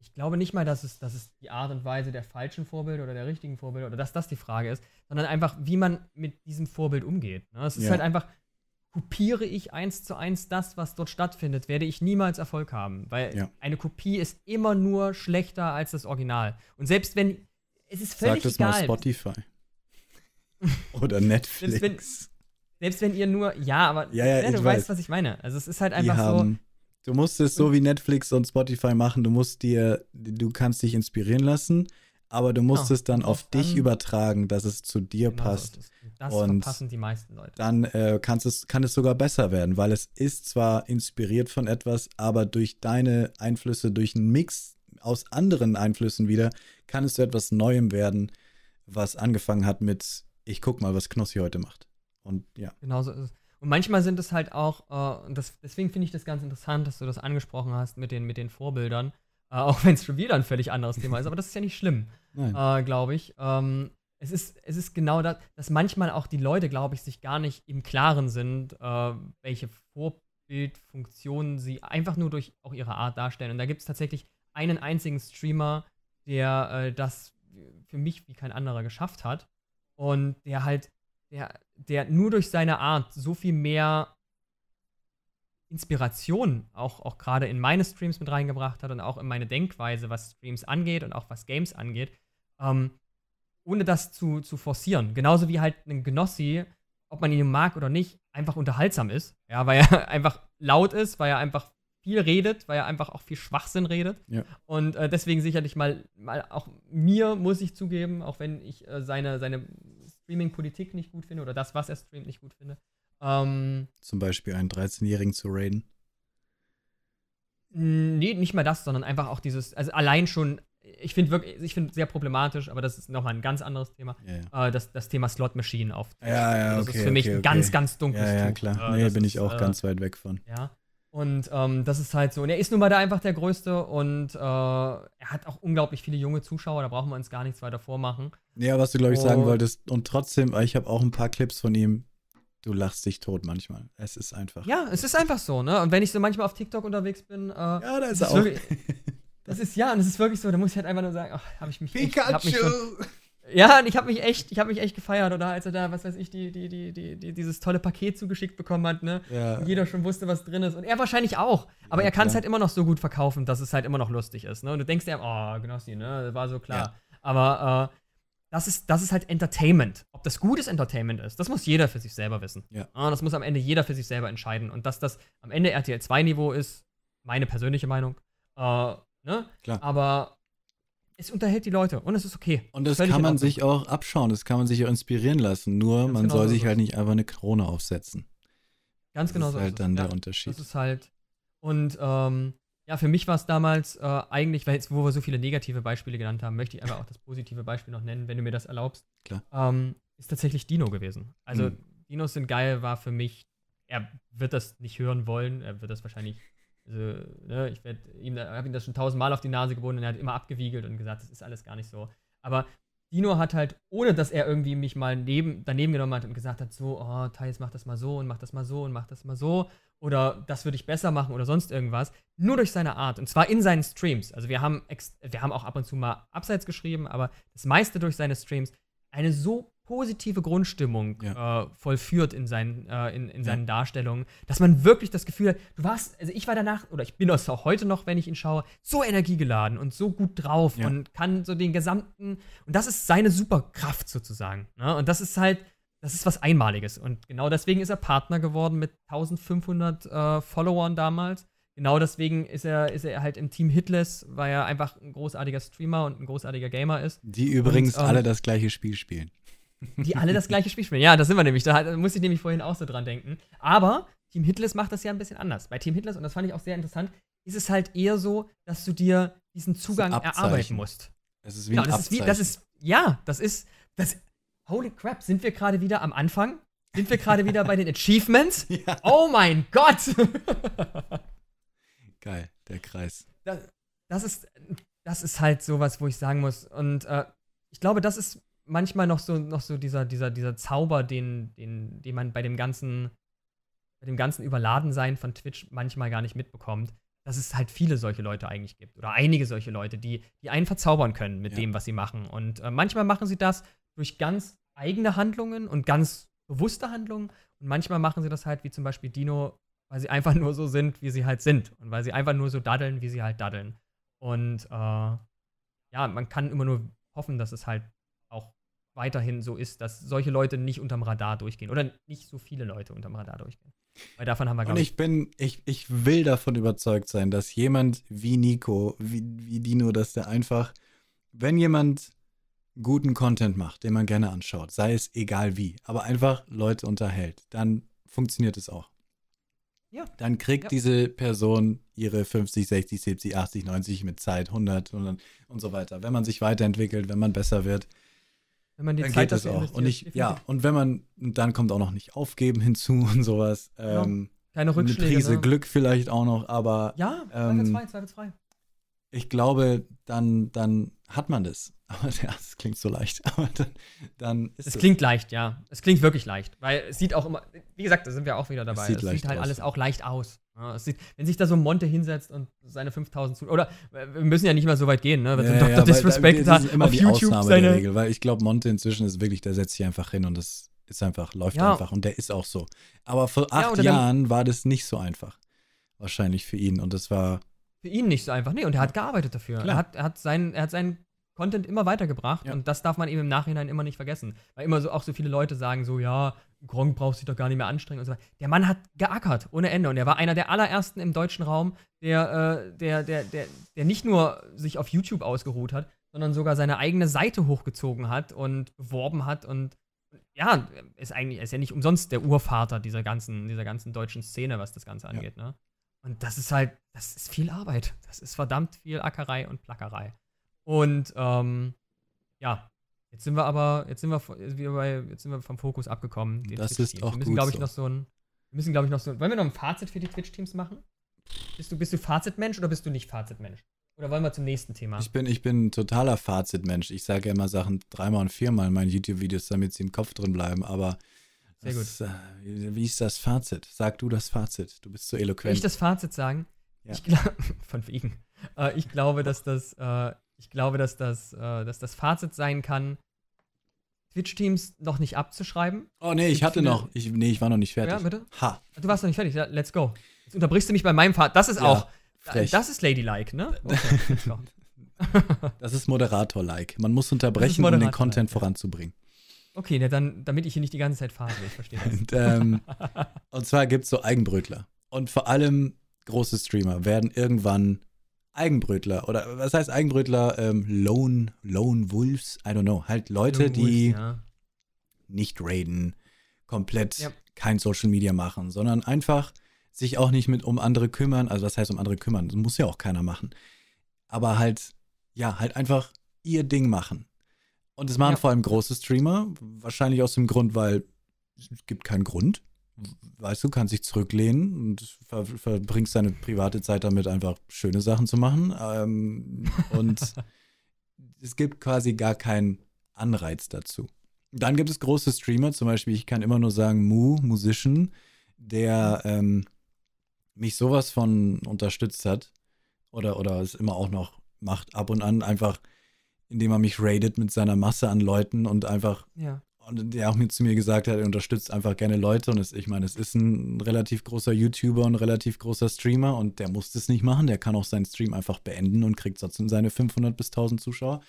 Ich glaube nicht mal, dass es, dass es die Art und Weise der falschen Vorbilder oder der richtigen Vorbilder oder dass das die Frage ist, sondern einfach, wie man mit diesem Vorbild umgeht. Ne? Es ist ja. halt einfach, kopiere ich eins zu eins das, was dort stattfindet, werde ich niemals Erfolg haben. Weil ja. eine Kopie ist immer nur schlechter als das Original. Und selbst wenn, es ist völlig Sag das egal. mal Spotify. [LAUGHS] Oder Netflix. selbst, wenn, selbst wenn ihr nur, ja, aber ja, ja, ja du weißt, was ich meine. Also es ist halt einfach haben, so. Du musst es so wie Netflix und Spotify machen. Du musst dir, du kannst dich inspirieren lassen aber du musst oh, es dann auf dich übertragen, dass es zu dir genau passt. So das und verpassen die meisten Leute. Dann äh, es, kann es sogar besser werden, weil es ist zwar inspiriert von etwas, aber durch deine Einflüsse, durch einen Mix aus anderen Einflüssen wieder, kann es zu etwas Neuem werden, was angefangen hat mit, ich guck mal, was Knossi heute macht. Und ja. Genau so ist es. Und manchmal sind es halt auch, äh, das, deswegen finde ich das ganz interessant, dass du das angesprochen hast mit den, mit den Vorbildern äh, [LAUGHS] auch wenn es schon wieder ein völlig anderes Thema ist, aber das ist ja nicht schlimm, äh, glaube ich. Ähm, es, ist, es ist genau das, dass manchmal auch die Leute, glaube ich, sich gar nicht im Klaren sind, äh, welche Vorbildfunktionen sie einfach nur durch auch ihre Art darstellen. Und da gibt es tatsächlich einen einzigen Streamer, der äh, das für mich wie kein anderer geschafft hat. Und der halt, der, der nur durch seine Art so viel mehr Inspiration auch, auch gerade in meine Streams mit reingebracht hat und auch in meine Denkweise, was Streams angeht und auch was Games angeht, ähm, ohne das zu, zu forcieren. Genauso wie halt ein Genossi, ob man ihn mag oder nicht, einfach unterhaltsam ist. Ja, weil er [LAUGHS] einfach laut ist, weil er einfach viel redet, weil er einfach auch viel Schwachsinn redet. Ja. Und äh, deswegen sicherlich mal, mal auch mir, muss ich zugeben, auch wenn ich äh, seine, seine Streaming-Politik nicht gut finde oder das, was er streamt, nicht gut finde, ähm, Zum Beispiel einen 13-Jährigen zu raiden? Nee, nicht mal das, sondern einfach auch dieses, also allein schon, ich finde wirklich, ich finde sehr problematisch, aber das ist nochmal ein ganz anderes Thema. Ja, ja. Äh, das, das Thema Slot Machine auf. Ja, ja, Das okay, ist für mich okay, ein ganz, ganz dunkles Ja, ja, klar. Nee, bin ist, ich auch äh, ganz weit weg von. Ja. Und ähm, das ist halt so. Und er ist nun mal da einfach der Größte und äh, er hat auch unglaublich viele junge Zuschauer, da brauchen wir uns gar nichts weiter vormachen. Ja, was du, glaube ich, sagen wolltest. Und trotzdem, ich habe auch ein paar Clips von ihm. Du lachst dich tot manchmal. Es ist einfach. Ja, es ist einfach so, ne? Und wenn ich so manchmal auf TikTok unterwegs bin, äh, ja, da ist er auch. Wirklich, [LAUGHS] das ist ja, und es ist wirklich so, da muss ich halt einfach nur sagen, ach, habe ich mich. Pikachu! Echt, mich schon, ja, ich habe mich echt, ich habe mich echt gefeiert, oder als er da, was weiß ich, die, die, die, die, dieses tolle Paket zugeschickt bekommen hat, ne? Ja. Und jeder schon wusste, was drin ist. Und er wahrscheinlich auch. Aber ja, er kann es halt immer noch so gut verkaufen, dass es halt immer noch lustig ist, ne? Und du denkst dir, oh, Genossi, ne? Das war so klar. Ja. Aber äh, das ist, das ist halt Entertainment. Ob das gutes Entertainment ist, das muss jeder für sich selber wissen. Ja. Ah, das muss am Ende jeder für sich selber entscheiden. Und dass das am Ende RTL 2-Niveau ist, meine persönliche Meinung. Äh, ne? Klar. Aber es unterhält die Leute und es ist okay. Und das Völlig kann man sich auch abschauen, das kann man sich auch inspirieren lassen. Nur Ganz man genau soll so sich halt nicht einfach eine Krone aufsetzen. Ganz genau so. Das ist halt dann der Unterschied. Das ist halt. Und ähm, ja, für mich war es damals äh, eigentlich, weil jetzt, wo wir so viele negative Beispiele genannt haben, möchte ich einfach auch das positive Beispiel noch nennen, wenn du mir das erlaubst. Klar. Ähm, ist tatsächlich Dino gewesen. Also, mhm. Dinos sind geil, war für mich, er wird das nicht hören wollen, er wird das wahrscheinlich also, ne, ich habe ihm das schon tausendmal auf die Nase gebunden und er hat immer abgewiegelt und gesagt, das ist alles gar nicht so. Aber Dino hat halt, ohne dass er irgendwie mich mal neben, daneben genommen hat und gesagt hat, so, oh, Thais, mach das mal so und mach das mal so und mach das mal so oder das würde ich besser machen oder sonst irgendwas, nur durch seine Art und zwar in seinen Streams. Also wir haben, wir haben auch ab und zu mal abseits geschrieben, aber das meiste durch seine Streams. Eine so positive Grundstimmung ja. äh, vollführt in seinen, äh, in, in seinen ja. Darstellungen, dass man wirklich das Gefühl hat, du warst, also ich war danach, oder ich bin das auch heute noch, wenn ich ihn schaue, so energiegeladen und so gut drauf ja. und kann so den gesamten, und das ist seine Superkraft sozusagen. Ne? Und das ist halt, das ist was Einmaliges. Und genau deswegen ist er Partner geworden mit 1500 äh, Followern damals. Genau deswegen ist er, ist er halt im Team Hitless, weil er einfach ein großartiger Streamer und ein großartiger Gamer ist. Die übrigens und, ähm, alle das gleiche Spiel spielen die alle das gleiche Spiel spielen. Ja, das sind wir nämlich. Da, da muss ich nämlich vorhin auch so dran denken. Aber Team Hitless macht das ja ein bisschen anders. Bei Team Hitless, und das fand ich auch sehr interessant, ist es halt eher so, dass du dir diesen Zugang erarbeiten musst. Es ist wie genau, ein das ist wie, das ist, ja, das ist, das, holy crap, sind wir gerade wieder am Anfang? Sind wir gerade wieder bei den [LAUGHS] Achievements? Ja. Oh mein Gott! [LAUGHS] Geil, der Kreis. Das, das, ist, das ist halt sowas, wo ich sagen muss. Und äh, ich glaube, das ist manchmal noch so, noch so dieser, dieser, dieser Zauber, den, den, den man bei dem ganzen, bei dem ganzen Überladensein von Twitch manchmal gar nicht mitbekommt, dass es halt viele solche Leute eigentlich gibt. Oder einige solche Leute, die, die einen verzaubern können mit ja. dem, was sie machen. Und äh, manchmal machen sie das durch ganz eigene Handlungen und ganz bewusste Handlungen. Und manchmal machen sie das halt, wie zum Beispiel Dino, weil sie einfach [LAUGHS] nur so sind, wie sie halt sind. Und weil sie einfach nur so daddeln, wie sie halt daddeln. Und äh, ja, man kann immer nur hoffen, dass es halt weiterhin so ist, dass solche Leute nicht unterm Radar durchgehen oder nicht so viele Leute unterm Radar durchgehen. Weil davon haben wir, glaube ich. Und ich bin, ich, ich will davon überzeugt sein, dass jemand wie Nico, wie, wie Dino, dass der einfach, wenn jemand guten Content macht, den man gerne anschaut, sei es egal wie, aber einfach Leute unterhält, dann funktioniert es auch. Ja. Dann kriegt ja. diese Person ihre 50, 60, 70, 80, 90 mit Zeit, 100 und, und so weiter. Wenn man sich weiterentwickelt, wenn man besser wird, wenn man die dann Zeit geht es auch. Und ich, ja, und wenn man, dann kommt auch noch nicht aufgeben [LAUGHS] hinzu und sowas. Ähm, Keine Rückschläge. Eine Prise ne? Glück vielleicht auch noch, aber. Ja, zweifelsfrei, ähm, zweifelsfrei. Ich glaube, dann, dann hat man das. [LAUGHS] Aber ja, es klingt so leicht. [LAUGHS] Aber dann, dann ist es. Es klingt leicht, ja. Es klingt wirklich leicht. Weil es sieht auch immer, wie gesagt, da sind wir auch wieder dabei. Es sieht, es sieht halt aus. alles auch leicht aus. Ja, sieht, wenn sich da so Monte hinsetzt und seine 5000 zu. Oder wir müssen ja nicht mal so weit gehen, ne? Wenn ja, Dr. Ja, [LAUGHS] Disrespect da, immer auf die YouTube Ausnahme seine. Der Regel, weil ich glaube, Monte inzwischen ist wirklich, der setzt sich einfach hin und das ist einfach, läuft ja. einfach und der ist auch so. Aber vor acht Jahren war das nicht so einfach. Wahrscheinlich für ihn. Und das war für ihn nicht so einfach. Nee, und er hat gearbeitet dafür. Er hat, er hat, sein, er hat seinen Content immer weitergebracht ja. und das darf man eben im Nachhinein immer nicht vergessen. Weil immer so auch so viele Leute sagen so, ja, Gronk braucht sich doch gar nicht mehr anstrengen und so weiter. Der Mann hat geackert ohne Ende und er war einer der allerersten im deutschen Raum, der, äh, der, der, der, der nicht nur sich auf YouTube ausgeruht hat, sondern sogar seine eigene Seite hochgezogen hat und beworben hat und ja, ist eigentlich ist ja nicht umsonst der Urvater dieser ganzen, dieser ganzen deutschen Szene, was das Ganze angeht, ja. ne? Und das ist halt, das ist viel Arbeit. Das ist verdammt viel Ackerei und Plackerei. Und ähm, ja, jetzt sind wir aber, jetzt sind wir, jetzt sind wir vom Fokus abgekommen. Das ist auch wir müssen, gut ich, so. noch so ein, wir müssen, glaube ich, noch so. Wollen wir noch ein Fazit für die Twitch-Teams machen? Bist du, bist du Fazitmensch oder bist du nicht Fazitmensch? Oder wollen wir zum nächsten Thema? Ich bin, ich bin ein totaler Fazitmensch. Ich sage ja immer Sachen dreimal und viermal in meinen YouTube-Videos, damit sie im Kopf drin bleiben. Aber Sehr das, äh, wie ist das Fazit? Sag du das Fazit. Du bist so Will eloquent. ich das Fazit sagen? Ja. Ich glaube, [LAUGHS] von wegen. Äh, ich glaube, dass das, äh, ich glaube, dass das, äh, dass das Fazit sein kann, Twitch-Teams noch nicht abzuschreiben. oh nee, ich hatte noch. Ich, nee, ich war noch nicht fertig. Ja, bitte? Ha, Du warst noch nicht fertig. Let's go. Jetzt unterbrichst du mich bei meinem Fazit. Das ist Ja, auch. frech. Das ist ladylike, ne? Okay. [LAUGHS] Das ist Moderator-like. Man muss unterbrechen, um den Content voranzubringen. Okay, ne, dann, damit ich hier nicht die ganze Zeit phase. Ich verstehe das. Und, ähm, [LAUGHS] und zwar gibt es so Eigenbrötler. Und vor allem große Streamer werden irgendwann Eigenbrötler. Oder was heißt Eigenbrötler? Ähm, Lone, Lone Wolves? I don't know. Halt Leute, Lone die Wolves, ja. nicht raiden, komplett Ja. kein Social Media machen, sondern einfach sich auch nicht mit um andere kümmern. Also was heißt um andere kümmern? Das muss ja auch keiner machen. Aber halt, ja, halt einfach ihr Ding machen. Und das machen Ja. vor allem große Streamer, wahrscheinlich aus dem Grund, weil es gibt keinen Grund. Weißt du, kannst dich zurücklehnen und ver verbringst deine private Zeit damit, einfach schöne Sachen zu machen. Ähm, und [LAUGHS] es gibt quasi gar keinen Anreiz dazu. Dann gibt es große Streamer, zum Beispiel, ich kann immer nur sagen, Mu, Musician, der ähm, mich sowas von unterstützt hat oder, oder es immer auch noch macht, ab und an einfach, indem er mich raidet mit seiner Masse an Leuten und einfach, ja. und der auch mir zu mir gesagt hat, er unterstützt einfach gerne Leute und es, ich meine, es ist ein relativ großer YouTuber und relativ großer Streamer und der muss das nicht machen, der kann auch seinen Stream einfach beenden und kriegt trotzdem seine 500 bis 1000 Zuschauer.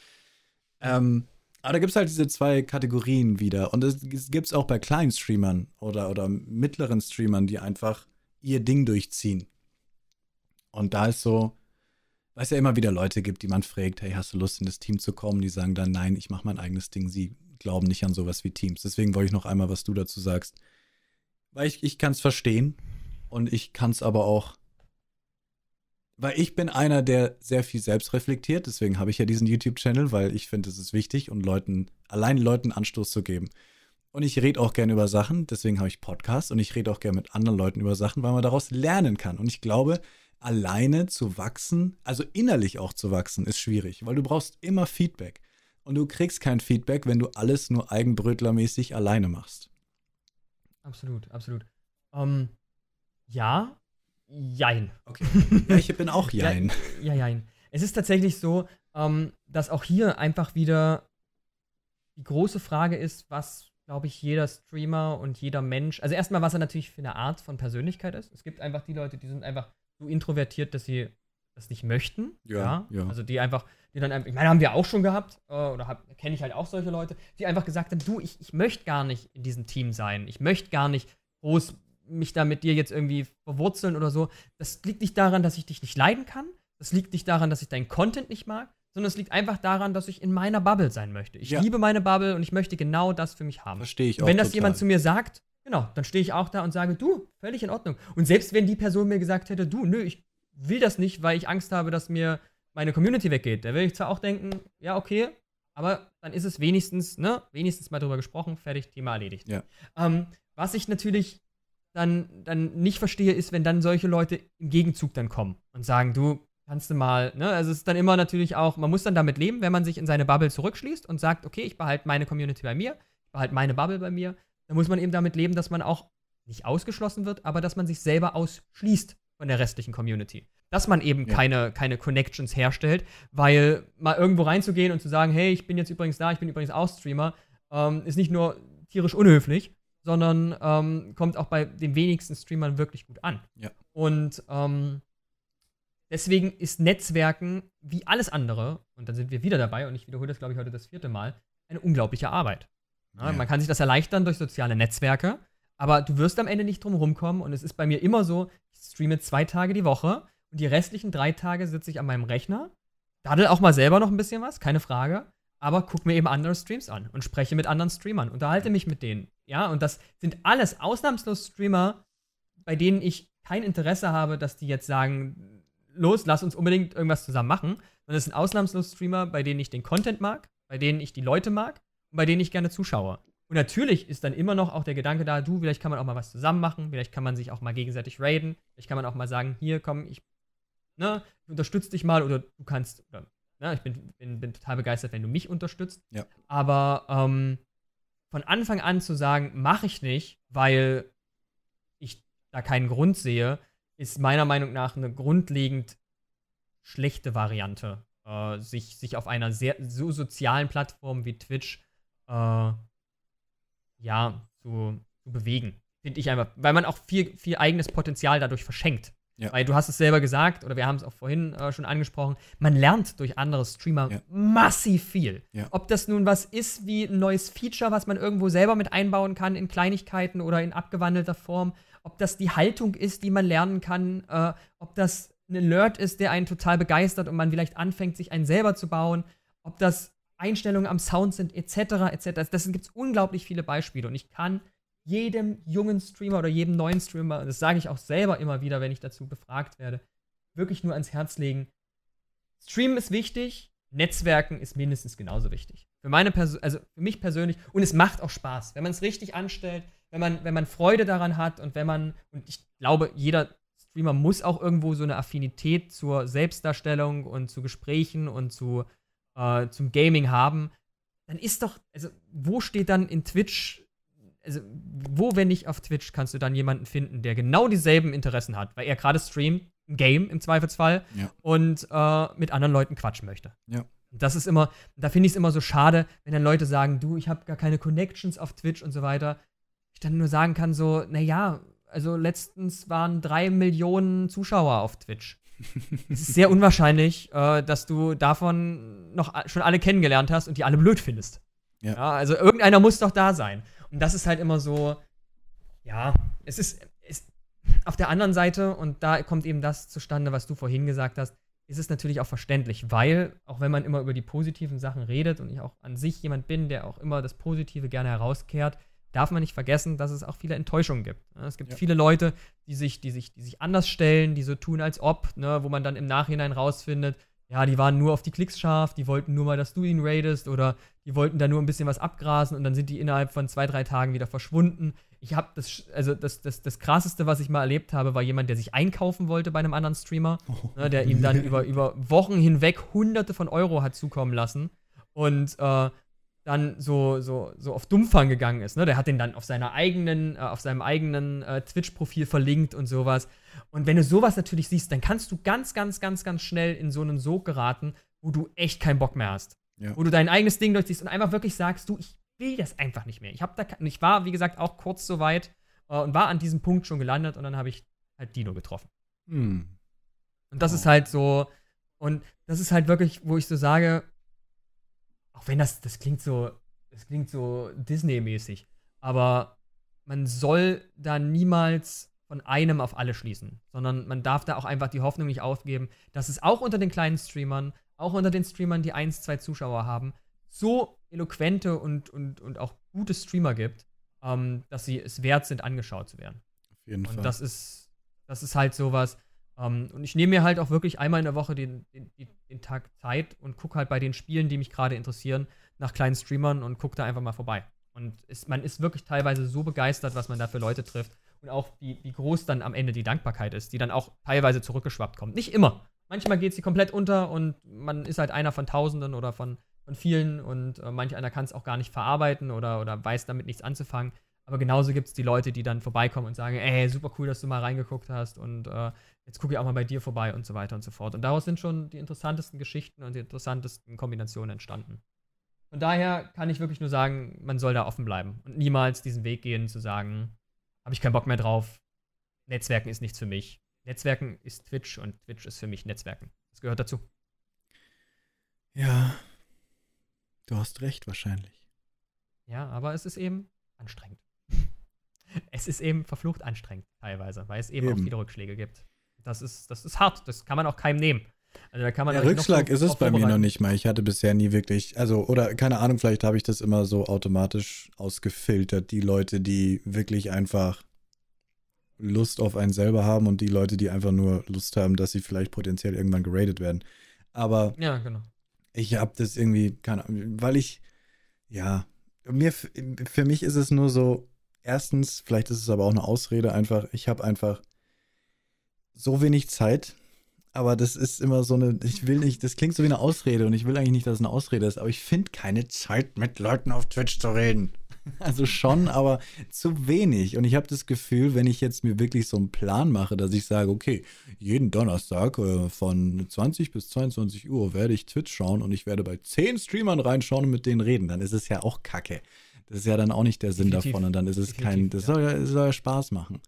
Ähm, aber da gibt es halt diese zwei Kategorien wieder. Und es gibt es auch bei kleinen Streamern oder, oder mittleren Streamern, die einfach ihr Ding durchziehen. Und da ist so, weil es ja immer wieder Leute gibt, die man fragt, hey, hast du Lust in das Team zu kommen? Die sagen dann, nein, ich mache mein eigenes Ding. Sie glauben nicht an sowas wie Teams. Deswegen wollte ich noch einmal, was du dazu sagst. Weil ich, ich kann es verstehen und ich kann es aber auch weil ich bin einer, der sehr viel selbst reflektiert, deswegen habe ich ja diesen YouTube-Channel, weil ich finde, es ist wichtig und Leuten, allein Leuten Anstoß zu geben. Und ich rede auch gerne über Sachen, deswegen habe ich Podcasts und ich rede auch gerne mit anderen Leuten über Sachen, weil man daraus lernen kann. Und ich glaube, alleine zu wachsen, also innerlich auch zu wachsen, ist schwierig, weil du brauchst immer Feedback. Und du kriegst kein Feedback, wenn du alles nur eigenbrötlermäßig alleine machst. Absolut, absolut. Ähm, ja, jein. Okay. Ja, ich bin auch [LAUGHS] Jein. Ja, jein. Es ist tatsächlich so, ähm, dass auch hier einfach wieder die große Frage ist, was, glaube ich, jeder Streamer und jeder Mensch, also erstmal, was er natürlich für eine Art von Persönlichkeit ist. Es gibt einfach die Leute, die sind einfach so introvertiert, dass sie das nicht möchten. Ja, ja. Also die einfach, die dann einfach, ich meine, haben wir auch schon gehabt, äh, oder kenne ich halt auch solche Leute, die einfach gesagt haben, du, ich, ich möchte gar nicht in diesem Team sein. Ich möchte gar nicht groß mich da mit dir jetzt irgendwie verwurzeln oder so. Das liegt nicht daran, dass ich dich nicht leiden kann. Das liegt nicht daran, dass ich deinen Content nicht mag, sondern es liegt einfach daran, dass ich in meiner Bubble sein möchte. Ich Ja. liebe meine Bubble und ich möchte genau das für mich haben. Verstehe ich Und auch. wenn das total. jemand zu mir sagt, genau, dann stehe ich auch da und sage, du, völlig in Ordnung. Und selbst wenn die Person mir gesagt hätte, du, nö, ich will das nicht, weil ich Angst habe, dass mir meine Community weggeht, da würde ich zwar auch denken, ja, okay, aber dann ist es wenigstens, ne, wenigstens mal drüber gesprochen, fertig, Thema erledigt. Ja. Ähm, was ich natürlich dann, dann nicht verstehe, ist, wenn dann solche Leute im Gegenzug dann kommen und sagen, du, kannst du mal, ne, also es ist dann immer natürlich auch, man muss dann damit leben, wenn man sich in seine Bubble zurückschließt und sagt, okay, ich behalte meine Community bei mir, ich behalte meine Bubble bei mir, dann muss man eben damit leben, dass man auch nicht ausgeschlossen wird, aber dass man sich selber ausschließt von der restlichen Community. Dass man eben Ja. keine, keine Connections herstellt, weil mal irgendwo reinzugehen und zu sagen, hey, ich bin jetzt übrigens da, ich bin übrigens auch Streamer, ähm, ist nicht nur tierisch unhöflich, sondern ähm, kommt auch bei den wenigsten Streamern wirklich gut an. Ja. Und ähm, deswegen ist Netzwerken wie alles andere, und dann sind wir wieder dabei, und ich wiederhole das, glaube ich, heute das vierte Mal, eine unglaubliche Arbeit. Ja, Ja. Man kann sich das erleichtern durch soziale Netzwerke, aber du wirst am Ende nicht drum rumkommen. Und es ist bei mir immer so, ich streame zwei Tage die Woche und die restlichen drei Tage sitze ich an meinem Rechner, daddel auch mal selber noch ein bisschen was, keine Frage, aber guck mir eben andere Streams an und spreche mit anderen Streamern, unterhalte mich mit denen. Ja, und das sind alles ausnahmslos Streamer, bei denen ich kein Interesse habe, dass die jetzt sagen, los, lass uns unbedingt irgendwas zusammen machen. Sondern es sind ausnahmslos Streamer, bei denen ich den Content mag, bei denen ich die Leute mag bei denen ich gerne zuschaue. Und natürlich ist dann immer noch auch der Gedanke da, du, vielleicht kann man auch mal was zusammen machen, vielleicht kann man sich auch mal gegenseitig raiden, vielleicht kann man auch mal sagen, hier, komm, ich, ne, unterstütze dich mal oder du kannst, oder, ne, ich bin, bin, bin total begeistert, wenn du mich unterstützt. Ja. Aber ähm, von Anfang an zu sagen, mache ich nicht, weil ich da keinen Grund sehe, ist meiner Meinung nach eine grundlegend schlechte Variante, äh, sich, sich auf einer sehr so sozialen Plattform wie Twitch äh, ja, zu, zu bewegen. Finde ich einfach, weil man auch viel, viel eigenes Potenzial dadurch verschenkt. Ja. Weil du hast es selber gesagt, oder wir haben es auch vorhin äh, schon angesprochen, man lernt durch andere Streamer Ja. massiv viel. Ja. Ob das nun was ist wie ein neues Feature, was man irgendwo selber mit einbauen kann in Kleinigkeiten oder in abgewandelter Form, ob das die Haltung ist, die man lernen kann, äh, ob das ein Alert ist, der einen total begeistert und man vielleicht anfängt, sich einen selber zu bauen, ob das Einstellungen am Sound sind, etc., etc. Das gibt es unglaublich viele Beispiele und ich kann jedem jungen Streamer oder jedem neuen Streamer, und das sage ich auch selber immer wieder, wenn ich dazu befragt werde, wirklich nur ans Herz legen. Streamen ist wichtig, Netzwerken ist mindestens genauso wichtig. Für meine Person, also für mich persönlich, und es macht auch Spaß, wenn man es richtig anstellt, wenn man, wenn man Freude daran hat und wenn man, und ich glaube, jeder Streamer muss auch irgendwo so eine Affinität zur Selbstdarstellung und zu Gesprächen und zu, äh, zum Gaming haben, dann ist doch, also wo steht dann in Twitch, also wo, wenn nicht auf Twitch, kannst du dann jemanden finden, der genau dieselben Interessen hat, weil er gerade streamt, ein Game im Zweifelsfall, Ja. und äh, mit anderen Leuten quatschen möchte. Ja. Und Das ist immer, da finde ich es immer so schade, wenn dann Leute sagen, du, ich habe gar keine Connections auf Twitch und so weiter. Ich dann nur sagen kann, so, naja, also letztens waren drei Millionen Zuschauer auf Twitch. Es ist sehr unwahrscheinlich, äh, dass du davon noch schon alle kennengelernt hast und die alle blöd findest. Ja. also irgendeiner muss doch da sein. Und das ist halt immer so, ja, es ist, es, auf der anderen Seite, und da kommt eben das zustande, was du vorhin gesagt hast, ist es natürlich auch verständlich, weil, auch wenn man immer über die positiven Sachen redet und ich auch an sich jemand bin, der auch immer das Positive gerne herauskehrt, darf man nicht vergessen, dass es auch viele Enttäuschungen gibt. ne? Es gibt Ja. viele Leute, die sich, die, sich, die sich anders stellen, die so tun, als ob, ne, wo man dann im Nachhinein rausfindet, ja, die waren nur auf die Klicks scharf, die wollten nur mal, dass du ihn raidest oder die wollten da nur ein bisschen was abgrasen und dann sind die innerhalb von zwei, drei Tagen wieder verschwunden. Ich habe das, also das, das, das krasseste, was ich mal erlebt habe, war jemand, der sich einkaufen wollte bei einem anderen Streamer, ne, der ihm dann über, über Wochen hinweg hunderte von Euro hat zukommen lassen und äh, dann so, so, so auf Dummfang gegangen ist. Ne? Der hat den dann auf seiner eigenen, äh, auf seinem eigenen äh, Twitch-Profil verlinkt und sowas. Und wenn du sowas natürlich siehst, dann kannst du ganz, ganz, ganz, ganz schnell in so einen Sog geraten, wo du echt keinen Bock mehr hast. Ja. Wo du dein eigenes Ding durchziehst und einfach wirklich sagst, du, ich will das einfach nicht mehr. Ich, hab da, ich war, wie gesagt, auch kurz so weit äh, und war an diesem Punkt schon gelandet und dann habe ich halt Dino getroffen. Hm. Und das Oh. ist halt so, und das ist halt wirklich, wo ich so sage, auch wenn das, das klingt so, das klingt so Disney-mäßig, aber man soll da niemals von einem auf alle schließen, sondern man darf da auch einfach die Hoffnung nicht aufgeben, dass es auch unter den kleinen Streamern, auch unter den Streamern, die eins, zwei Zuschauer haben, so eloquente und, und, und auch gute Streamer gibt, ähm, dass sie es wert sind, angeschaut zu werden. Auf jeden Fall. Und das ist, das ist halt sowas. Ähm, und ich nehme mir halt auch wirklich einmal in der Woche den, den, den- Tag Zeit und gucke halt bei den Spielen, die mich gerade interessieren, nach kleinen Streamern und gucke da einfach mal vorbei. Und es, man ist wirklich teilweise so begeistert, was man da für Leute trifft. Und auch wie, wie groß dann am Ende die Dankbarkeit ist, die dann auch teilweise zurückgeschwappt kommt. Nicht immer. Manchmal geht sie komplett unter und man ist halt einer von Tausenden oder von, von vielen und äh, manch einer kann es auch gar nicht verarbeiten oder, oder weiß damit nichts anzufangen. Aber genauso gibt es die Leute, die dann vorbeikommen und sagen, ey, super cool, dass du mal reingeguckt hast und äh, jetzt gucke ich auch mal bei dir vorbei und so weiter und so fort. Und daraus sind schon die interessantesten Geschichten und die interessantesten Kombinationen entstanden. Von daher kann ich wirklich nur sagen, man soll da offen bleiben und niemals diesen Weg gehen zu sagen, habe ich keinen Bock mehr drauf, Netzwerken ist nichts für mich. Netzwerken ist Twitch und Twitch ist für mich Netzwerken. Das gehört dazu. ja. Du hast recht, wahrscheinlich. Ja, aber es ist eben anstrengend. [LAUGHS] es ist eben verflucht anstrengend teilweise, weil es eben, auch Eben. viele Rückschläge gibt. Das ist, das ist hart, das kann man auch keinem nehmen. Also da kann man noch Rückschlag so ist es bei mir noch nicht mal. Ich hatte bisher nie wirklich, also, oder keine Ahnung, vielleicht habe ich das immer so automatisch ausgefiltert. Die Leute, die wirklich einfach Lust auf einen selber haben und die Leute, die einfach nur Lust haben, dass sie vielleicht potenziell irgendwann geradet werden. Aber Ja, genau. ich habe das irgendwie, keine Ahnung, weil ich, ja, mir, für mich ist es nur so, erstens, vielleicht ist es aber auch eine Ausrede einfach, ich habe einfach so wenig Zeit, aber das ist immer so eine, ich will nicht, das klingt so wie eine Ausrede und ich will eigentlich nicht, dass es eine Ausrede ist, aber ich finde keine Zeit, mit Leuten auf Twitch zu reden. [LAUGHS] Also schon, aber zu wenig. Und ich habe das Gefühl, wenn ich jetzt mir wirklich so einen Plan mache, dass ich sage, okay, jeden Donnerstag äh, von 20 bis 22 Uhr werde ich Twitch schauen und ich werde bei 10 Streamern reinschauen und mit denen reden, dann ist es ja auch Kacke. Das ist ja dann auch nicht der Sinn Definitiv. davon und dann ist es Definitiv, kein, das soll ja, soll ja Spaß machen.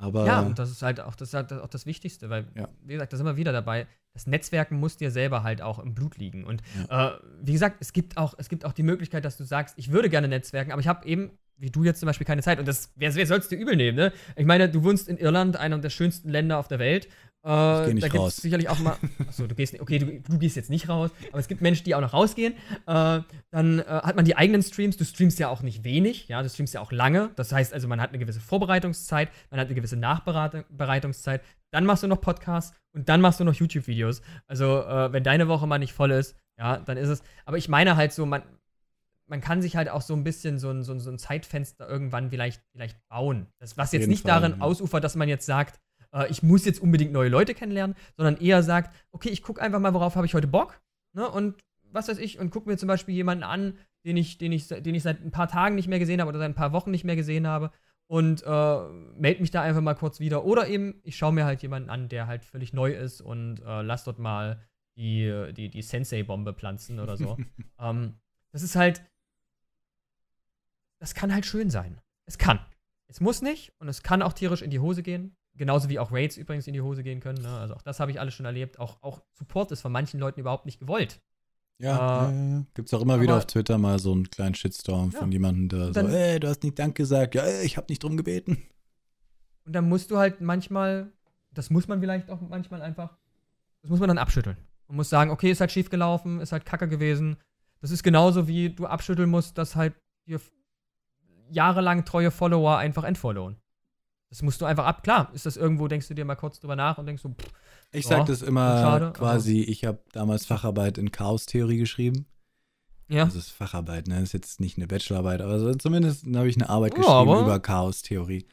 Aber ja, und das ist halt auch das, halt auch das Wichtigste, weil, ja. wie gesagt, da sind wir wieder dabei. Das Netzwerken muss dir selber halt auch im Blut liegen. Und ja. äh, wie gesagt, es gibt, auch, es gibt auch die Möglichkeit, dass du sagst, ich würde gerne netzwerken, aber ich habe eben, wie du jetzt zum Beispiel, keine Zeit. Und das, wer, wer soll es dir übel nehmen, ne? Ich meine, du wohnst in Irland, einem der schönsten Länder auf der Welt. Äh, ich geh nicht da es sicherlich auch mal. [LAUGHS] Achso, du gehst okay, du, du, gehst jetzt nicht raus, aber es gibt Menschen, die auch noch rausgehen. Äh, dann äh, hat man die eigenen Streams. Du streamst ja auch nicht wenig, ja, du streamst ja auch lange. Das heißt also, man hat eine gewisse Vorbereitungszeit, man hat eine gewisse Nachbereitungszeit. Dann machst du noch Podcasts und dann machst du noch YouTube-Videos. Also, äh, wenn deine Woche mal nicht voll ist, ja, dann ist es. Aber ich meine halt so, man, man kann sich halt auch so ein bisschen so ein, so ein, so ein Zeitfenster irgendwann vielleicht, vielleicht bauen. Das, was jetzt nicht Fall, darin ja. ausufert, dass man jetzt sagt, äh, ich muss jetzt unbedingt neue Leute kennenlernen, sondern eher sagt, okay, ich gucke einfach mal, worauf habe ich heute Bock. Ne? Und was weiß ich, und gucke mir zum Beispiel jemanden an, den ich, den, ich, den ich seit ein paar Tagen nicht mehr gesehen habe oder seit ein paar Wochen nicht mehr gesehen habe und äh, melde mich da einfach mal kurz wieder. Oder eben, ich schaue mir halt jemanden an, der halt völlig neu ist und äh, lass dort mal die, die, die Sensei-Bombe pflanzen oder so. [LAUGHS] ähm, das ist halt, das kann halt schön sein. Es kann. Es muss nicht und es kann auch tierisch in die Hose gehen. Genauso wie auch Raids übrigens in die Hose gehen können. Ne? Also auch das habe ich alles schon erlebt. Auch, auch Support ist von manchen Leuten überhaupt nicht gewollt. Ja, äh, gibt es auch immer wieder auf Twitter mal so einen kleinen Shitstorm ja. von jemandem, der dann, so, ey, du hast nicht Dank gesagt. Ja, ey, ich habe nicht drum gebeten. Und dann musst du halt manchmal, das muss man vielleicht auch manchmal einfach, das muss man dann abschütteln. Man muss sagen, okay, ist halt schief gelaufen, ist halt kacke gewesen. Das ist genauso wie du abschütteln musst, dass halt dir jahrelang treue Follower einfach entfollowen. Das musst du einfach ab. Klar, ist das irgendwo, denkst du dir mal kurz drüber nach und denkst so, pff, Ich sag das immer schade, quasi, ich habe damals Facharbeit in Chaostheorie geschrieben. Ja. Das ist Facharbeit, ne? Das ist jetzt nicht eine Bachelorarbeit, aber so, zumindest habe ich eine Arbeit ja, geschrieben über Chaostheorie.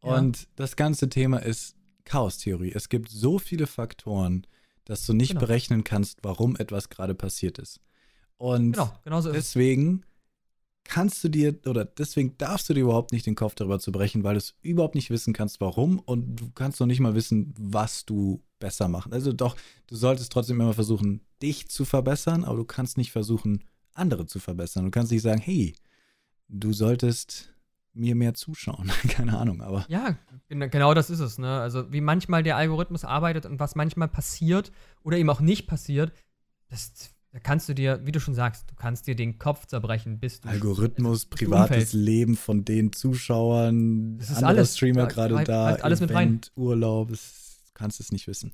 Und ja. das ganze Thema ist Chaostheorie. Es gibt so viele Faktoren, dass du nicht genau. berechnen kannst, warum etwas gerade passiert ist. Und genau, genau so deswegen kannst du dir oder deswegen darfst du dir überhaupt nicht den Kopf darüber zu brechen, weil du es überhaupt nicht wissen kannst, warum und du kannst noch nicht mal wissen, was du besser machen. Also doch, du solltest trotzdem immer versuchen, dich zu verbessern, aber du kannst nicht versuchen, andere zu verbessern. Du kannst nicht sagen, hey, du solltest mir mehr zuschauen. [LAUGHS] Keine Ahnung, aber. Ja, genau das ist es, ne? Also wie manchmal der Algorithmus arbeitet und was manchmal passiert oder eben auch nicht passiert, das da kannst du dir, wie du schon sagst, du kannst dir den Kopf zerbrechen, bis du. Algorithmus, privates Leben von den Zuschauern, das ist alles, Streamer gerade halt, da, halt alles Event, mit rein. Urlaub, du kannst es nicht wissen.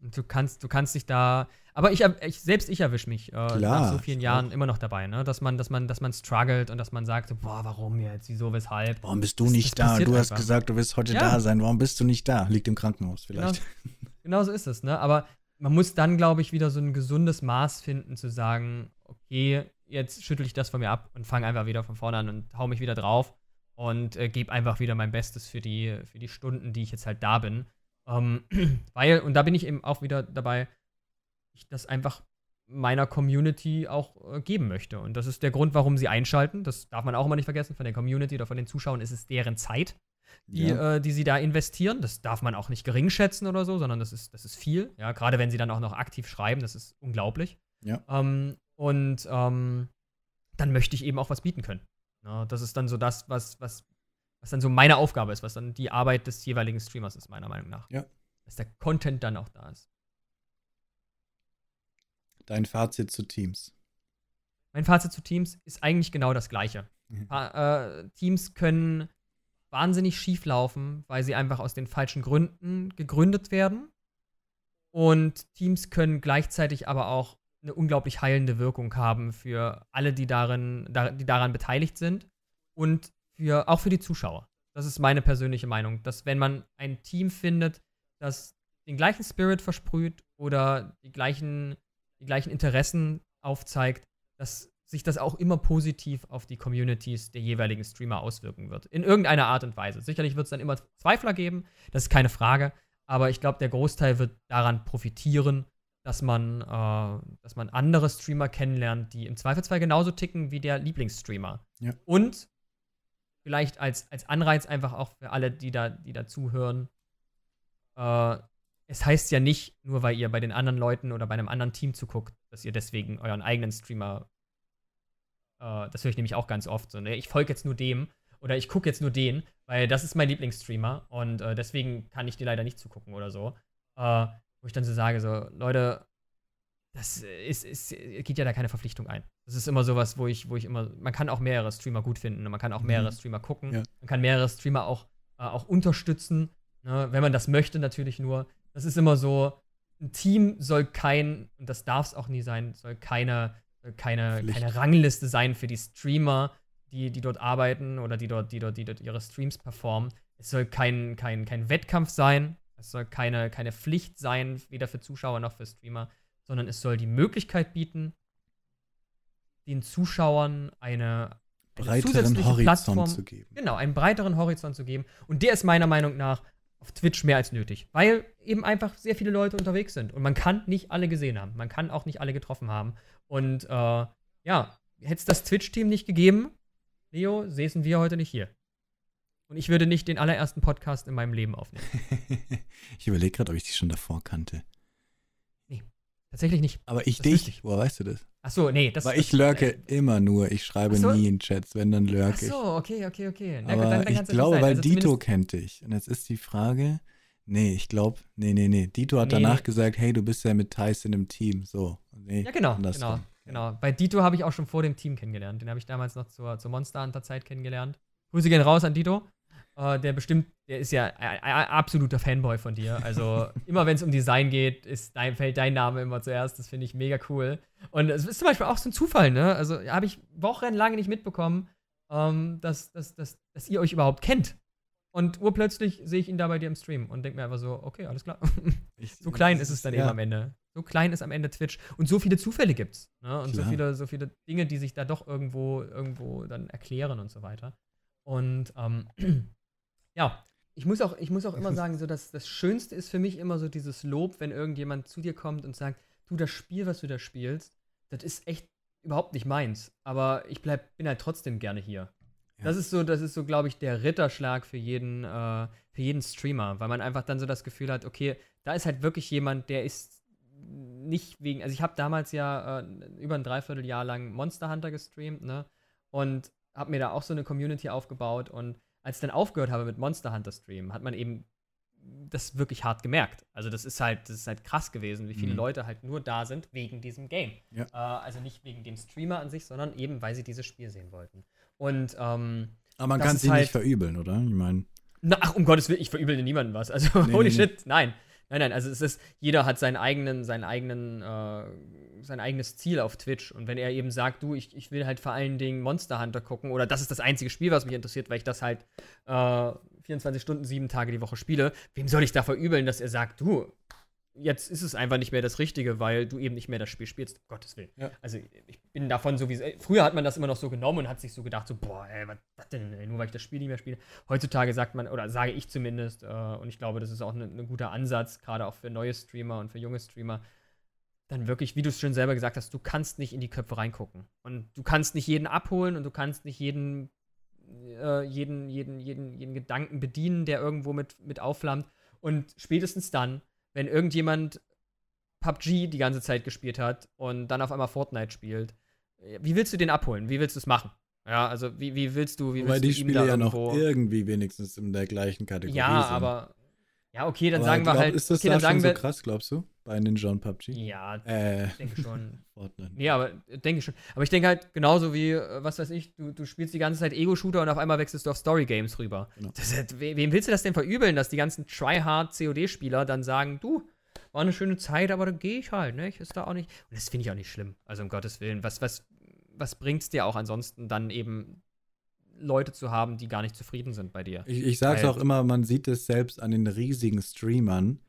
Du kannst, du kannst dich da. Aber ich, ich selbst ich erwische mich äh, nach so vielen Jahren immer noch dabei, ne? Dass man, dass man, dass man struggelt und dass man sagt, boah, warum jetzt? Wieso, weshalb? Warum bist du das, nicht das da? Du hast einfach. gesagt, du wirst heute ja. da sein. Warum bist du nicht da? Liegt im Krankenhaus vielleicht. Genau, genau so ist es, ne? Aber man muss dann, glaube ich, wieder so ein gesundes Maß finden, zu sagen, okay, jetzt schüttel ich das von mir ab und fange einfach wieder von vorne an und hau mich wieder drauf und äh, gebe einfach wieder mein Bestes für die, für die Stunden, die ich jetzt halt da bin. Ähm, [CLEARS THROAT] weil, und da bin ich eben auch wieder dabei, ich das einfach meiner Community auch äh, geben möchte. Und das ist der Grund, warum sie einschalten. Das darf man auch immer nicht vergessen. Von der Community oder von den Zuschauern ist es deren Zeit die, ja. äh, die sie da investieren. Das darf man auch nicht gering schätzen oder so, sondern das ist, das ist viel. Ja, gerade wenn sie dann auch noch aktiv schreiben, das ist unglaublich. Ja. Ähm, und ähm, dann möchte ich eben auch was bieten können. Ja, das ist dann so das, was, was, was dann so meine Aufgabe ist, was dann die Arbeit des jeweiligen Streamers ist, meiner Meinung nach. Ja. Dass der Content dann auch da ist. Dein Fazit zu Teams. Mein Fazit zu Teams ist eigentlich genau das gleiche. Mhm. Äh, Teams können wahnsinnig schief laufen, weil sie einfach aus den falschen Gründen gegründet werden. Und Teams können gleichzeitig aber auch eine unglaublich heilende Wirkung haben für alle, die darin, die daran beteiligt sind und für, auch für die Zuschauer. Das ist meine persönliche Meinung, dass wenn man ein Team findet, das den gleichen Spirit versprüht oder die gleichen, die gleichen Interessen aufzeigt, dass sich das auch immer positiv auf die Communities der jeweiligen Streamer auswirken wird. In irgendeiner Art und Weise. Sicherlich wird es dann immer Zweifler geben, das ist keine Frage. Aber ich glaube, der Großteil wird daran profitieren, dass man, äh, dass man andere Streamer kennenlernt, die im Zweifelsfall genauso ticken wie der Lieblingsstreamer. Ja. Und vielleicht als, als Anreiz einfach auch für alle, die da, die da zuhören, äh, es heißt ja nicht, nur weil ihr bei den anderen Leuten oder bei einem anderen Team zuguckt, dass ihr deswegen euren eigenen Streamer, äh, das höre ich nämlich auch ganz oft, so, ne? ich folge jetzt nur dem oder ich gucke jetzt nur den, weil das ist mein Lieblingsstreamer und äh, deswegen kann ich dir leider nicht zugucken oder so. Äh, wo ich dann so sage, so, Leute, das ist, ist, geht ja da keine Verpflichtung ein. Das ist immer sowas, wo ich, wo ich immer, man kann auch mehrere Streamer gut finden man kann auch mehrere mhm. Streamer gucken. Ja. Man kann mehrere Streamer auch, äh, auch unterstützen, ne? wenn man das möchte natürlich nur. Das ist immer so, ein Team soll kein, und das darf es auch nie sein, soll keine, keine, keine Rangliste sein für die Streamer, die, die dort arbeiten oder die dort, die dort, die dort ihre Streams performen. Es soll kein, kein, kein Wettkampf sein. Es soll keine, keine Pflicht sein, weder für Zuschauer noch für Streamer, sondern es soll die Möglichkeit bieten, den Zuschauern eine, eine breiteren Horizont Plattform, zu geben. Genau, einen breiteren Horizont zu geben. Und der ist meiner Meinung nach auf Twitch mehr als nötig, weil eben einfach sehr viele Leute unterwegs sind und man kann nicht alle gesehen haben, man kann auch nicht alle getroffen haben. Und äh, ja, hätte es das Twitch-Team nicht gegeben, Leo, säßen wir heute nicht hier. Und ich würde nicht den allerersten Podcast in meinem Leben aufnehmen. [LAUGHS] ich überlege gerade, ob ich dich schon davor kannte. Nee, tatsächlich nicht. Aber ich das dich? Ich. Woher weißt du das? Ach so, nee, das Weil ich lurke äh, immer nur. Ich schreibe so? nie in Chats, wenn dann lurke ich. Ach so, okay, okay, okay. Na, Aber dann, dann ich glaube, weil also Dito kennt dich. Und jetzt ist die Frage, nee, ich glaube, nee, nee, nee. Dito hat nee, danach gesagt, hey, du bist ja mit Tyson im Team. So. Nee, ja, genau, genau. Genau. Bei Dito habe ich auch schon vor dem Team kennengelernt. Den habe ich damals noch zur, zur Monster Hunter Zeit kennengelernt. Grüße gehen raus an Dito. Uh, der bestimmt, der ist ja ein, ein absoluter Fanboy von dir. Also [LAUGHS] immer wenn es um Design geht, ist dein, fällt dein Name immer zuerst. Das finde ich mega cool. Und es ist zum Beispiel auch so ein Zufall, ne? Also habe ich wochenlang nicht mitbekommen, ähm, dass, dass, dass, dass ihr euch überhaupt kennt. Und urplötzlich sehe ich ihn da bei dir im Stream und denke mir einfach so, okay, alles klar. [LAUGHS] so klein ist es dann ja. eben am Ende. So klein ist am Ende Twitch. Und so viele Zufälle gibt's. Ne? Und so viele, so viele Dinge, die sich da doch irgendwo, irgendwo dann erklären und so weiter. Und ähm, [CLEARS THROAT] ja, ich muss auch, ich muss auch immer [LAUGHS] sagen, so dass das Schönste ist für mich immer so dieses Lob, wenn irgendjemand zu dir kommt und sagt, du, das Spiel, was du da spielst, das ist echt überhaupt nicht meins. Aber ich bleib, bin halt trotzdem gerne hier. Ja. Das ist so, das ist so, glaube ich, der Ritterschlag für jeden, äh, für jeden Streamer, weil man einfach dann so das Gefühl hat, okay, da ist halt wirklich jemand, der ist nicht wegen, also ich habe damals ja äh, über ein Dreivierteljahr lang Monster Hunter gestreamt, ne? Und habe mir da auch so eine Community aufgebaut und als ich dann aufgehört habe mit Monster Hunter Stream, hat man eben das wirklich hart gemerkt. Also das ist halt, das ist halt krass gewesen, wie viele mhm. Leute halt nur da sind wegen diesem Game. Ja. Äh, also nicht wegen dem Streamer an sich, sondern eben, weil sie dieses Spiel sehen wollten. Und ähm, aber man kann sie halt, nicht verübeln, oder? Ich meine. Ach, um Gottes Willen, ich verübel niemandem was. Also, nee, holy nee, shit, nee. nein. Nein, nein, also es ist, jeder hat seinen eigenen, seinen eigenen, äh, sein eigenes Ziel auf Twitch. Und wenn er eben sagt, du, ich, ich will halt vor allen Dingen Monster Hunter gucken, oder das ist das einzige Spiel, was mich interessiert, weil ich das halt äh, 24 Stunden, sieben Tage die Woche spiele, wem soll ich da verübeln, dass er sagt, du, jetzt ist es einfach nicht mehr das Richtige, weil du eben nicht mehr das Spiel spielst. Um Gottes Willen. Ja. Also ich bin davon sowieso. Früher hat man das immer noch so genommen und hat sich so gedacht, so, boah, ey, was, was denn, ey, nur weil ich das Spiel nicht mehr spiele. Heutzutage sagt man, oder sage ich zumindest, äh, und ich glaube, das ist auch ein ne, ne guter Ansatz, gerade auch für neue Streamer und für junge Streamer, dann wirklich, wie du es schon selber gesagt hast, du kannst nicht in die Köpfe reingucken. Und du kannst nicht jeden abholen und du kannst nicht jeden, äh, jeden, jeden, jeden, jeden Gedanken bedienen, der irgendwo mit, mit aufflammt. Und spätestens dann wenn irgendjemand PUBG die ganze Zeit gespielt hat und dann auf einmal Fortnite spielt, wie willst du den abholen? Wie willst du es machen? Ja, also wie, wie willst du, wie Wobei willst die Spiele ja noch irgendwie wenigstens in der gleichen Kategorie ja, sind. aber ja, okay, dann aber sagen glaub, wir halt. Ist das okay, dann da sagen schon so krass, glaubst du? Bei Ninja und PUBG? Ja, äh, ich denke schon. [LAUGHS] Fortnite. Nee, aber denke schon. Aber ich denke halt genauso wie, äh, was weiß ich, du, du spielst die ganze Zeit Ego-Shooter und auf einmal wechselst du auf Story-Games rüber. Genau. Halt, wem willst du das denn verübeln, dass die ganzen Tryhard-COD-Spieler dann sagen, du, war eine schöne Zeit, aber dann gehe ich halt, ne? Ich ist da auch nicht. Und das finde ich auch nicht schlimm. Also um Gottes Willen. Was, was, was bringt es dir auch ansonsten dann eben Leute zu haben, die gar nicht zufrieden sind bei dir? Ich, ich sage es auch immer, man sieht es selbst an den riesigen Streamern.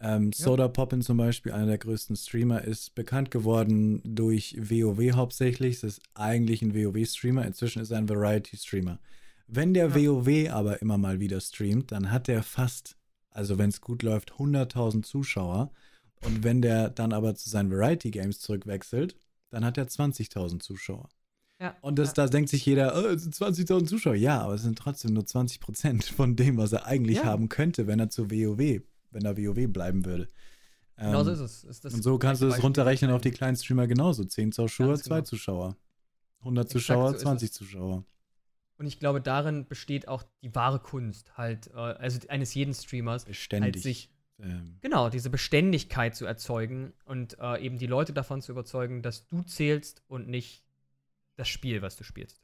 Ähm, Soda Poppin zum Beispiel, einer der größten Streamer, ist bekannt geworden durch WoW hauptsächlich. Das ist eigentlich ein WoW-Streamer. Inzwischen ist er ein Variety-Streamer. Wenn der ja. WoW aber immer mal wieder streamt, dann hat er fast, also wenn es gut läuft, 100.000 Zuschauer. Und wenn der dann aber zu seinen Variety-Games zurückwechselt, dann hat er 20.000 Zuschauer. Ja, und das, ja. da denkt sich jeder, oh, es sind 20.000 Zuschauer. Ja, aber es sind trotzdem nur 20 Prozent von dem, was er eigentlich ja. haben könnte, wenn er zu WoW, wenn er WoW bleiben würde. Genau ähm, so ist es. Ist und so kannst du es runterrechnen auf die kleinen Streamer genauso. 10 Zuschauer, 2 genau. Zuschauer. 100 Exakt Zuschauer, so 20 Zuschauer. Und ich glaube, darin besteht auch die wahre Kunst, halt, äh, also eines jeden Streamers, Beständig. halt sich ähm. Genau, diese Beständigkeit zu erzeugen und äh, eben die Leute davon zu überzeugen, dass du zählst und nicht das Spiel, was du spielst.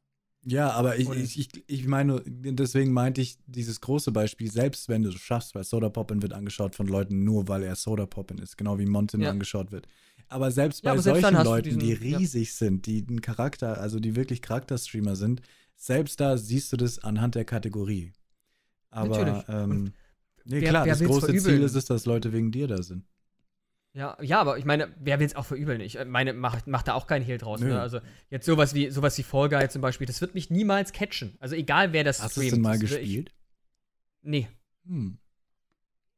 Ja, aber ich, ich, ich, ich, meine, deswegen meinte ich dieses große Beispiel, selbst wenn du es schaffst, weil Soda Poppin wird angeschaut von Leuten nur, weil er Soda Poppin ist, genau wie Monte ja. angeschaut wird. Aber selbst bei ja, aber selbst solchen Leuten, diesen, die riesig ja. sind, die einen Charakter, also die wirklich Charakterstreamer sind, selbst da siehst du das anhand der Kategorie. Aber ähm, nee, wer, klar, wer das große Ziel ist es, dass Leute wegen dir da sind. Ja, ja, aber ich meine, wer will es auch verübeln? Ich äh, meine, macht mach da auch keinen Hehl draus. Ne? Also jetzt sowas wie sowas wie Fall Guy zum Beispiel, das wird mich niemals catchen. Also egal wer das Hast streamt. Hast du denn mal gespielt? Ich, nee. Hm.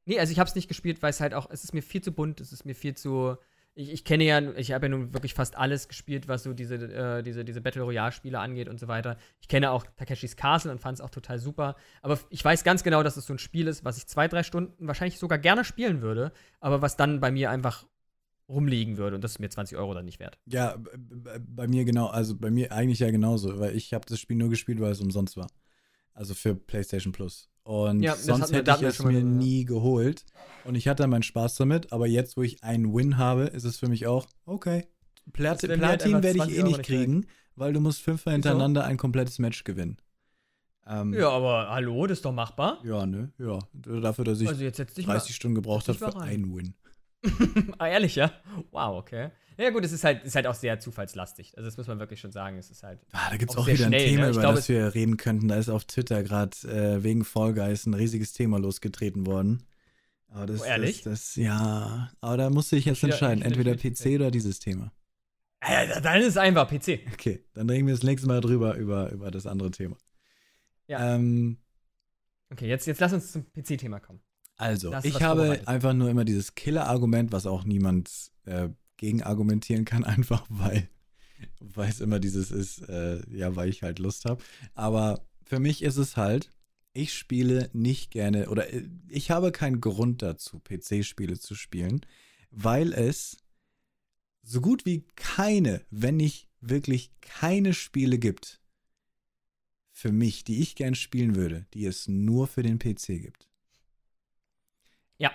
Nee, also ich habe es nicht gespielt, weil es halt auch, es ist mir viel zu bunt, es ist mir viel zu, ich, ich kenne ja, ich habe ja nun wirklich fast alles gespielt, was so diese, äh, diese, diese Battle Royale-Spiele angeht und so weiter. Ich kenne auch Takeshis Castle und fand es auch total super. Aber ich weiß ganz genau, dass es so ein Spiel ist, was ich zwei, drei Stunden wahrscheinlich sogar gerne spielen würde, aber was dann bei mir einfach rumliegen würde und das ist mir 20 Euro dann nicht wert. Ja, bei mir genau, also bei mir eigentlich ja genauso, weil ich habe das Spiel nur gespielt, weil es umsonst war. Also für PlayStation Plus. Und ja, sonst hätte ich es mir nie geholt. Und ich hatte meinen Spaß damit. Aber jetzt, wo ich einen Win habe, ist es für mich auch, okay. Plat halt Platin werde ich eh nicht kriegen, nicht weil du musst fünfmal hintereinander ein komplettes Match gewinnen. Ähm, ja, aber hallo, das ist doch machbar. Ja, ne? Ja. Dafür, dass ich also 30 mal, Stunden gebraucht habe für einen Win. [LAUGHS] ah, ehrlich, ja? Wow, okay. Ja gut, es ist halt, ist halt auch sehr zufallslastig. Also das muss man wirklich schon sagen. Es ist halt. Ah, da gibt es auch, auch wieder schnell, ein Thema, ne? über glaub, das wir reden könnten. Da ist auf Twitter gerade äh, wegen Fall Guys ein riesiges Thema losgetreten worden. Aber das, oh, ehrlich? Das, das, ja, aber da musste ich jetzt wieder, entscheiden. Entweder PC oder dieses Thema. Ja, dann ist es einfach PC. Okay, dann reden wir das nächste Mal drüber, über, über das andere Thema. Ja. Ähm, okay, jetzt, jetzt lass uns zum PC-Thema kommen. Also, ich habe einfach nur immer dieses Killer-Argument, was auch niemand äh, gegen argumentieren kann, [LAUGHS] einfach weil weil es immer dieses ist, äh, ja, weil ich halt Lust habe. Aber für mich ist es halt, ich spiele nicht gerne oder äh, ich habe keinen Grund dazu, PC-Spiele zu spielen, weil es so gut wie keine, wenn nicht wirklich keine Spiele gibt, für mich, die ich gern spielen würde, die es nur für den PC gibt. Ja.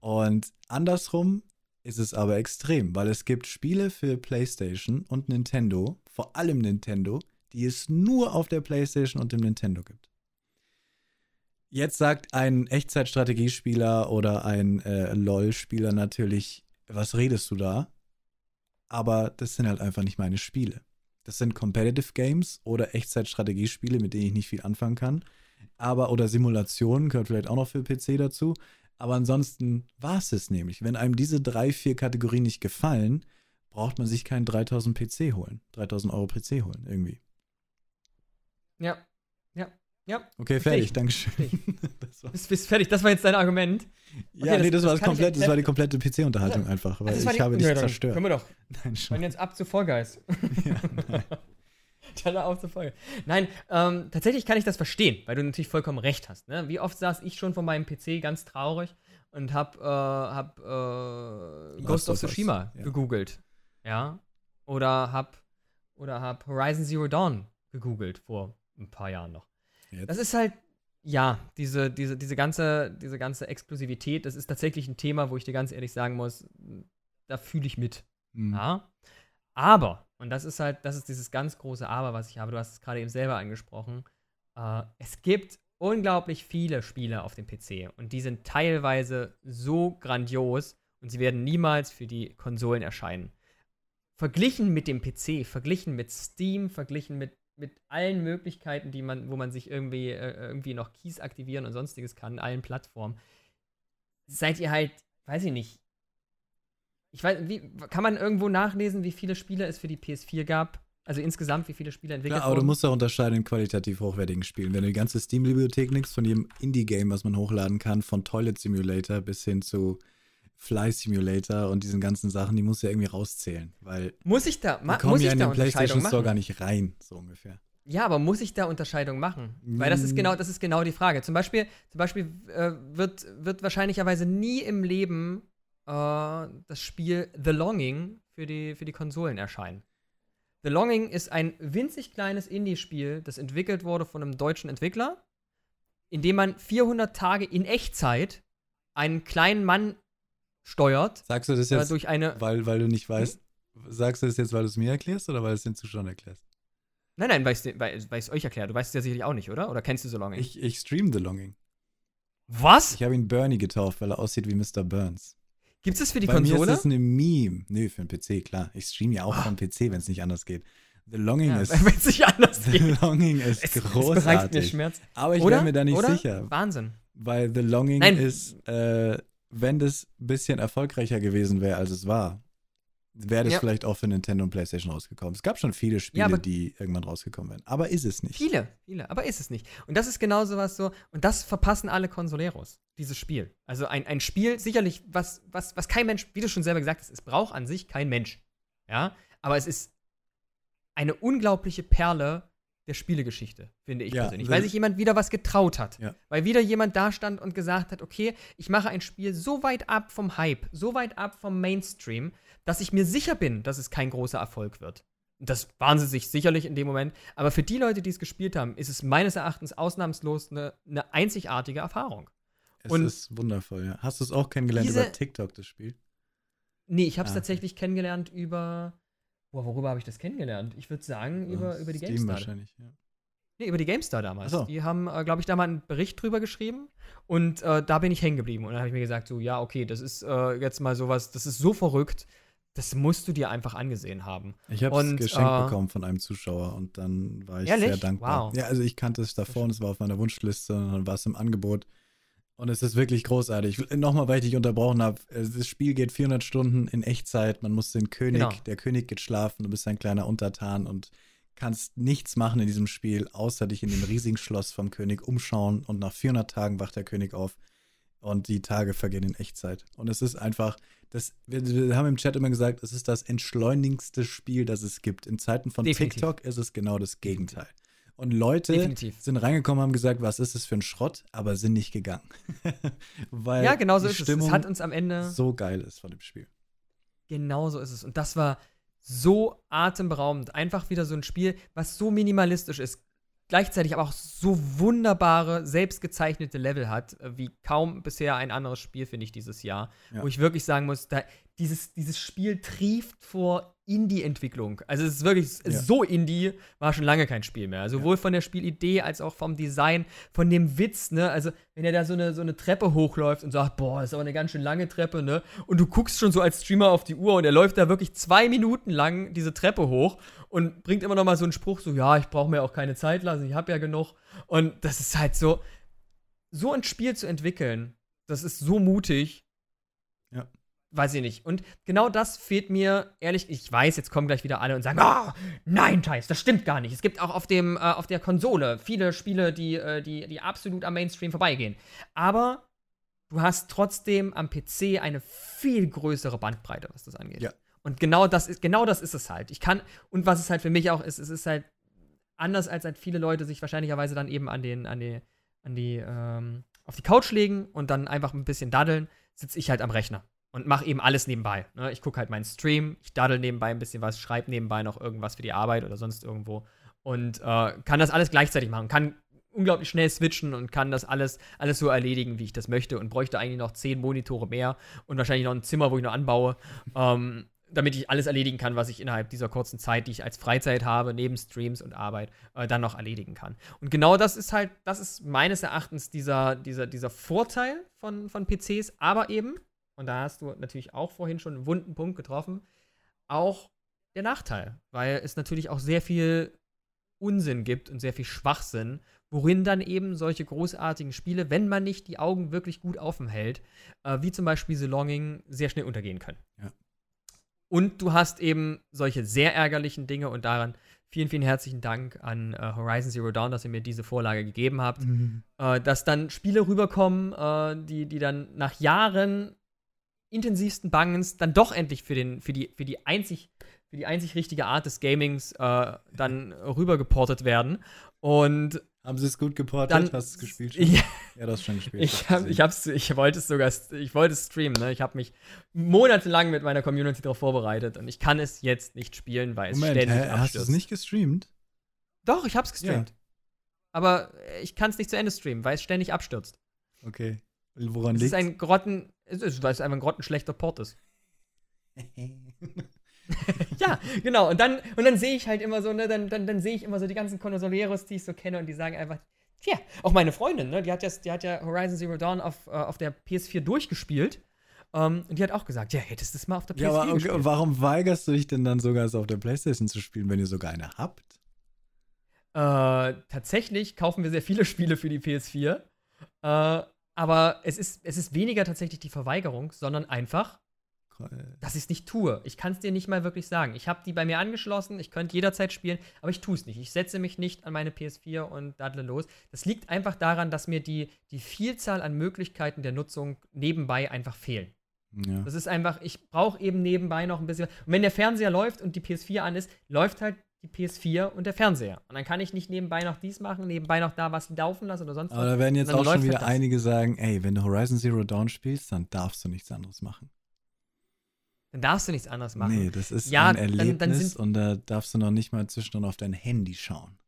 Und andersrum ist es aber extrem, weil es gibt Spiele für PlayStation und Nintendo, vor allem Nintendo, die es nur auf der PlayStation und dem Nintendo gibt. Jetzt sagt ein Echtzeitstrategiespieler oder ein äh, LOL-Spieler natürlich, was redest du da? Aber das sind halt einfach nicht meine Spiele. Das sind Competitive Games oder Echtzeitstrategiespiele, mit denen ich nicht viel anfangen kann. Aber, oder Simulationen, gehört vielleicht auch noch für PC dazu. Aber ansonsten war es es nämlich. Wenn einem diese drei, vier Kategorien nicht gefallen, braucht man sich keinen 3000 PC holen. 3000 Euro PC holen, irgendwie. Ja, ja, ja. Okay, fertig, Dankeschön. [LAUGHS] Bist, bist fertig, das war jetzt dein Argument. Okay, ja, nee, das, das, war, das, komplett, das war die komplette PC-Unterhaltung einfach, weil also ich habe dich zerstört. Können wir doch. Nein, schon. jetzt ab zu Vollgeist. [LAUGHS] ja, nein. Zur Folge. Nein, ähm, tatsächlich kann ich das verstehen, weil du natürlich vollkommen recht hast. Ne? Wie oft saß ich schon vor meinem PC ganz traurig und hab, äh, hab äh, Ghost of Tsushima ja. gegoogelt. Ja. Oder hab, oder hab Horizon Zero Dawn gegoogelt vor ein paar Jahren noch. Jetzt. Das ist halt, ja, diese, diese, diese, ganze, diese ganze Exklusivität, das ist tatsächlich ein Thema, wo ich dir ganz ehrlich sagen muss, da fühle ich mit. Mhm. Ja. Aber und das ist halt, das ist dieses ganz große Aber, was ich habe. Du hast es gerade eben selber angesprochen. Äh, es gibt unglaublich viele Spiele auf dem PC und die sind teilweise so grandios und sie werden niemals für die Konsolen erscheinen. Verglichen mit dem PC, verglichen mit Steam, verglichen mit, mit allen Möglichkeiten, die man, wo man sich irgendwie, äh, irgendwie noch Keys aktivieren und sonstiges kann, allen Plattformen, seid ihr halt weiß ich nicht. Ich weiß, wie, kann man irgendwo nachlesen, wie viele Spiele es für die PS4 gab? Also insgesamt, wie viele Spiele entwickelt Ja, aber wurden? du musst auch unterscheiden in qualitativ hochwertigen Spielen. Wenn du die ganze Steam-Bibliothek nimmst, von jedem Indie-Game, was man hochladen kann, von Toilet Simulator bis hin zu Fly Simulator und diesen ganzen Sachen, die musst du ja irgendwie rauszählen, weil muss ich da, die ma, kommen muss ja ich in da den PlayStation Unterscheidung Store gar machen? nicht rein, so ungefähr. Ja, aber muss ich da Unterscheidung machen? Weil das ist Mm. genau, das ist genau die Frage. Zum Beispiel, zum Beispiel äh, wird, wird wahrscheinlicherweise nie im Leben äh, das Spiel The Longing für die, für die Konsolen erscheinen. The Longing ist ein winzig kleines Indie-Spiel, das entwickelt wurde von einem deutschen Entwickler, in dem man 400 Tage in Echtzeit einen kleinen Mann steuert Sagst du das äh, jetzt, durch eine. weil, weil du nicht weißt, sagst du das jetzt, weil du es mir erklärst oder weil du es den Zuschauern erklärst? Nein, nein, weil ich es euch erkläre. Du weißt es ja sicherlich auch nicht, oder? Oder kennst du The Longing? Ich, ich stream The Longing. Was? Ich habe ihn Bernie getauft, weil er aussieht wie Mr. Burns. Gibt es für die Bei Konsole? mir ist das eine Meme. Nö, für den PC, klar. Ich stream ja auch Ah. vom PC, wenn es nicht anders geht. The Longing Ja, ist, [LAUGHS] wenn es nicht anders The geht. Longing ist Es, es bereitet mir großartig. Schmerz. Aber ich Oder? bin mir da nicht Oder? sicher, Wahnsinn. weil The Longing Nein. ist, äh, wenn das ein bisschen erfolgreicher gewesen wäre, als es war, wäre das Ja. vielleicht auch für Nintendo und PlayStation rausgekommen. Es gab schon viele Spiele, aber- die irgendwann rausgekommen wären. Aber ist es nicht. Viele, viele, aber ist es nicht. Und das ist genau sowas so, und das verpassen alle Consoleros, dieses Spiel. Also ein, ein Spiel, sicherlich, was, was, was kein Mensch, wie du schon selber gesagt hast, es braucht an sich kein Mensch. Ja, aber es ist eine unglaubliche Perle der Spielegeschichte, finde ich Ja, persönlich. Weil sich jemand wieder was getraut hat. Ja. Weil wieder jemand da stand und gesagt hat, okay, ich mache ein Spiel so weit ab vom Hype, so weit ab vom Mainstream, dass ich mir sicher bin, dass es kein großer Erfolg wird. Das waren sie sich sicherlich in dem Moment. Aber für die Leute, die es gespielt haben, ist es meines Erachtens ausnahmslos eine, eine einzigartige Erfahrung. Es Und ist wundervoll, ja. Hast du es auch kennengelernt diese- über TikTok, das Spiel? Nee, ich habe es Ah, okay. tatsächlich kennengelernt über. Boah, worüber habe ich das kennengelernt? Ich würde sagen, über, Äh, über die Steam GameStar. wahrscheinlich, ja. Nee, über die GameStar damals. So. Die haben, äh, glaube ich, da mal einen Bericht drüber geschrieben und äh, da bin ich hängen geblieben. Und dann habe ich mir gesagt, so, ja, okay, das ist äh, jetzt mal sowas, das ist so verrückt, das musst du dir einfach angesehen haben. Ich habe es geschenkt äh, bekommen von einem Zuschauer und dann war ich Ehrlich? sehr dankbar. Wow. Ja, also ich kannte es davor und es war auf meiner Wunschliste und dann war es im Angebot. Und es ist wirklich großartig. Nochmal, weil ich dich unterbrochen habe. Das Spiel geht 400 Stunden in Echtzeit. Man muss den König, Genau. der König geht schlafen, du bist ein kleiner Untertan und kannst nichts machen in diesem Spiel, außer dich in dem riesigen Schloss vom König umschauen. Und nach 400 Tagen wacht der König auf und die Tage vergehen in Echtzeit. Und es ist einfach, das, wir, wir haben im Chat immer gesagt, es ist das entschleunigste Spiel, das es gibt. In Zeiten von Definitiv. TikTok ist es genau das Gegenteil. Und Leute Definitiv. sind reingekommen, haben gesagt, was ist es für ein Schrott, aber sind nicht gegangen. [LAUGHS] Weil ja, genau so die ist es. Stimmung Es hat uns am Ende. so geil ist von dem Spiel. Genau so ist es. Und das war so atemberaubend. Einfach wieder so ein Spiel, was so minimalistisch ist, gleichzeitig aber auch so wunderbare, selbstgezeichnete Level hat, äh, wie kaum bisher ein anderes Spiel, finde ich, dieses Jahr. Ja. Wo ich wirklich sagen muss, da, dieses, dieses Spiel trieft vor Indie-Entwicklung. Also es ist wirklich Ja. so Indie, war schon lange kein Spiel mehr. Sowohl von der Spielidee als auch vom Design, von dem Witz, ne? Also, wenn er da so eine, so eine Treppe hochläuft und sagt, boah, das ist aber eine ganz schön lange Treppe, ne? Und du guckst schon so als Streamer auf die Uhr und er läuft da wirklich zwei Minuten lang diese Treppe hoch und bringt immer noch mal so einen Spruch, so, ja, ich brauche mir auch keine Zeit lassen, ich habe ja genug. Und das ist halt so, so ein Spiel zu entwickeln, das ist so mutig. Ja. Weiß ich nicht. Und genau das fehlt mir, ehrlich, ich weiß, jetzt kommen gleich wieder alle und sagen, ah, nein, Thais, das stimmt gar nicht. Es gibt auch auf, dem, äh, auf der Konsole viele Spiele, die, äh, die, die absolut am Mainstream vorbeigehen. Aber du hast trotzdem am PC eine viel größere Bandbreite, was das angeht. Ja. Und genau das ist, genau das ist es halt. Ich kann, und was es halt für mich auch ist, es ist halt anders als halt viele Leute sich wahrscheinlicherweise dann eben an den, an die, an die, ähm, auf die Couch legen und dann einfach ein bisschen daddeln, sitze ich halt am Rechner und mache eben alles nebenbei. Ne? Ich gucke halt meinen Stream, ich daddel nebenbei ein bisschen was, schreibe nebenbei noch irgendwas für die Arbeit oder sonst irgendwo und äh, kann das alles gleichzeitig machen, kann unglaublich schnell switchen und kann das alles, alles so erledigen, wie ich das möchte und bräuchte eigentlich noch zehn Monitore mehr und wahrscheinlich noch ein Zimmer, wo ich noch anbaue, [LAUGHS] ähm, damit ich alles erledigen kann, was ich innerhalb dieser kurzen Zeit, die ich als Freizeit habe, neben Streams und Arbeit, äh, dann noch erledigen kann. Und genau das ist halt, das ist meines Erachtens dieser, dieser, dieser Vorteil von, von PCs, aber eben, und da hast du natürlich auch vorhin schon einen wunden Punkt getroffen, auch der Nachteil, weil es natürlich auch sehr viel Unsinn gibt und sehr viel Schwachsinn, worin dann eben solche großartigen Spiele, wenn man nicht die Augen wirklich gut offen hält, äh, wie zum Beispiel The Longing, sehr schnell untergehen können. Ja. Und du hast eben solche sehr ärgerlichen Dinge und daran vielen, vielen herzlichen Dank an äh, Horizon Zero Dawn, dass ihr mir diese Vorlage gegeben habt. Mhm. Äh, dass dann Spiele rüberkommen, äh, die, die dann nach Jahren intensivsten Bangens dann doch endlich für, den, für, die, für, die, einzig, für die einzig richtige Art des Gamings äh, dann rübergeportet werden. Und Haben sie es gut geportet? Dann- Hast du es gespielt? schon? [LAUGHS] ja, Ja, das schon gespielt. ich, hab, ich, hab's, ich wollte es sogar, ich wollte es streamen, ne? Ich habe mich monatelang mit meiner Community darauf vorbereitet und ich kann es jetzt nicht spielen, weil es Moment, ständig hä, hast du es abstürzt. nicht gestreamt? Doch, ich hab's gestreamt. Aber äh, ich kann es nicht zu Ende streamen, weil es ständig abstürzt. Okay. Woran Es liegt ist ein Grotten, es ist, weil es einfach ein grottenschlechter Port ist. [LAUGHS] ja, genau. Und dann, und dann sehe ich halt immer so, ne, dann, dann, dann sehe ich immer so die ganzen Consoleros, die ich so kenne, und die sagen einfach, tja, auch meine Freundin, ne, die hat ja, die hat ja Horizon Zero Dawn auf, äh, auf der PS4 durchgespielt. Ähm, und die hat auch gesagt, ja, hättest du es mal auf der PS4 Ja, aber okay, gespielt. warum weigerst du dich denn dann sogar, es auf der Playstation zu spielen, wenn ihr sogar eine habt? Äh, tatsächlich kaufen wir sehr viele Spiele für die PS4. Äh, aber es ist, es ist weniger tatsächlich die Verweigerung, sondern einfach, dass ich es nicht tue. Ich kann es dir nicht mal wirklich sagen. Ich habe die bei mir angeschlossen, ich könnte jederzeit spielen, aber ich tue es nicht. Ich setze mich nicht an meine PS4 und daddle los. Das liegt einfach daran, dass mir die, die Vielzahl an Möglichkeiten der Nutzung nebenbei einfach fehlen. Ja. Das ist einfach, ich brauche eben nebenbei noch ein bisschen. Und wenn der Fernseher läuft und die PS4 an ist, läuft halt die PS4 und der Fernseher. Und dann kann ich nicht nebenbei noch dies machen, nebenbei noch da was laufen lassen oder sonst Aber was. da werden jetzt Dann auch schon wieder das. einige sagen, ey, wenn du Horizon Zero Dawn spielst, dann darfst du nichts anderes machen. Dann darfst du nichts anderes machen. Nee, das ist Ja, ein dann- dann Erlebnis sind- und da darfst du noch nicht mal zwischendurch auf dein Handy schauen.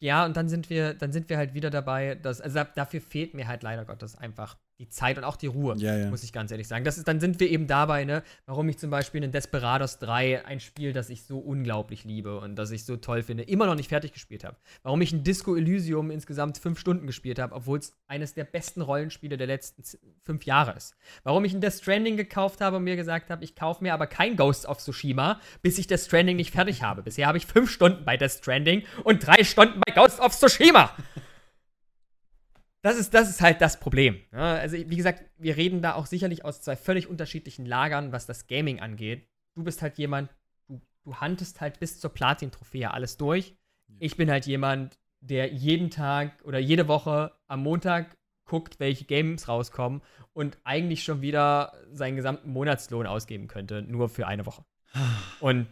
Ja, und dann sind wir, dann sind wir halt wieder dabei, dass, also da- dafür fehlt mir halt leider Gottes einfach die Zeit und auch die Ruhe, Ja, ja. muss ich ganz ehrlich sagen. Das ist, dann sind wir eben dabei, ne, warum ich zum Beispiel in Desperados 3 ein Spiel, das ich so unglaublich liebe und das ich so toll finde, immer noch nicht fertig gespielt habe. Warum ich ein Disco Elysium insgesamt fünf Stunden gespielt habe, obwohl es eines der besten Rollenspiele der letzten fünf Jahre ist. Warum ich ein Death Stranding gekauft habe und mir gesagt habe, ich kaufe mir aber kein Ghost of Tsushima, bis ich Death Stranding nicht fertig habe. Bisher habe ich fünf Stunden bei Death Stranding und drei Stunden bei Ghost of Tsushima. Das ist, das ist halt das Problem. Ja, also, wie gesagt, wir reden da auch sicherlich aus zwei völlig unterschiedlichen Lagern, was das Gaming angeht. Du bist halt jemand, du, du hantest halt bis zur Platin-Trophäe alles durch. Ich bin halt jemand, der jeden Tag oder jede Woche am Montag guckt, welche Games rauskommen und eigentlich schon wieder seinen gesamten Monatslohn ausgeben könnte, nur für eine Woche. [SIGHS] Und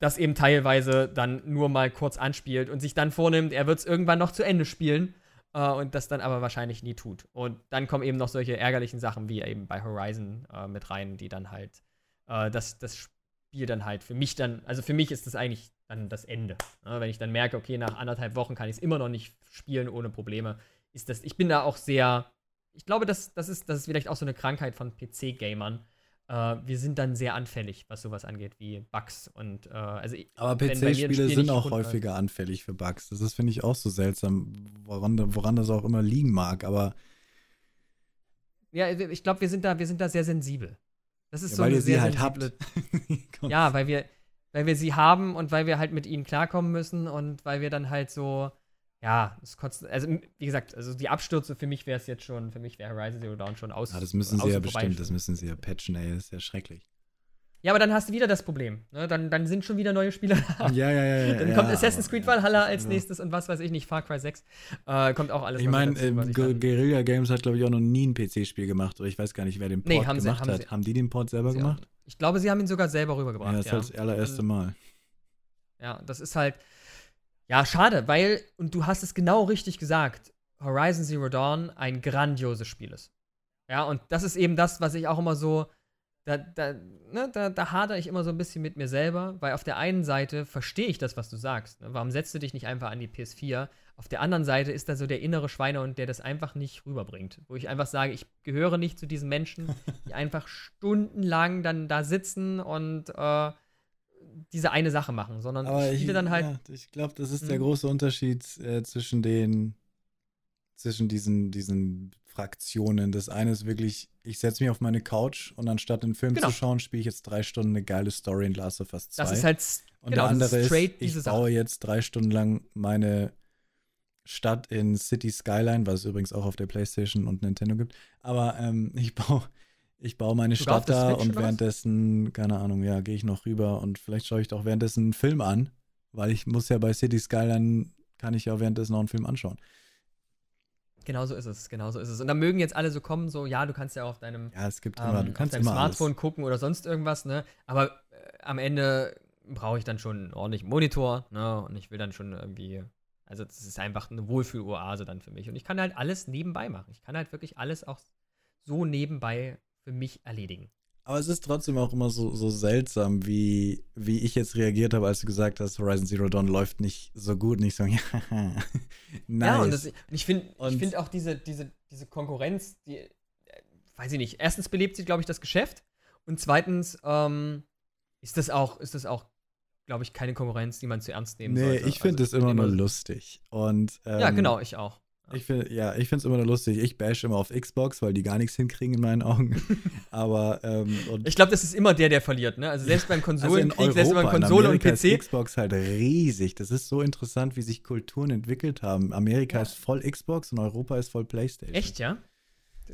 das eben teilweise dann nur mal kurz anspielt und sich dann vornimmt, er wird es irgendwann noch zu Ende spielen äh, und das dann aber wahrscheinlich nie tut. Und dann kommen eben noch solche ärgerlichen Sachen wie eben bei Horizon äh, mit rein, die dann halt äh, das, das Spiel dann halt für mich dann, also für mich ist das eigentlich dann das Ende. Ne? Wenn ich dann merke, okay, nach anderthalb Wochen kann ich es immer noch nicht spielen ohne Probleme, ist das, ich bin da auch sehr, ich glaube, das, das, ist, das ist vielleicht auch so eine Krankheit von PC-Gamern. Äh, wir sind dann sehr anfällig, was sowas angeht, wie Bugs und äh, also Aber PC-Spiele Spiel sind auch häufiger anfällig für Bugs. Das ist, finde ich, auch so seltsam, woran, woran das auch immer liegen mag. Aber Ja, ich glaube, wir sind da, wir sind da sehr sensibel. Das ist ja, so weil ihr sie halt sensible habt. [LAUGHS] Ja, weil wir, weil wir sie haben und weil wir halt mit ihnen klarkommen müssen und weil wir dann halt so, ja, es kotzt, also wie gesagt, also die Abstürze für mich wäre es jetzt schon, für mich wäre Horizon Zero Dawn schon aus. Ja, das müssen sie ja bestimmt, das müssen sie ja patchen, ey, das ist ja schrecklich. Ja, aber dann hast du wieder das Problem. Ne? Dann, dann sind schon wieder neue Spieler da. Ja, ja, ja. ja [LAUGHS] Dann ja, kommt Assassin's aber- Creed ja, Valhalla das als also- nächstes und was weiß ich nicht, Far Cry 6. Äh, kommt auch alles Ich meine, äh, Guerilla Games hat, glaube ich, auch noch nie ein PC-Spiel gemacht. Oder ich weiß gar nicht, wer den Port Nee, haben sie- gemacht haben hat. sie- haben die den Port selber gemacht? auch- Ich glaube, sie haben ihn sogar selber Ja, rübergebracht. das ja. ist halt das allererste Und- Mal. Ja, das ist halt, ja, schade, weil, und du hast es genau richtig gesagt, Horizon Zero Dawn ein grandioses Spiel ist. Ja, und das ist eben das, was ich auch immer so, da, da, ne, da, da hadere ich immer so ein bisschen mit mir selber, weil auf der einen Seite verstehe ich das, was du sagst. Ne? Warum setzt du dich nicht einfach an die PS4? Auf der anderen Seite ist da so der innere Schweinehund, der das einfach nicht rüberbringt. Wo ich einfach sage, ich gehöre nicht zu diesen Menschen, die [LAUGHS] einfach stundenlang dann da sitzen und äh, diese eine Sache machen, sondern Aber ich ich, spiele dann halt ja, ich glaube, das ist der Mhm. große Unterschied äh, zwischen den zwischen diesen, diesen Fraktionen. Das eine ist wirklich, ich setze mich auf meine Couch und anstatt einen Film Genau. zu schauen, spiele ich jetzt drei Stunden eine geile Story in Last of Us 2. Das ist halt. und genau, der andere ist, straight ich baue jetzt drei Stunden lang meine Stadt in City Skyline, was es übrigens auch auf der Playstation und Nintendo gibt. Aber ähm, [LAUGHS] ich baue ich baue meine auf Stadt da und oder was? währenddessen, keine Ahnung, ja, gehe ich noch rüber und vielleicht schaue ich doch währenddessen einen Film an, weil ich muss ja bei City Skyline, kann ich ja währenddessen noch einen Film anschauen. Genau so ist es, genau so ist es. Und da mögen jetzt alle so kommen, so, ja, du kannst ja auf deinem, Ja, es gibt ähm, immer, du auf kannst deinem immer Smartphone alles. gucken oder sonst irgendwas, ne? Aber äh, am Ende brauche ich dann schon einen ordentlichen Monitor, ne? Und ich will dann schon irgendwie, also das ist einfach eine Wohlfühl-Oase dann für mich. Und ich kann halt alles nebenbei machen. Ich kann halt wirklich alles auch so nebenbei für mich erledigen. Aber es ist trotzdem auch immer so, so seltsam, wie, wie ich jetzt reagiert habe, als du gesagt hast, Horizon Zero Dawn läuft nicht so gut. Nicht so, [LAUGHS] ja, nice. Ja, und, das, und ich finde find auch diese, diese, diese Konkurrenz, die, äh, weiß ich nicht, erstens belebt sie, glaube ich, das Geschäft und zweitens ähm, ist das auch, ist das auch, glaube ich, keine Konkurrenz, die man zu ernst nehmen nee, sollte. ich finde Also, es immer bin nur lustig. Und, ähm, Ja, genau, ich auch. Ich find, ja, ich finde es immer nur lustig. Ich bash immer auf Xbox, weil die gar nichts hinkriegen in meinen Augen. [LAUGHS] Aber, ähm, Ich glaube, das ist immer der, der verliert, ne? Also selbst beim [LAUGHS] also in Konsolenkrieg, selbst beim Konsole und Amerika ist PC. Xbox halt riesig. Das ist so interessant, wie sich Kulturen entwickelt haben. Amerika Ja. ist voll Xbox und Europa ist voll PlayStation. Echt, ja?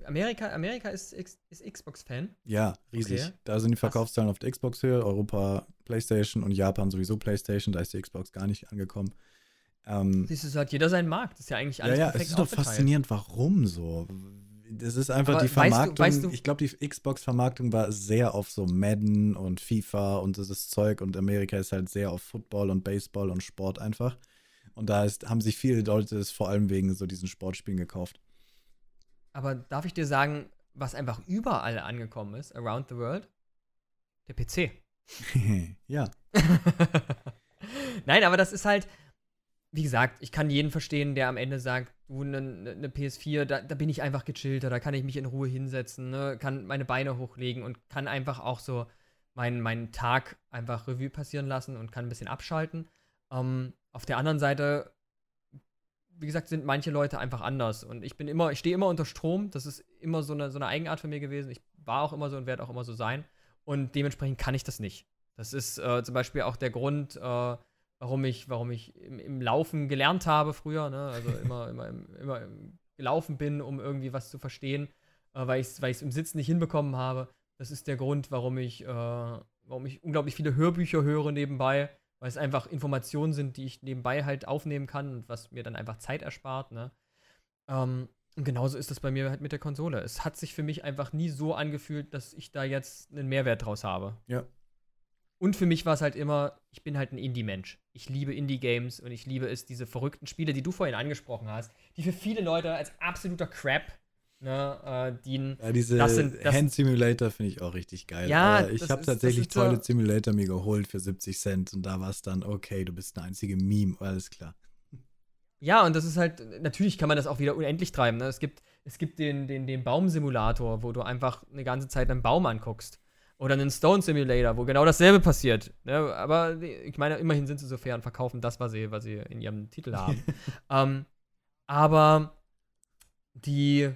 Amerika, Amerika ist, ist Xbox-Fan. Ja, riesig. Okay. Da sind die. Verkaufszahlen auf der Xbox höher, Europa PlayStation und Japan sowieso PlayStation. Da ist die Xbox gar nicht angekommen. Ähm, Siehst du, so hat jeder seinen Markt. Das ist ja eigentlich ja, alles ja, es perfekt ist doch faszinierend, warum so. Das ist einfach Aber die weißt du- Vermarktung. weißt du- ich glaube, die Xbox-Vermarktung war sehr auf so Madden und FIFA und dieses Zeug und Amerika ist halt sehr auf Football und Baseball und Sport einfach. Und da ist, haben sich viele Leute es vor allem wegen so diesen Sportspielen gekauft. Aber darf ich dir sagen, was einfach überall angekommen ist, around the world? Der PC. [LAUGHS] ja. [LAUGHS] Nein, aber das ist halt, wie gesagt, ich kann jeden verstehen, der am Ende sagt, du, eine ne PS4, da, da bin ich einfach gechillter, da kann ich mich in Ruhe hinsetzen, ne, kann meine Beine hochlegen und kann einfach auch so meinen, meinen Tag einfach Revue passieren lassen und kann ein bisschen abschalten. Ähm, auf der anderen Seite, wie gesagt, sind manche Leute einfach anders. Und ich bin immer, ich stehe immer unter Strom. Das ist immer so eine, so eine Eigenart von mir gewesen. Ich war auch immer so und werde auch immer so sein. Und dementsprechend kann ich das nicht. Das ist äh, zum Beispiel auch der Grund, äh, warum ich, warum ich im, im Laufen gelernt habe früher, ne? Also [LAUGHS] immer, immer, im, immer im gelaufen bin, um irgendwie was zu verstehen, äh, weil ich es weil ich's im Sitzen nicht hinbekommen habe. Das ist der Grund, warum ich, äh, warum ich unglaublich viele Hörbücher höre nebenbei, weil es einfach Informationen sind, die ich nebenbei halt aufnehmen kann und was mir dann einfach Zeit erspart, ne? Ähm, und genauso ist das bei mir halt mit der Konsole. Es hat sich für mich einfach nie so angefühlt, dass ich da jetzt einen Mehrwert draus habe. Ja. Und für mich war es halt immer, ich bin halt ein Indie-Mensch. Ich liebe Indie-Games und ich liebe es, diese verrückten Spiele, die du vorhin angesprochen hast, die für viele Leute als absoluter Crap ne, äh, dienen. Ja, diese Das sind- das- Hand Simulator finde ich auch richtig geil. Ja, Aber ich das habe tatsächlich Toilet Simulator mir geholt für 70 Cent und da war es dann, okay, du bist eine einzige Meme, alles klar. Ja, und das ist halt, natürlich kann man das auch wieder unendlich treiben. Ne? Es gibt, es gibt den, den, den Baumsimulator, wo du einfach eine ganze Zeit einen Baum anguckst. Oder einen Stone Simulator, wo genau dasselbe passiert. Ne? Aber ich meine, immerhin sind sie so fair und verkaufen das, was sie, was sie in ihrem Titel haben. [LAUGHS] ähm, aber die,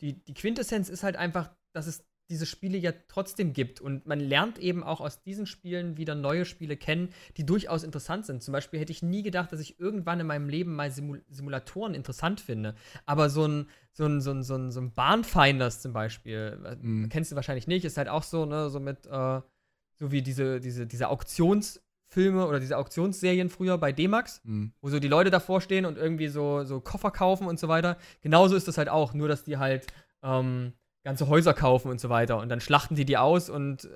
die, die Quintessenz ist halt einfach, dass es diese Spiele ja trotzdem gibt. Und man lernt eben auch aus diesen Spielen wieder neue Spiele kennen, die durchaus interessant sind. Zum Beispiel hätte ich nie gedacht, dass ich irgendwann in meinem Leben mal Simul Simulatoren interessant finde. Aber so ein, so ein, so ein, so ein, so ein Bahnfinders zum Beispiel, äh, Mhm. kennst du wahrscheinlich nicht, ist halt auch so, ne, so mit, äh, so wie diese, diese, diese Auktionsfilme oder diese Auktionsserien früher bei D-Max Hm. wo so die Leute davor stehen und irgendwie so, so Koffer kaufen und so weiter. Genauso ist das halt auch, nur dass die halt ähm, ganze Häuser kaufen und so weiter. Und dann schlachten die die aus und äh,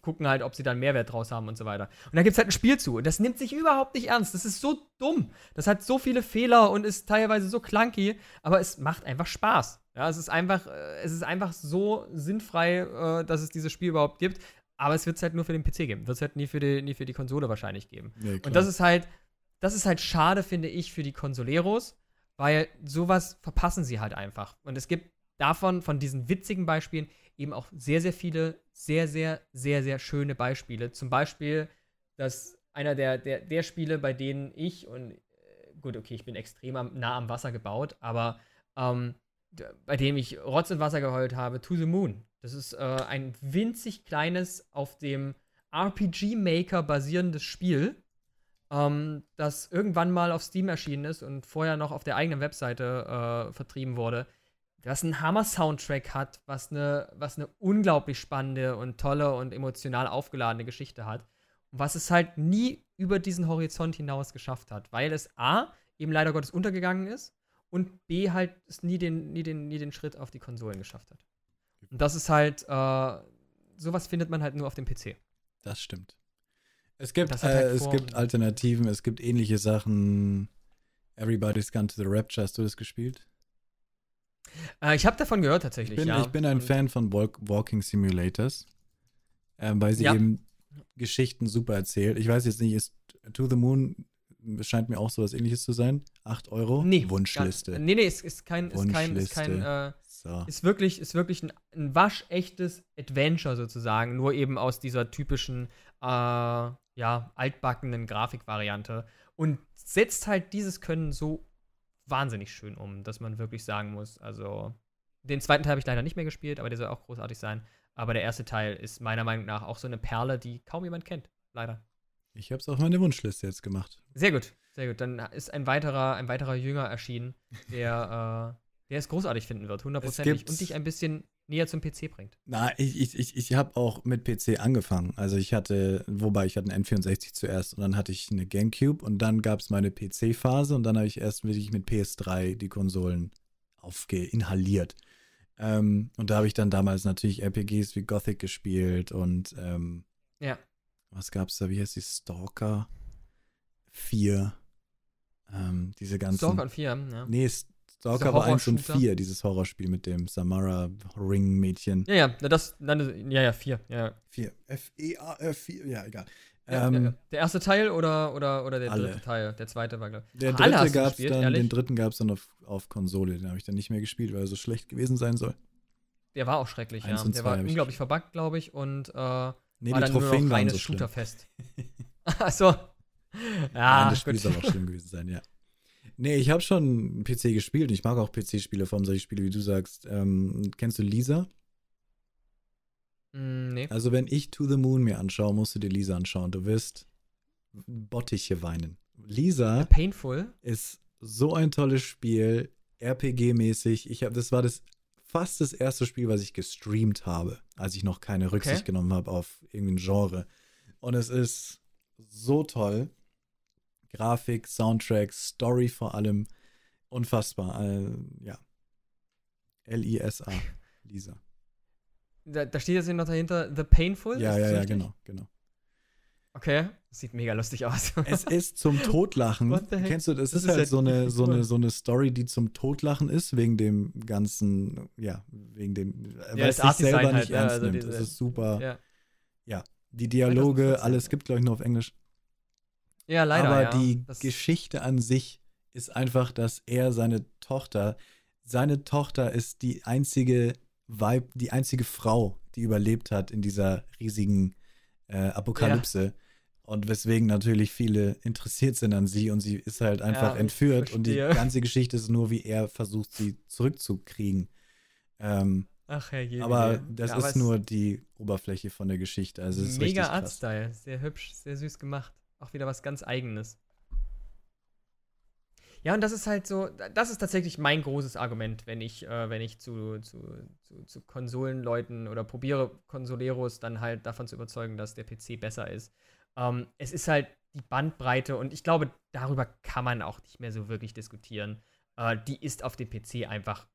gucken halt, ob sie dann Mehrwert draus haben und so weiter. Und da gibt es halt ein Spiel zu. Und das nimmt sich überhaupt nicht ernst. Das ist so dumm. Das hat so viele Fehler und ist teilweise so clunky, aber es macht einfach Spaß. Ja, es ist einfach, äh, es ist einfach so sinnfrei, äh, dass es dieses Spiel überhaupt gibt. Aber es wird es halt nur für den PC geben. Wird es halt nie für, die, nie für die Konsole wahrscheinlich geben. Nee. Und das ist halt, das ist halt schade, finde ich, für die Consoleros, weil sowas verpassen sie halt einfach. Und es gibt davon, von diesen witzigen Beispielen, eben auch sehr, sehr viele, sehr, sehr, sehr, sehr schöne Beispiele. Zum Beispiel, dass einer der, der, der Spiele, bei denen ich und äh, gut, okay, ich bin extrem am, nah am Wasser gebaut, aber ähm, bei dem ich Rotz und Wasser geheult habe, To the Moon. Das ist äh, ein winzig kleines, auf dem RPG Maker basierendes Spiel, ähm, das irgendwann mal auf Steam erschienen ist und vorher noch auf der eigenen Webseite äh, vertrieben wurde, das einen Hammer-Soundtrack hat, was eine, was eine unglaublich spannende und tolle und emotional aufgeladene Geschichte hat. Und was es halt nie über diesen Horizont hinaus geschafft hat, weil es A, eben leider Gottes untergegangen ist und B, halt es nie den, nie den, nie den Schritt auf die Konsolen geschafft hat. Und das ist halt, äh, sowas findet man halt nur auf dem PC. Das stimmt. Es gibt, Das äh, halt es gibt Alternativen, es gibt ähnliche Sachen. Everybody's Gone to the Rapture, hast du das gespielt? Äh, ich habe davon gehört Ich tatsächlich, bin, ja. ich bin ein Fan von Walk Walking Simulators, äh, weil sie Ja. eben Geschichten super erzählt. Ich weiß jetzt nicht, ist To the Moon scheint mir auch sowas ähnliches zu sein. 8 Euro? Nee. Wunschliste. Gar, nee, nee, ist, ist kein, ist kein, ist kein, äh, So. ist wirklich, ist wirklich ein, ein waschechtes Adventure sozusagen, nur eben aus dieser typischen, äh, ja, altbackenen Grafikvariante und setzt halt dieses Können so wahnsinnig schön um, dass man wirklich sagen muss, also den zweiten Teil habe ich leider nicht mehr gespielt, aber der soll auch großartig sein. Aber der erste Teil ist meiner Meinung nach auch so eine Perle, die kaum jemand kennt, leider. Ich habe es auf meine Wunschliste jetzt gemacht. Sehr gut, sehr gut. Dann ist ein weiterer, ein weiterer Jünger erschienen, der, äh, der es großartig finden wird, hundertprozentig. Und dich ein bisschen näher zum PC bringt. Na, ich, ich, ich, ich habe auch mit PC angefangen. Also ich hatte, wobei ich hatte einen N64 zuerst und dann hatte ich eine Gamecube und dann gab es meine PC-Phase und dann habe ich erst wirklich mit PS3 die Konsolen aufgeinhaliert. Ähm, und da habe ich dann damals natürlich RPGs wie Gothic gespielt und ähm, Ja. was gab's da? Wie heißt die? Stalker 4. Ähm, diese ganzen. Stalker und 4, ja. Nee, Stalker war 1 und Horror-Shooter? 4, dieses Horrorspiel mit dem Samara Ring-Mädchen. Ja, ja, na, das, nein, ja, ja, 4. Ja, ja. 4. F-E-A-R 4, ja, egal. Ja, ähm, ja, ja. Der erste Teil oder, oder, oder der alle. dritte Teil? Der zweite war, glaube ich. Der Ach, dritte gab's gespielt, dann, ehrlich? den dritten gab es dann auf, auf Konsole. Den habe ich dann nicht mehr gespielt, weil er so schlecht gewesen sein soll. Der war auch schrecklich, Eins ja. Der war unglaublich verbuggt, glaube ich, und äh, war Nee, dann die nur Trophäen noch waren reines so. Shooterfest. [LAUGHS] [LAUGHS] Achso. Nein, Ja, das Spiel soll auch schlimm gewesen sein, ja. Nee, ich habe schon PC gespielt. Ich mag auch PC-Spiele, vor allem solche Spiele, wie du sagst. Ähm, kennst du Lisa? Mm, nee. Also, wenn ich To the Moon mir anschaue, musst du dir Lisa anschauen. Du wirst Bottiche weinen. Lisa Painful. ist so ein tolles Spiel, RPG-mäßig. Ich habe, das war das fast das erste Spiel, was ich gestreamt habe, als ich noch keine Rücksicht Okay. genommen habe auf irgendwie ein Genre. Und es ist so toll. Grafik, Soundtrack, Story vor allem. Unfassbar. Äh, ja. L-I-S-A. Lisa. Da, da steht jetzt noch dahinter The Painful. Ja, ja, das ja, genau, genau. Okay. Das sieht mega lustig aus. Es ist zum Totlachen. What the heck? Kennst du, das, Das ist halt ja so eine, so, eine, so eine Story, die zum Totlachen ist, wegen dem ganzen, ja, wegen dem, weil das es sich selber halt, nicht ja, ernst also nimmt. Es ist super. ja. Die Dialoge, 2014, alles ja. gibt, glaube ich, nur auf Englisch. Ja, leider. Aber ja. die Das- Geschichte an sich ist einfach, dass er seine Tochter, seine Tochter ist die einzige Weib, die einzige Frau, die überlebt hat in dieser riesigen äh, Apokalypse. Und weswegen natürlich viele interessiert sind an sie und sie ist halt einfach ich entführt und die ganze Geschichte ist nur, wie er versucht, sie zurückzukriegen. Ähm, Ach, Herr Jemine. aber das Ja, aber ist es nur die Oberfläche von der Geschichte. Also es ist Mega richtig krass. Artstyle. Sehr hübsch, sehr süß gemacht. Auch wieder was ganz Eigenes. Ja, und das ist halt so, das ist tatsächlich mein großes Argument, wenn ich, äh, wenn ich zu, zu, zu, zu Konsolenleuten oder probiere, Konsoleros dann halt davon zu überzeugen, dass der PC besser ist. Ähm, es ist halt die Bandbreite und ich glaube, darüber kann man auch nicht mehr so wirklich diskutieren. Äh, die ist auf dem PC einfach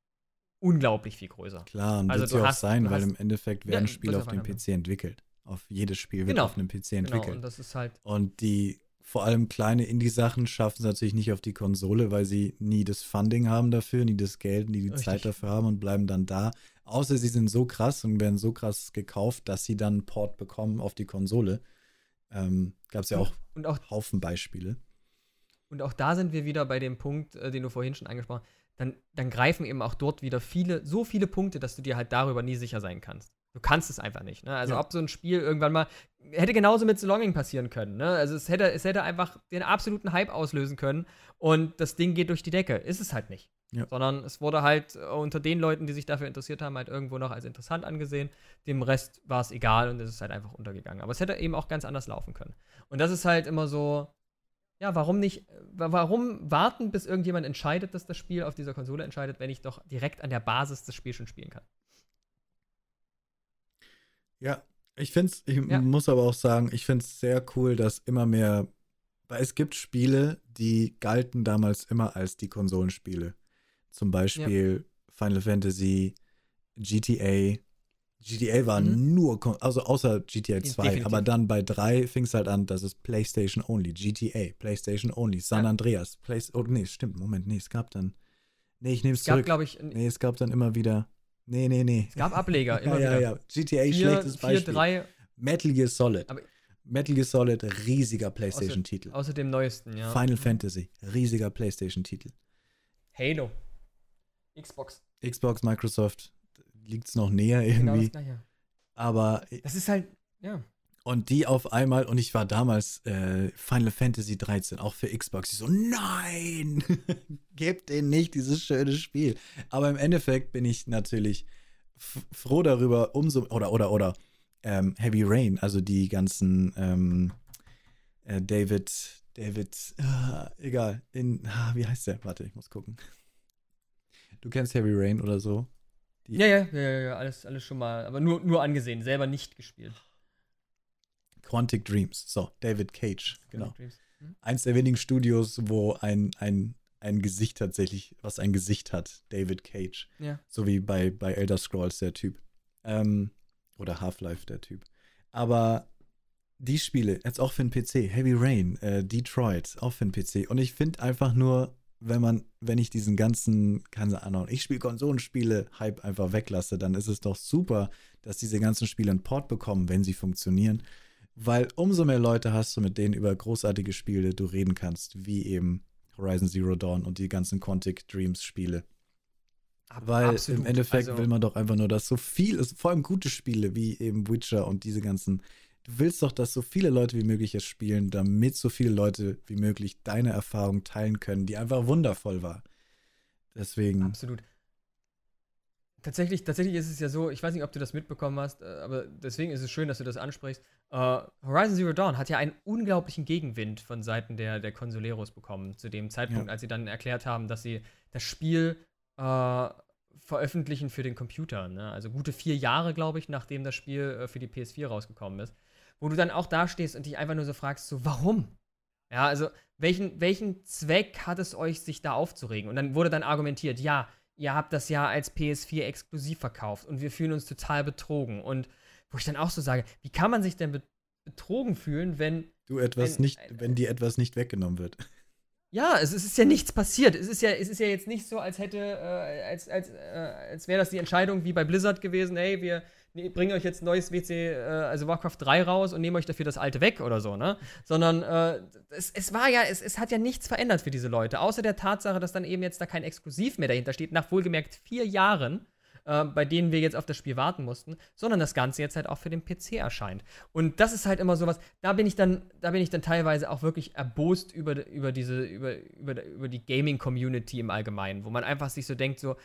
unglaublich viel größer. Klar, und Also wird sie auch hast- sein, weil im Endeffekt Ja, werden das Spiele auf dem PC entwickelt. Auf jedes Spiel wird Genau. auf einem PC Genau, entwickelt. und das ist halt, und die vor allem kleine Indie-Sachen schaffen es natürlich nicht auf die Konsole, weil sie nie das Funding haben dafür, nie das Geld, nie die Richtig. Zeit dafür haben und bleiben dann da. Außer sie sind so krass und werden so krass gekauft, dass sie dann einen Port bekommen auf die Konsole. Ähm, Gab es ja auch und auch Haufen Beispiele. Und auch da sind wir wieder bei dem Punkt, äh, den du vorhin schon angesprochen hast. Dann, dann greifen eben auch dort wieder viele, so viele Punkte, dass du dir halt darüber nie sicher sein kannst. Du kannst es einfach nicht. Ne? Also ja. ob so ein Spiel irgendwann mal hätte genauso mit The Longing passieren können. Ne? Also es hätte, es hätte einfach den absoluten Hype auslösen können und das Ding geht durch die Decke. Ist es halt nicht. Ja. Sondern es wurde halt unter den Leuten, die sich dafür interessiert haben, halt irgendwo noch als interessant angesehen. Dem Rest war es egal und es ist halt einfach untergegangen. Aber es hätte eben auch ganz anders laufen können. Und das ist halt immer so, ja, warum nicht, warum warten, bis irgendjemand entscheidet, dass das Spiel auf dieser Konsole entscheidet, wenn ich doch direkt an der Basis das Spiel schon spielen kann? Ja, ich finde es, ich ja. muss aber auch sagen, ich finde es sehr cool, dass immer mehr, weil es gibt Spiele, die galten damals immer als die Konsolenspiele. Zum Beispiel ja. Final Fantasy, GTA. GTA war mhm. nur, also außer GTA 2, Definitiv. aber dann bei 3 fing es halt an, das ist PlayStation Only, GTA, PlayStation Only, San ja. Andreas, Play oh nee, stimmt, Moment, nee, es gab dann, nee, ich nehme es zurück. Gab, ich, nee, es gab dann immer wieder, Nee, nee, nee. Es gab Ableger, [LAUGHS] immer ja, wieder. Ja, ja, GTA, vier, schlechtes Beispiel. Vier, drei. Metal Gear Solid. Aber Metal Gear Solid, riesiger PlayStation-Titel. Außer, außer, dem neuesten, ja. Final Fantasy, riesiger PlayStation-Titel. Halo. Xbox. Xbox, Microsoft, liegt es noch näher genau irgendwie. Genau das Aber. Das ist halt, ja. Und die auf einmal, und ich war damals äh, Final Fantasy 13, auch für Xbox. Ich so, nein, [LAUGHS] gebt denen nicht dieses schöne Spiel. Aber im Endeffekt bin ich natürlich froh darüber, umso, oder, oder, oder, ähm, Heavy Rain, also die ganzen ähm, äh, David, David, äh, egal, in, ah, wie heißt der? Warte, ich muss gucken. Du kennst Heavy Rain oder so? Die ja, ja, ja, ja, alles, alles schon mal, aber nur, nur angesehen, selber nicht gespielt. Quantic Dreams. So, David Cage, genau. Hm? Eins der wenigen Studios, wo ein, ein, ein Gesicht tatsächlich, was ein Gesicht hat, David Cage. Ja. So wie bei, bei Elder Scrolls der Typ. Ähm, oder Half-Life der Typ. Aber die Spiele, jetzt auch für den PC, Heavy Rain, äh, Detroit, auch für den PC. Und ich finde einfach nur, wenn man, wenn ich diesen ganzen, keine Ahnung, ich spiele Konsolenspiele, Hype einfach weglasse, dann ist es doch super, dass diese ganzen Spiele einen Port bekommen, wenn sie funktionieren weil umso mehr Leute hast du, mit denen über großartige Spiele du reden kannst, wie eben Horizon Zero Dawn und die ganzen Quantic Dreams Spiele. Weil Absolut. im Endeffekt also, will man doch einfach nur, dass so viel ist, vor allem gute Spiele wie eben Witcher und diese ganzen. Du willst doch, dass so viele Leute wie möglich es spielen, damit so viele Leute wie möglich deine Erfahrung teilen können, die einfach wundervoll war. Deswegen. Absolut. Tatsächlich, tatsächlich ist es ja so, ich weiß nicht, ob du das mitbekommen hast, äh, aber deswegen ist es schön, dass du das ansprichst. Uh, Horizon Zero Dawn hat ja einen unglaublichen Gegenwind von Seiten der, der Consoleros bekommen, zu dem Zeitpunkt, ja. als sie dann erklärt haben, dass sie das Spiel uh, veröffentlichen für den Computer. Ne? Also gute vier Jahre, glaube ich, nachdem das Spiel uh, für die PS4 rausgekommen ist. Wo du dann auch dastehst und dich einfach nur so fragst, so, warum? Ja, also welchen, welchen Zweck hat es euch, sich da aufzuregen? Und dann wurde dann argumentiert, ja, ihr habt das ja als PS4 exklusiv verkauft und wir fühlen uns total betrogen. Und wo ich dann auch so sage, wie kann man sich denn betrogen fühlen, wenn du etwas wenn, nicht, wenn dir etwas nicht weggenommen wird? Ja, es, ist ja nichts passiert. Es ist ja, es ist ja jetzt nicht so, als hätte, äh, als, als, äh, als wäre das die Entscheidung wie bei Blizzard gewesen, hey, wir nee, bringen euch jetzt neues WC, äh, also Warcraft 3 raus und nehmen euch dafür das alte weg oder so, ne? Sondern äh, es, es war ja, es, es hat ja nichts verändert für diese Leute, außer der Tatsache, dass dann eben jetzt da kein Exklusiv mehr dahinter steht, nach wohlgemerkt vier Jahren. Äh, bei denen wir jetzt auf das Spiel warten mussten, sondern das Ganze jetzt halt auch für den PC erscheint. Und das ist halt immer sowas, da bin ich dann, da bin ich dann teilweise auch wirklich erbost über, über diese, über, über, über die Gaming-Community im Allgemeinen, wo man einfach sich so denkt, so,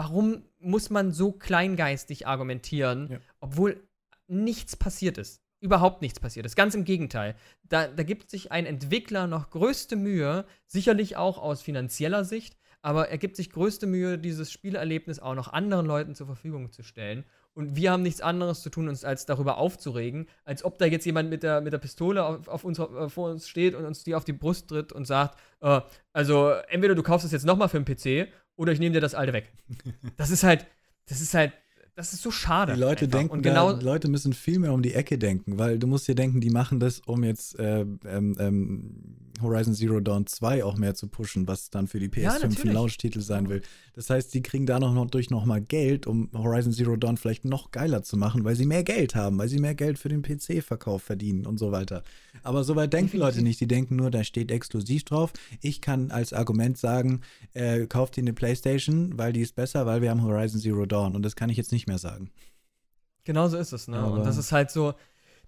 warum muss man so kleingeistig argumentieren, ja. obwohl nichts passiert ist? Überhaupt nichts passiert ist. Ganz im Gegenteil. Da, da gibt sich ein Entwickler noch größte Mühe, sicherlich auch aus finanzieller Sicht, aber er gibt sich größte Mühe, dieses Spielerlebnis auch noch anderen Leuten zur Verfügung zu stellen. Und wir haben nichts anderes zu tun, uns als darüber aufzuregen, als ob da jetzt jemand mit der, mit der Pistole auf, auf uns, äh, vor uns steht und uns die auf die Brust tritt und sagt, äh, also entweder du kaufst es jetzt nochmal für den PC oder ich nehme dir das alte weg. [LAUGHS] Das ist halt, das ist halt, das ist so schade. Die Leute einfach. denken, und genau da, Leute müssen viel mehr um die Ecke denken, weil du musst dir denken, die machen das, um jetzt äh, ähm, ähm, Horizon Zero Dawn 2 auch mehr zu pushen, was dann für die PS5 ja, ein Launch-Titel sein will. Das heißt, die kriegen da noch durch noch mal Geld, um Horizon Zero Dawn vielleicht noch geiler zu machen, weil sie mehr Geld haben, weil sie mehr Geld für den PC-Verkauf verdienen und so weiter. Aber soweit denken Definitiv. Leute nicht. Die denken nur, da steht exklusiv drauf. Ich kann als Argument sagen, äh, kauft ihr eine Playstation, weil die ist besser, weil wir haben Horizon Zero Dawn. Und das kann ich jetzt nicht mehr sagen. Genau so ist es, ne? Aber und das ist halt so,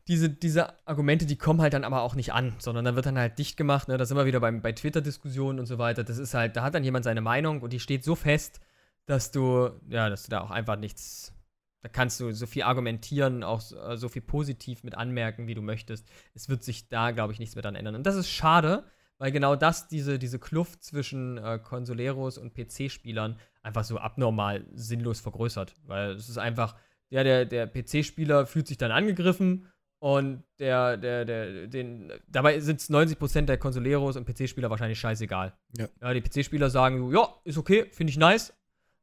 diese, diese Argumente, die kommen halt dann aber auch nicht an, sondern dann wird dann halt dicht gemacht, ne? Da sind wir wieder beim, bei Twitter-Diskussionen und so weiter. Das ist halt, da hat dann jemand seine Meinung und die steht so fest, dass du, ja, dass du da auch einfach nichts, da kannst du so viel argumentieren, auch so, äh, so viel positiv mit anmerken, wie du möchtest. Es wird sich da, glaube ich, nichts mehr dran ändern. Und das ist schade, weil genau das, diese, diese Kluft zwischen äh, Consoleros und PC-Spielern einfach so abnormal sinnlos vergrößert. Weil es ist einfach, ja, der, der PC-Spieler fühlt sich dann angegriffen und der, der, der, den, dabei sind es 90% der Consoleros und PC-Spieler wahrscheinlich scheißegal. Ja. ja die PC-Spieler sagen, ja, ist okay, finde ich nice,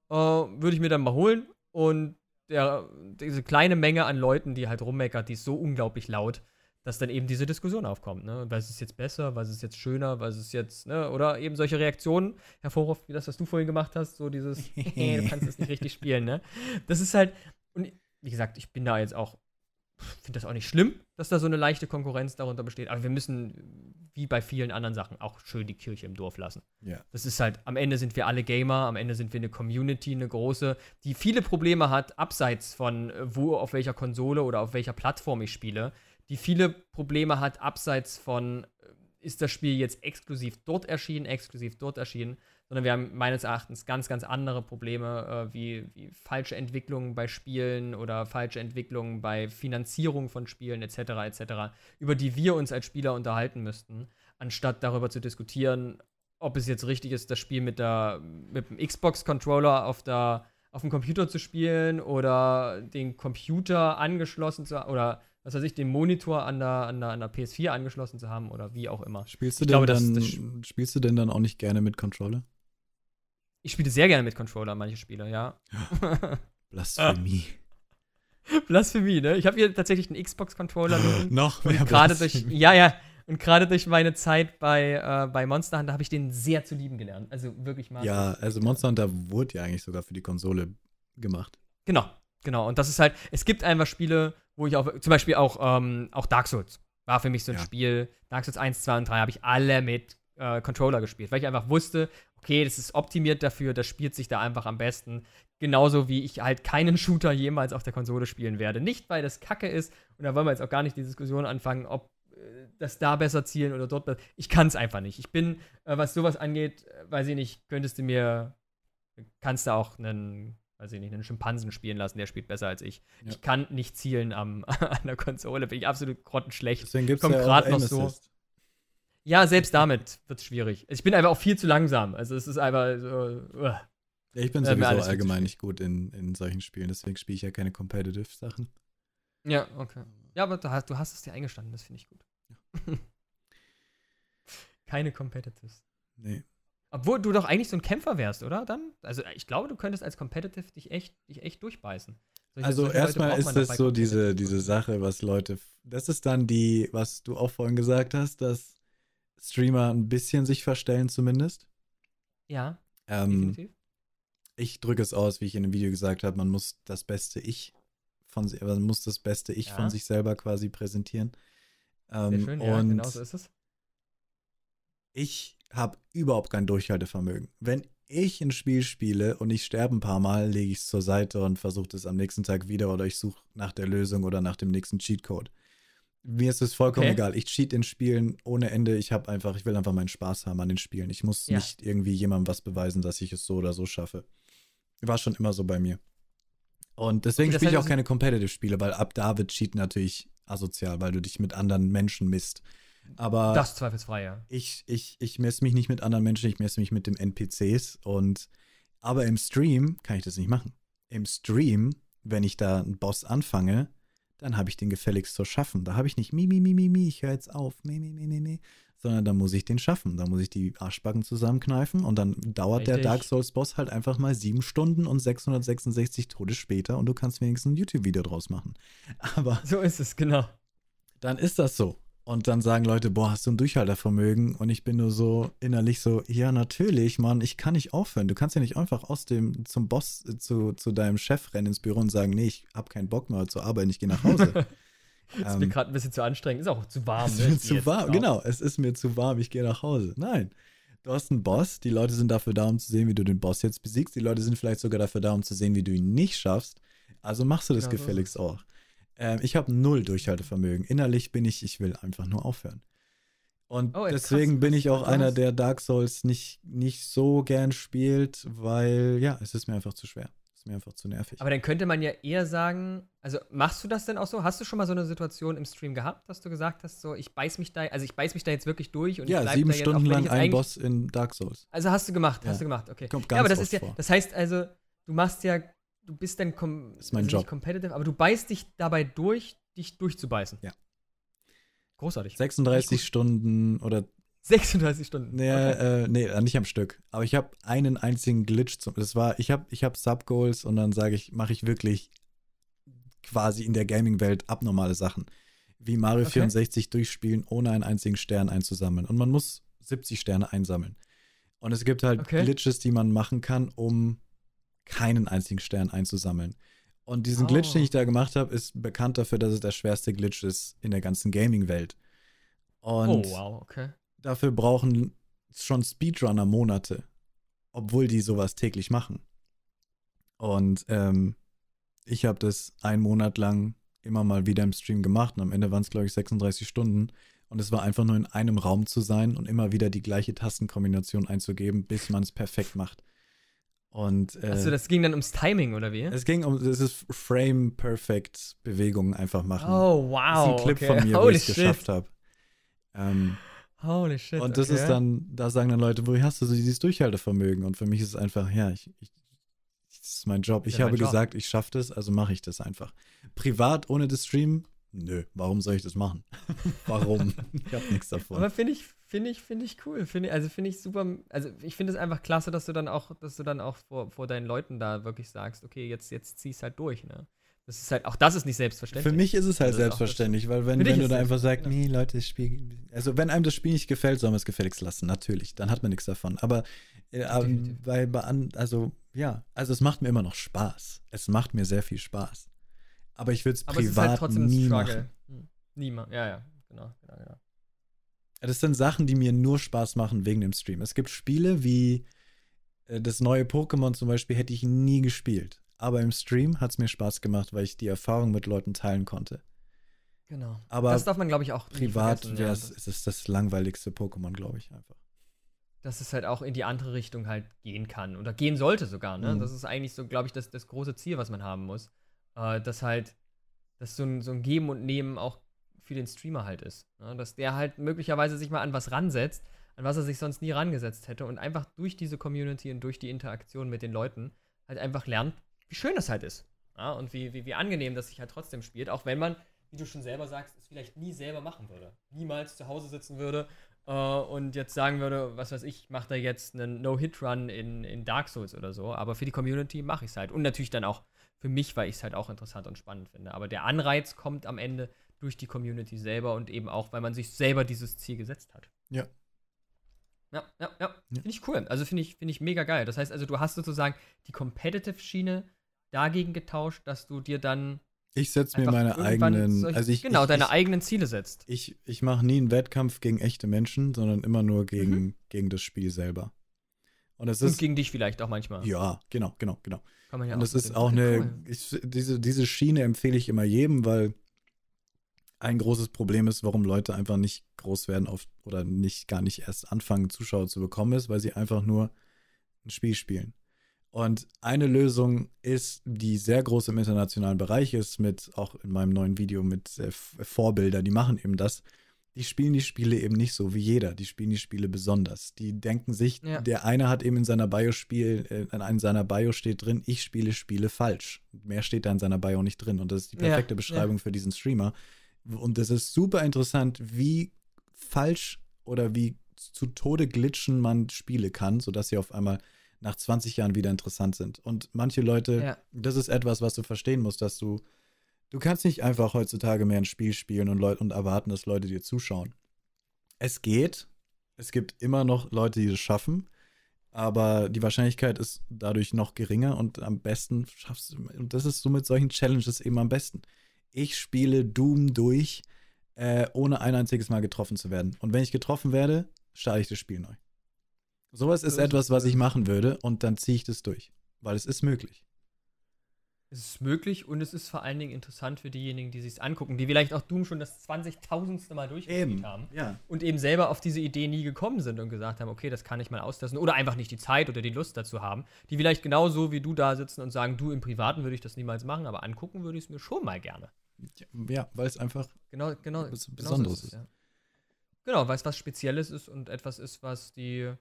äh, würde ich mir dann mal holen. Und der, diese kleine Menge an Leuten, die halt rummeckert, die ist so unglaublich laut, dass dann eben diese Diskussion aufkommt. Ne? Was ist jetzt besser, was ist jetzt schöner, was ist jetzt, ne? oder eben solche Reaktionen hervorruft, wie das, was du vorhin gemacht hast, so dieses, [LAUGHS] hey, du kannst das nicht richtig spielen. Ne? Das ist halt, und wie gesagt, ich bin da jetzt auch, finde das auch nicht schlimm, dass da so eine leichte Konkurrenz darunter besteht. Aber wir müssen, wie bei vielen anderen Sachen, auch schön die Kirche im Dorf lassen. Ja. Das ist halt, am Ende sind wir alle Gamer, am Ende sind wir eine Community, eine große, die viele Probleme hat, abseits von äh, wo, auf welcher Konsole oder auf welcher Plattform ich spiele, die viele Probleme hat, abseits von, äh, ist das Spiel jetzt exklusiv dort erschienen, exklusiv dort erschienen, sondern wir haben meines Erachtens ganz, ganz andere Probleme, äh, wie, wie falsche Entwicklungen bei Spielen oder falsche Entwicklungen bei Finanzierung von Spielen etc. etc., über die wir uns als Spieler unterhalten müssten, anstatt darüber zu diskutieren, ob es jetzt richtig ist, das Spiel mit, der, mit dem Xbox-Controller auf der auf dem Computer zu spielen oder den Computer angeschlossen zu oder was weiß ich, den Monitor an der, an der, an der PS4 angeschlossen zu haben oder wie auch immer. Spielst du, denn, glaube, dann, das, das spielst du denn dann auch nicht gerne mit Controller? Ich spiele sehr gerne mit Controller, manche Spiele, ja. [LAUGHS] Blasphemie. [LAUGHS] Blasphemie, ne? Ich habe hier tatsächlich einen Xbox-Controller. [GASPS] Noch mehr Gerade durch, ja, ja. Und gerade durch meine Zeit bei, äh, bei Monster Hunter habe ich den sehr zu lieben gelernt. Also wirklich mal. Ja, also Monster Hunter wurde ja eigentlich sogar für die Konsole gemacht. Genau, genau. Und das ist halt, es gibt einfach Spiele, wo ich auch, zum Beispiel auch, ähm, auch Dark Souls war für mich so ein ja. Spiel. Dark Souls 1, 2 und 3 habe ich alle mit äh, Controller gespielt, weil ich einfach wusste, okay, das ist optimiert dafür, das spielt sich da einfach am besten. Genauso wie ich halt keinen Shooter jemals auf der Konsole spielen werde. Nicht, weil das Kacke ist, und da wollen wir jetzt auch gar nicht die Diskussion anfangen, ob äh, das da besser zielen oder dort besser. Ich kann es einfach nicht. Ich bin, äh, was sowas angeht, äh, weiß ich nicht, könntest du mir, kannst du auch einen, weiß ich nicht, einen Schimpansen spielen lassen, der spielt besser als ich. Ja. Ich kann nicht zielen am, [LAUGHS] an der Konsole, bin ich absolut grottenschlecht. Deswegen gibt es ja gerade noch so. Assist. Ja, selbst damit wird es schwierig. Ich bin einfach auch viel zu langsam. Also es ist einfach so. Uh. Ja, ich bin sowieso allgemein nicht gut in, in solchen Spielen, deswegen spiele ich ja keine Competitive-Sachen. Ja, okay. Ja, aber du hast, du hast es dir eingestanden, das finde ich gut. Ja. [LAUGHS] keine Competitives. Nee. Obwohl du doch eigentlich so ein Kämpfer wärst, oder? Dann? Also ich glaube, du könntest als Competitive dich echt, dich echt durchbeißen. Solche, also erstmal ist das so diese, diese Sache, was Leute. Das ist dann die, was du auch vorhin gesagt hast, dass Streamer ein bisschen sich verstellen zumindest. Ja. Ähm, ich drücke es aus, wie ich in dem Video gesagt habe, man muss das beste Ich von sich, man muss das beste Ich ja. von sich selber quasi präsentieren. Ähm, Sehr schön, ja, genau so ist es. Ich habe überhaupt kein Durchhaltevermögen. Wenn ich ein Spiel spiele und ich sterbe ein paar Mal, lege ich es zur Seite und versuche es am nächsten Tag wieder oder ich suche nach der Lösung oder nach dem nächsten Cheatcode. Mir ist es vollkommen okay. egal. Ich cheat in Spielen ohne Ende. Ich habe einfach, ich will einfach meinen Spaß haben an den Spielen. Ich muss ja. nicht irgendwie jemandem was beweisen, dass ich es so oder so schaffe. War schon immer so bei mir. Und deswegen spiele ich auch keine Competitive-Spiele, weil ab da wird Cheat natürlich asozial, weil du dich mit anderen Menschen misst. Aber das zweifelsfrei, ja. Ich, ich, ich messe mich nicht mit anderen Menschen, ich messe mich mit dem NPCs. Und aber im Stream kann ich das nicht machen. Im Stream, wenn ich da einen Boss anfange, dann habe ich den gefälligst zu schaffen. Da habe ich nicht mi, mi, mi, mi, mi, ich höre jetzt auf, mi, mi, mi, mi, mi, sondern da muss ich den schaffen. Da muss ich die Arschbacken zusammenkneifen und dann dauert Richtig. der Dark Souls Boss halt einfach mal sieben Stunden und 666 Todes später und du kannst wenigstens ein YouTube-Video draus machen. Aber. So ist es, genau. Dann ist das so. Und dann sagen Leute, boah, hast du ein Durchhaltervermögen? Und ich bin nur so innerlich so, ja, natürlich, Mann, ich kann nicht aufhören. Du kannst ja nicht einfach aus dem, zum Boss, zu, zu deinem Chef rennen ins Büro und sagen, nee, ich habe keinen Bock mehr zu arbeiten, ich gehe nach Hause. [LAUGHS] ist ähm, mir gerade ein bisschen zu anstrengend, ist auch zu warm. Es ist ne? mir zu warm, genau, es ist mir zu warm, ich gehe nach Hause. Nein. Du hast einen Boss, die Leute sind dafür da, um zu sehen, wie du den Boss jetzt besiegst. Die Leute sind vielleicht sogar dafür da, um zu sehen, wie du ihn nicht schaffst. Also machst du das Genau so gefälligst auch. Ähm, ich habe null Durchhaltevermögen. Innerlich bin ich, ich will einfach nur aufhören. Und Oh, ja, krass, deswegen bin ich auch einer, der Dark Souls nicht, nicht so gern spielt, weil ja, es ist mir einfach zu schwer. Es ist mir einfach zu nervig. Aber dann könnte man ja eher sagen, also machst du das denn auch so? Hast du schon mal so eine Situation im Stream gehabt, dass du gesagt hast, so ich beiß mich da, also ich beiß mich da jetzt wirklich durch und ich ja, bleib sieben da jetzt, Stunden ich lang ein Boss in Dark Souls. Also hast du gemacht, Ja. hast du gemacht, okay. Kommt ja, ganz aber das ist ja, vor. das heißt also, du machst ja, du bist dann kom ist mein also Job. nicht competitive, aber du beißt dich dabei durch, dich durchzubeißen. Ja. Großartig. 36 gut. Stunden oder 36 Stunden. Nee, Okay. äh, nee, äh, nicht am Stück. Aber ich habe einen einzigen Glitch. Zum, das war, ich habe ich hab Subgoals und dann sage ich, mache ich wirklich quasi in der Gaming-Welt abnormale Sachen. Wie Mario Okay. 64 durchspielen, ohne einen einzigen Stern einzusammeln. Und man muss 70 Sterne einsammeln. Und es gibt halt Okay. Glitches, die man machen kann, um keinen einzigen Stern einzusammeln. Und diesen Oh. Glitch, den ich da gemacht habe, ist bekannt dafür, dass es der schwerste Glitch ist in der ganzen Gaming-Welt. Und oh, wow, okay. dafür brauchen schon Speedrunner Monate, obwohl die sowas täglich machen. Und ähm, ich habe das einen Monat lang immer mal wieder im Stream gemacht und am Ende waren es, glaube ich, 36 Stunden. Und es war einfach nur in einem Raum zu sein und immer wieder die gleiche Tastenkombination einzugeben, bis man es perfekt macht. Und äh, Achso, das ging dann ums Timing, oder wie? es ging um, es ist Frame Perfect Bewegungen einfach machen. Oh, das wow. ist ein Clip okay. von mir, wo Holy ich es shit. geschafft habe. Ähm, Holy shit. und das okay. ist dann, da sagen dann Leute, woher hast du so dieses Durchhaltevermögen? Und für mich ist es einfach, ja, ich, ich, das ist mein Job. Ist Ich ja habe Job. gesagt, ich schaffe das, also mache ich das einfach. Privat ohne das Stream? Nö, warum soll ich das machen? [LAUGHS] warum? ich habe nichts davon. Aber finde ich, finde ich, finde ich cool. Finde, also finde ich super. Also ich finde es einfach klasse, dass du dann auch, dass du dann auch vor, vor deinen Leuten da wirklich sagst, okay, jetzt, jetzt zieh's halt durch, ne? Das ist halt, auch das ist nicht selbstverständlich. Für mich ist es halt Also das selbstverständlich, weil wenn, wenn du da einfach sagst, nee, Leute, das Spiel, also wenn einem das Spiel nicht gefällt, soll man es gefälligst lassen, natürlich, dann hat man nichts davon. Aber äh, ähm, bei, bei also ja, also es macht mir immer noch Spaß. Es macht mir sehr viel Spaß. Aber ich würde es Aber es ist privat halt trotzdem ein nie Struggle. machen. Hm. Niemand. Ja, ja, genau, genau, genau. Das sind Sachen, die mir nur Spaß machen wegen dem Stream. Es gibt Spiele wie äh, das neue Pokémon zum Beispiel, hätte ich nie gespielt. Aber im Stream hat es mir Spaß gemacht, weil ich die Erfahrung mit Leuten teilen konnte. Genau. Aber das darf man, glaube ich, auch Privat ja. ist es das langweiligste Pokémon, glaube ich, einfach. dass es halt auch in die andere Richtung halt gehen kann oder gehen sollte sogar. Ne? Mhm. Das ist eigentlich so, glaube ich, das, das große Ziel, was man haben muss. Äh, dass halt, dass so ein, so ein Geben und Nehmen auch für den Streamer halt ist. Ne? Dass der halt möglicherweise sich mal an was ransetzt, an was er sich sonst nie rangesetzt hätte und einfach durch diese Community und durch die Interaktion mit den Leuten halt einfach lernt, wie schön das halt ist. Ja? Und wie, wie, wie angenehm das sich halt trotzdem spielt, auch wenn man, wie du schon selber sagst, es vielleicht nie selber machen würde. Niemals zu Hause sitzen würde äh, und jetzt sagen würde, was weiß ich, mache da jetzt einen No-Hit-Run in, in Dark Souls oder so, aber für die Community mache ich es halt. Und natürlich dann auch für mich, weil ich es halt auch interessant und spannend finde. Aber der Anreiz kommt am Ende durch die Community selber und eben auch, weil man sich selber dieses Ziel gesetzt hat. Ja. Ja, ja, ja. Finde ich cool. Also finde ich, finde ich mega geil. Das heißt also, du hast sozusagen die Competitive-Schiene dagegen getauscht, dass du dir dann Ich setze mir meine eigenen, solche- also ich, genau, ich, deine ich, eigenen Ziele setzt. ich, ich mache nie einen Wettkampf gegen echte Menschen, sondern immer nur gegen, Mhm. gegen das Spiel selber. Und es Und ist, gegen dich vielleicht auch manchmal. ja, genau, genau, genau. Kann man ja Und das ist auch eine, ich, diese, diese Schiene empfehle ich immer jedem, weil ein großes Problem ist, warum Leute einfach nicht groß werden auf, oder nicht gar nicht erst anfangen, Zuschauer zu bekommen, ist, weil sie einfach nur ein Spiel spielen. Und eine Lösung ist, die sehr groß im internationalen Bereich ist, mit auch in meinem neuen Video mit äh, Vorbilder, die machen eben das. Die spielen die Spiele eben nicht so wie jeder. Die spielen die Spiele besonders. Die denken sich, Ja. der eine hat eben in seiner Bio Spiel, äh, in seiner Bio steht drin, ich spiele Spiele falsch. Mehr steht da in seiner Bio nicht drin. Und das ist die Ja, perfekte ja. Beschreibung für diesen Streamer. Und das ist super interessant, wie falsch oder wie zu Tode glitschen man Spiele kann, sodass sie auf einmal nach 20 Jahren wieder interessant sind. Und manche Leute, Ja. das ist etwas, was du verstehen musst, dass du, du kannst nicht einfach heutzutage mehr ein Spiel spielen und, und erwarten, dass Leute dir zuschauen. Es geht. Es gibt immer noch Leute, die das schaffen. Aber die Wahrscheinlichkeit ist dadurch noch geringer und am besten schaffst du, und das ist so mit solchen Challenges eben am besten. Ich spiele Doom durch, äh, ohne ein einziges Mal getroffen zu werden. Und wenn ich getroffen werde, starte ich das Spiel neu. Sowas ist etwas, was ich machen würde und dann ziehe ich das durch. Weil es ist möglich. Es ist möglich und es ist vor allen Dingen interessant für diejenigen, die sich angucken, die vielleicht auch Doom schon das 20.000. Mal durchgespielt haben ja. und eben selber auf diese Idee nie gekommen sind und gesagt haben, okay, das kann ich mal austesten oder einfach nicht die Zeit oder die Lust dazu haben, die vielleicht genauso wie du da sitzen und sagen, du im Privaten würde ich das niemals machen, aber angucken würde ich es mir schon mal gerne. Ja, weil es einfach genau, genau, was genau Besonderes so ist. Ja. Genau, weil es was Spezielles ist und etwas ist, was die,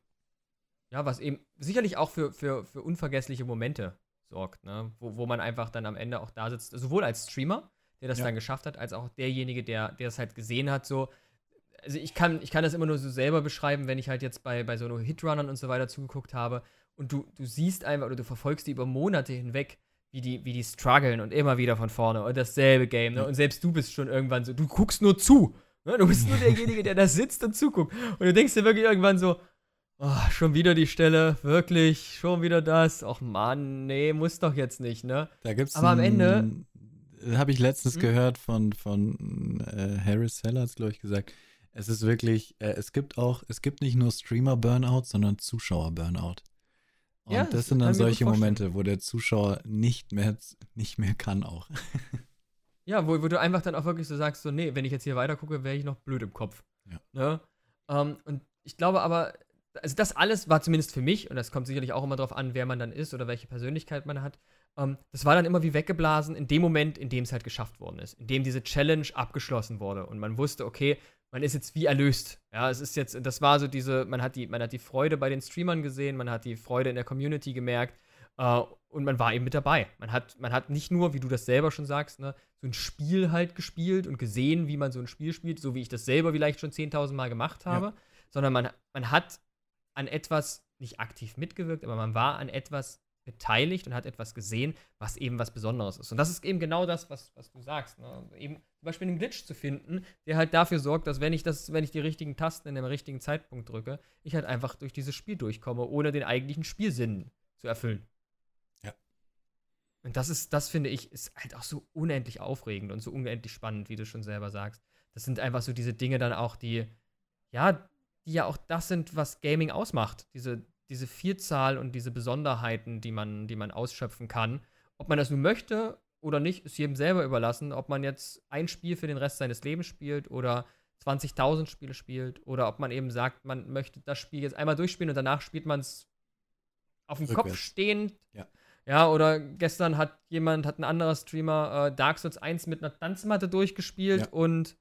ja, was eben sicherlich auch für, für, für unvergessliche Momente sorgt, ne? Wo, wo man einfach dann am Ende auch da sitzt, sowohl als Streamer, der das Ja. dann geschafft hat, als auch derjenige, der, der es halt gesehen hat, so. Also ich kann, ich kann das immer nur so selber beschreiben, wenn ich halt jetzt bei, bei so Hitrunnern und so weiter zugeguckt habe und du, du siehst einfach oder du verfolgst die über Monate hinweg, wie die, wie die strugglen und immer wieder von vorne und dasselbe Game, ne? Und selbst du bist schon irgendwann so, du guckst nur zu. Ne? Du bist nur derjenige, der da sitzt und zuguckt. Und du denkst dir wirklich irgendwann so, oh, schon wieder die Stelle, wirklich, schon wieder das. Och Mann, nee, muss doch jetzt nicht, ne? Da gibt's Aber am Ende- habe ich letztens Hm? gehört von, von äh, Harris Sellers, glaube ich, gesagt. Es ist wirklich, äh, es gibt auch, es gibt nicht nur Streamer-Burnout, sondern Zuschauer-Burnout. Und Ja, das sind dann solche. Momente, wo der Zuschauer nicht mehr, nicht mehr kann auch. [LAUGHS] Ja, wo, wo du einfach dann auch wirklich so sagst, so, nee, wenn ich jetzt hier weiter gucke, wäre ich noch blöd im Kopf. Ja. Ne? Ähm, und ich glaube aber, also das alles war zumindest für mich, und das kommt sicherlich auch immer darauf an, wer man dann ist oder welche Persönlichkeit man hat, ähm, das war dann immer wie weggeblasen in dem Moment, in dem es halt geschafft worden ist, in dem diese Challenge abgeschlossen wurde und man wusste, okay, man ist jetzt wie erlöst. Ja, es ist jetzt, das war so diese, man hat die, man hat die Freude bei den Streamern gesehen, man hat die Freude in der Community gemerkt äh, und man war eben mit dabei. Man hat, man hat nicht nur, wie du das selber schon sagst, ne, so ein Spiel halt gespielt und gesehen, wie man so ein Spiel spielt, so wie ich das selber vielleicht schon 10.000 Mal gemacht habe, sondern man, man hat an etwas nicht aktiv mitgewirkt, aber man war an etwas beteiligt und hat etwas gesehen, was eben was Besonderes ist. Und das ist eben genau das, was, was du sagst. Ne? Eben zum Beispiel einen Glitch zu finden, der halt dafür sorgt, dass wenn ich das, wenn ich die richtigen Tasten in dem richtigen Zeitpunkt drücke, ich halt einfach durch dieses Spiel durchkomme, ohne den eigentlichen Spielsinn zu erfüllen. Ja. Und das ist, das finde ich, ist halt auch so unendlich aufregend und so unendlich spannend, wie du schon selber sagst. Das sind einfach so diese Dinge dann auch, die, ja, die ja auch das sind, was Gaming ausmacht. Diese, diese Vielzahl und diese Besonderheiten, die man, die man ausschöpfen kann. Ob man das nun möchte oder nicht, ist jedem selber überlassen. Ob man jetzt ein Spiel für den Rest seines Lebens spielt oder 20.000 Spiele spielt oder ob man eben sagt, man möchte das Spiel jetzt einmal durchspielen und danach spielt man es auf dem Kopf stehend. Ja. Ja, oder gestern hat jemand, hat ein anderer Streamer äh, Dark Souls 1 mit einer Tanzmatte durchgespielt Ja. und,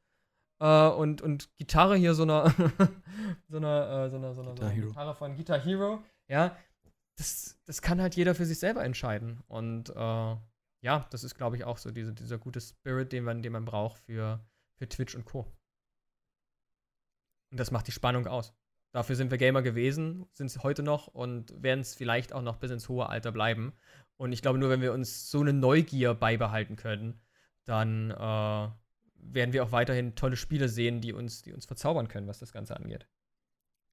äh, und, und Gitarre hier, so einer, [LAUGHS] so einer, äh, so einer, so einer, so Guitar einer Hero. Gitarre von Guitar Hero. Ja, das, das kann halt jeder für sich selber entscheiden. Und äh, ja, das ist, glaube ich, auch so diese, dieser gute Spirit, den man, den man braucht für, für Twitch und Co. Und das macht die Spannung aus. Dafür sind wir Gamer gewesen, sind es heute noch und werden es vielleicht auch noch bis ins hohe Alter bleiben. Und ich glaube, nur wenn wir uns so eine Neugier beibehalten können, dann äh, werden wir auch weiterhin tolle Spiele sehen, die uns, die uns verzaubern können, was das Ganze angeht.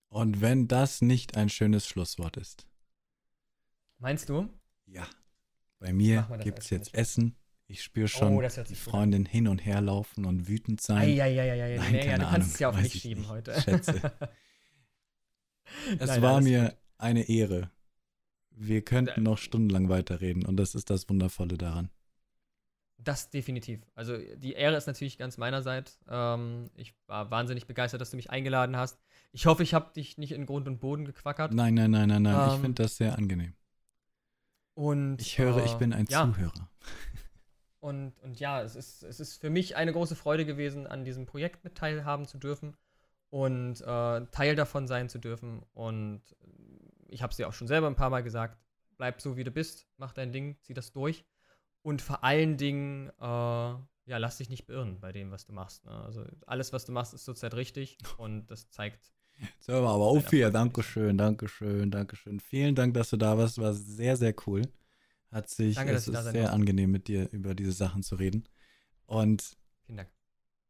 Und wenn das nicht ein schönes Schlusswort ist. Meinst du? Ja. Bei mir gibt es jetzt schönes Essen. Ich spüre schon Oh, die. Freundin hin und her laufen und wütend sein. Eieieiei, Nein, nee, ja, keine du kannst Ahnung, es ja auf mich ich schieben nicht. heute. Schätze. [LAUGHS] Es Nein, war mir gut. eine Ehre. Wir könnten noch stundenlang weiterreden und das ist das Wundervolle daran. Das definitiv. Also die Ehre ist natürlich ganz meinerseits. Ähm, ich war wahnsinnig begeistert, dass du mich eingeladen hast. Ich hoffe, ich habe dich nicht in Grund und Boden gequackert. Nein, nein, nein, nein, nein. ich Ähm, finde das sehr angenehm. Und Ich höre, äh, ich bin ein ja, Zuhörer. Und, und ja, es ist, es ist für mich eine große Freude gewesen, an diesem Projekt mit teilhaben zu dürfen und äh, Teil davon sein zu dürfen. Und ich habe es dir auch schon selber ein paar Mal gesagt, bleib so, wie du bist, mach dein Ding, zieh das durch. Und vor allen Dingen, äh, ja, lass dich nicht beirren bei dem, was du machst. Ne? Also alles, was du machst, ist zurzeit richtig [LAUGHS] und das zeigt So, aber auf hier. Dankeschön, Dankeschön, Dankeschön. Vielen Dank, dass du da warst. War sehr, sehr cool. Hat sich, Danke, es ist sehr angenehm, mit dir über diese Sachen zu reden. Und Vielen Dank.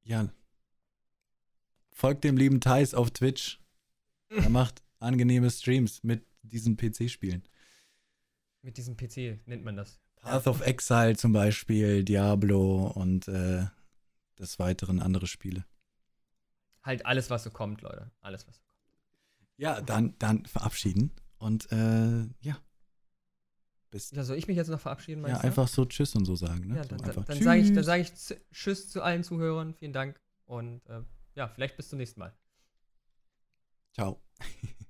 ja, folgt dem lieben Thais auf Twitch. Er [LAUGHS] macht angenehme Streams mit diesen PC-Spielen. Mit diesem PC nennt man das. Path of Exile zum Beispiel, Diablo und äh, des Weiteren andere Spiele. Halt alles, was so kommt, Leute. Alles, was so kommt. Ja, dann, dann verabschieden und äh, ja, bist. Ja, soll ich mich jetzt noch verabschieden? Ja, meinst du? einfach so Tschüss und so sagen. Ne? Ja, so dann, einfach dann, dann sage ich, dann sag ich zu- Tschüss zu allen Zuhörern. Vielen Dank. Und äh, ja, vielleicht bis zum nächsten Mal. Ciao. [LAUGHS]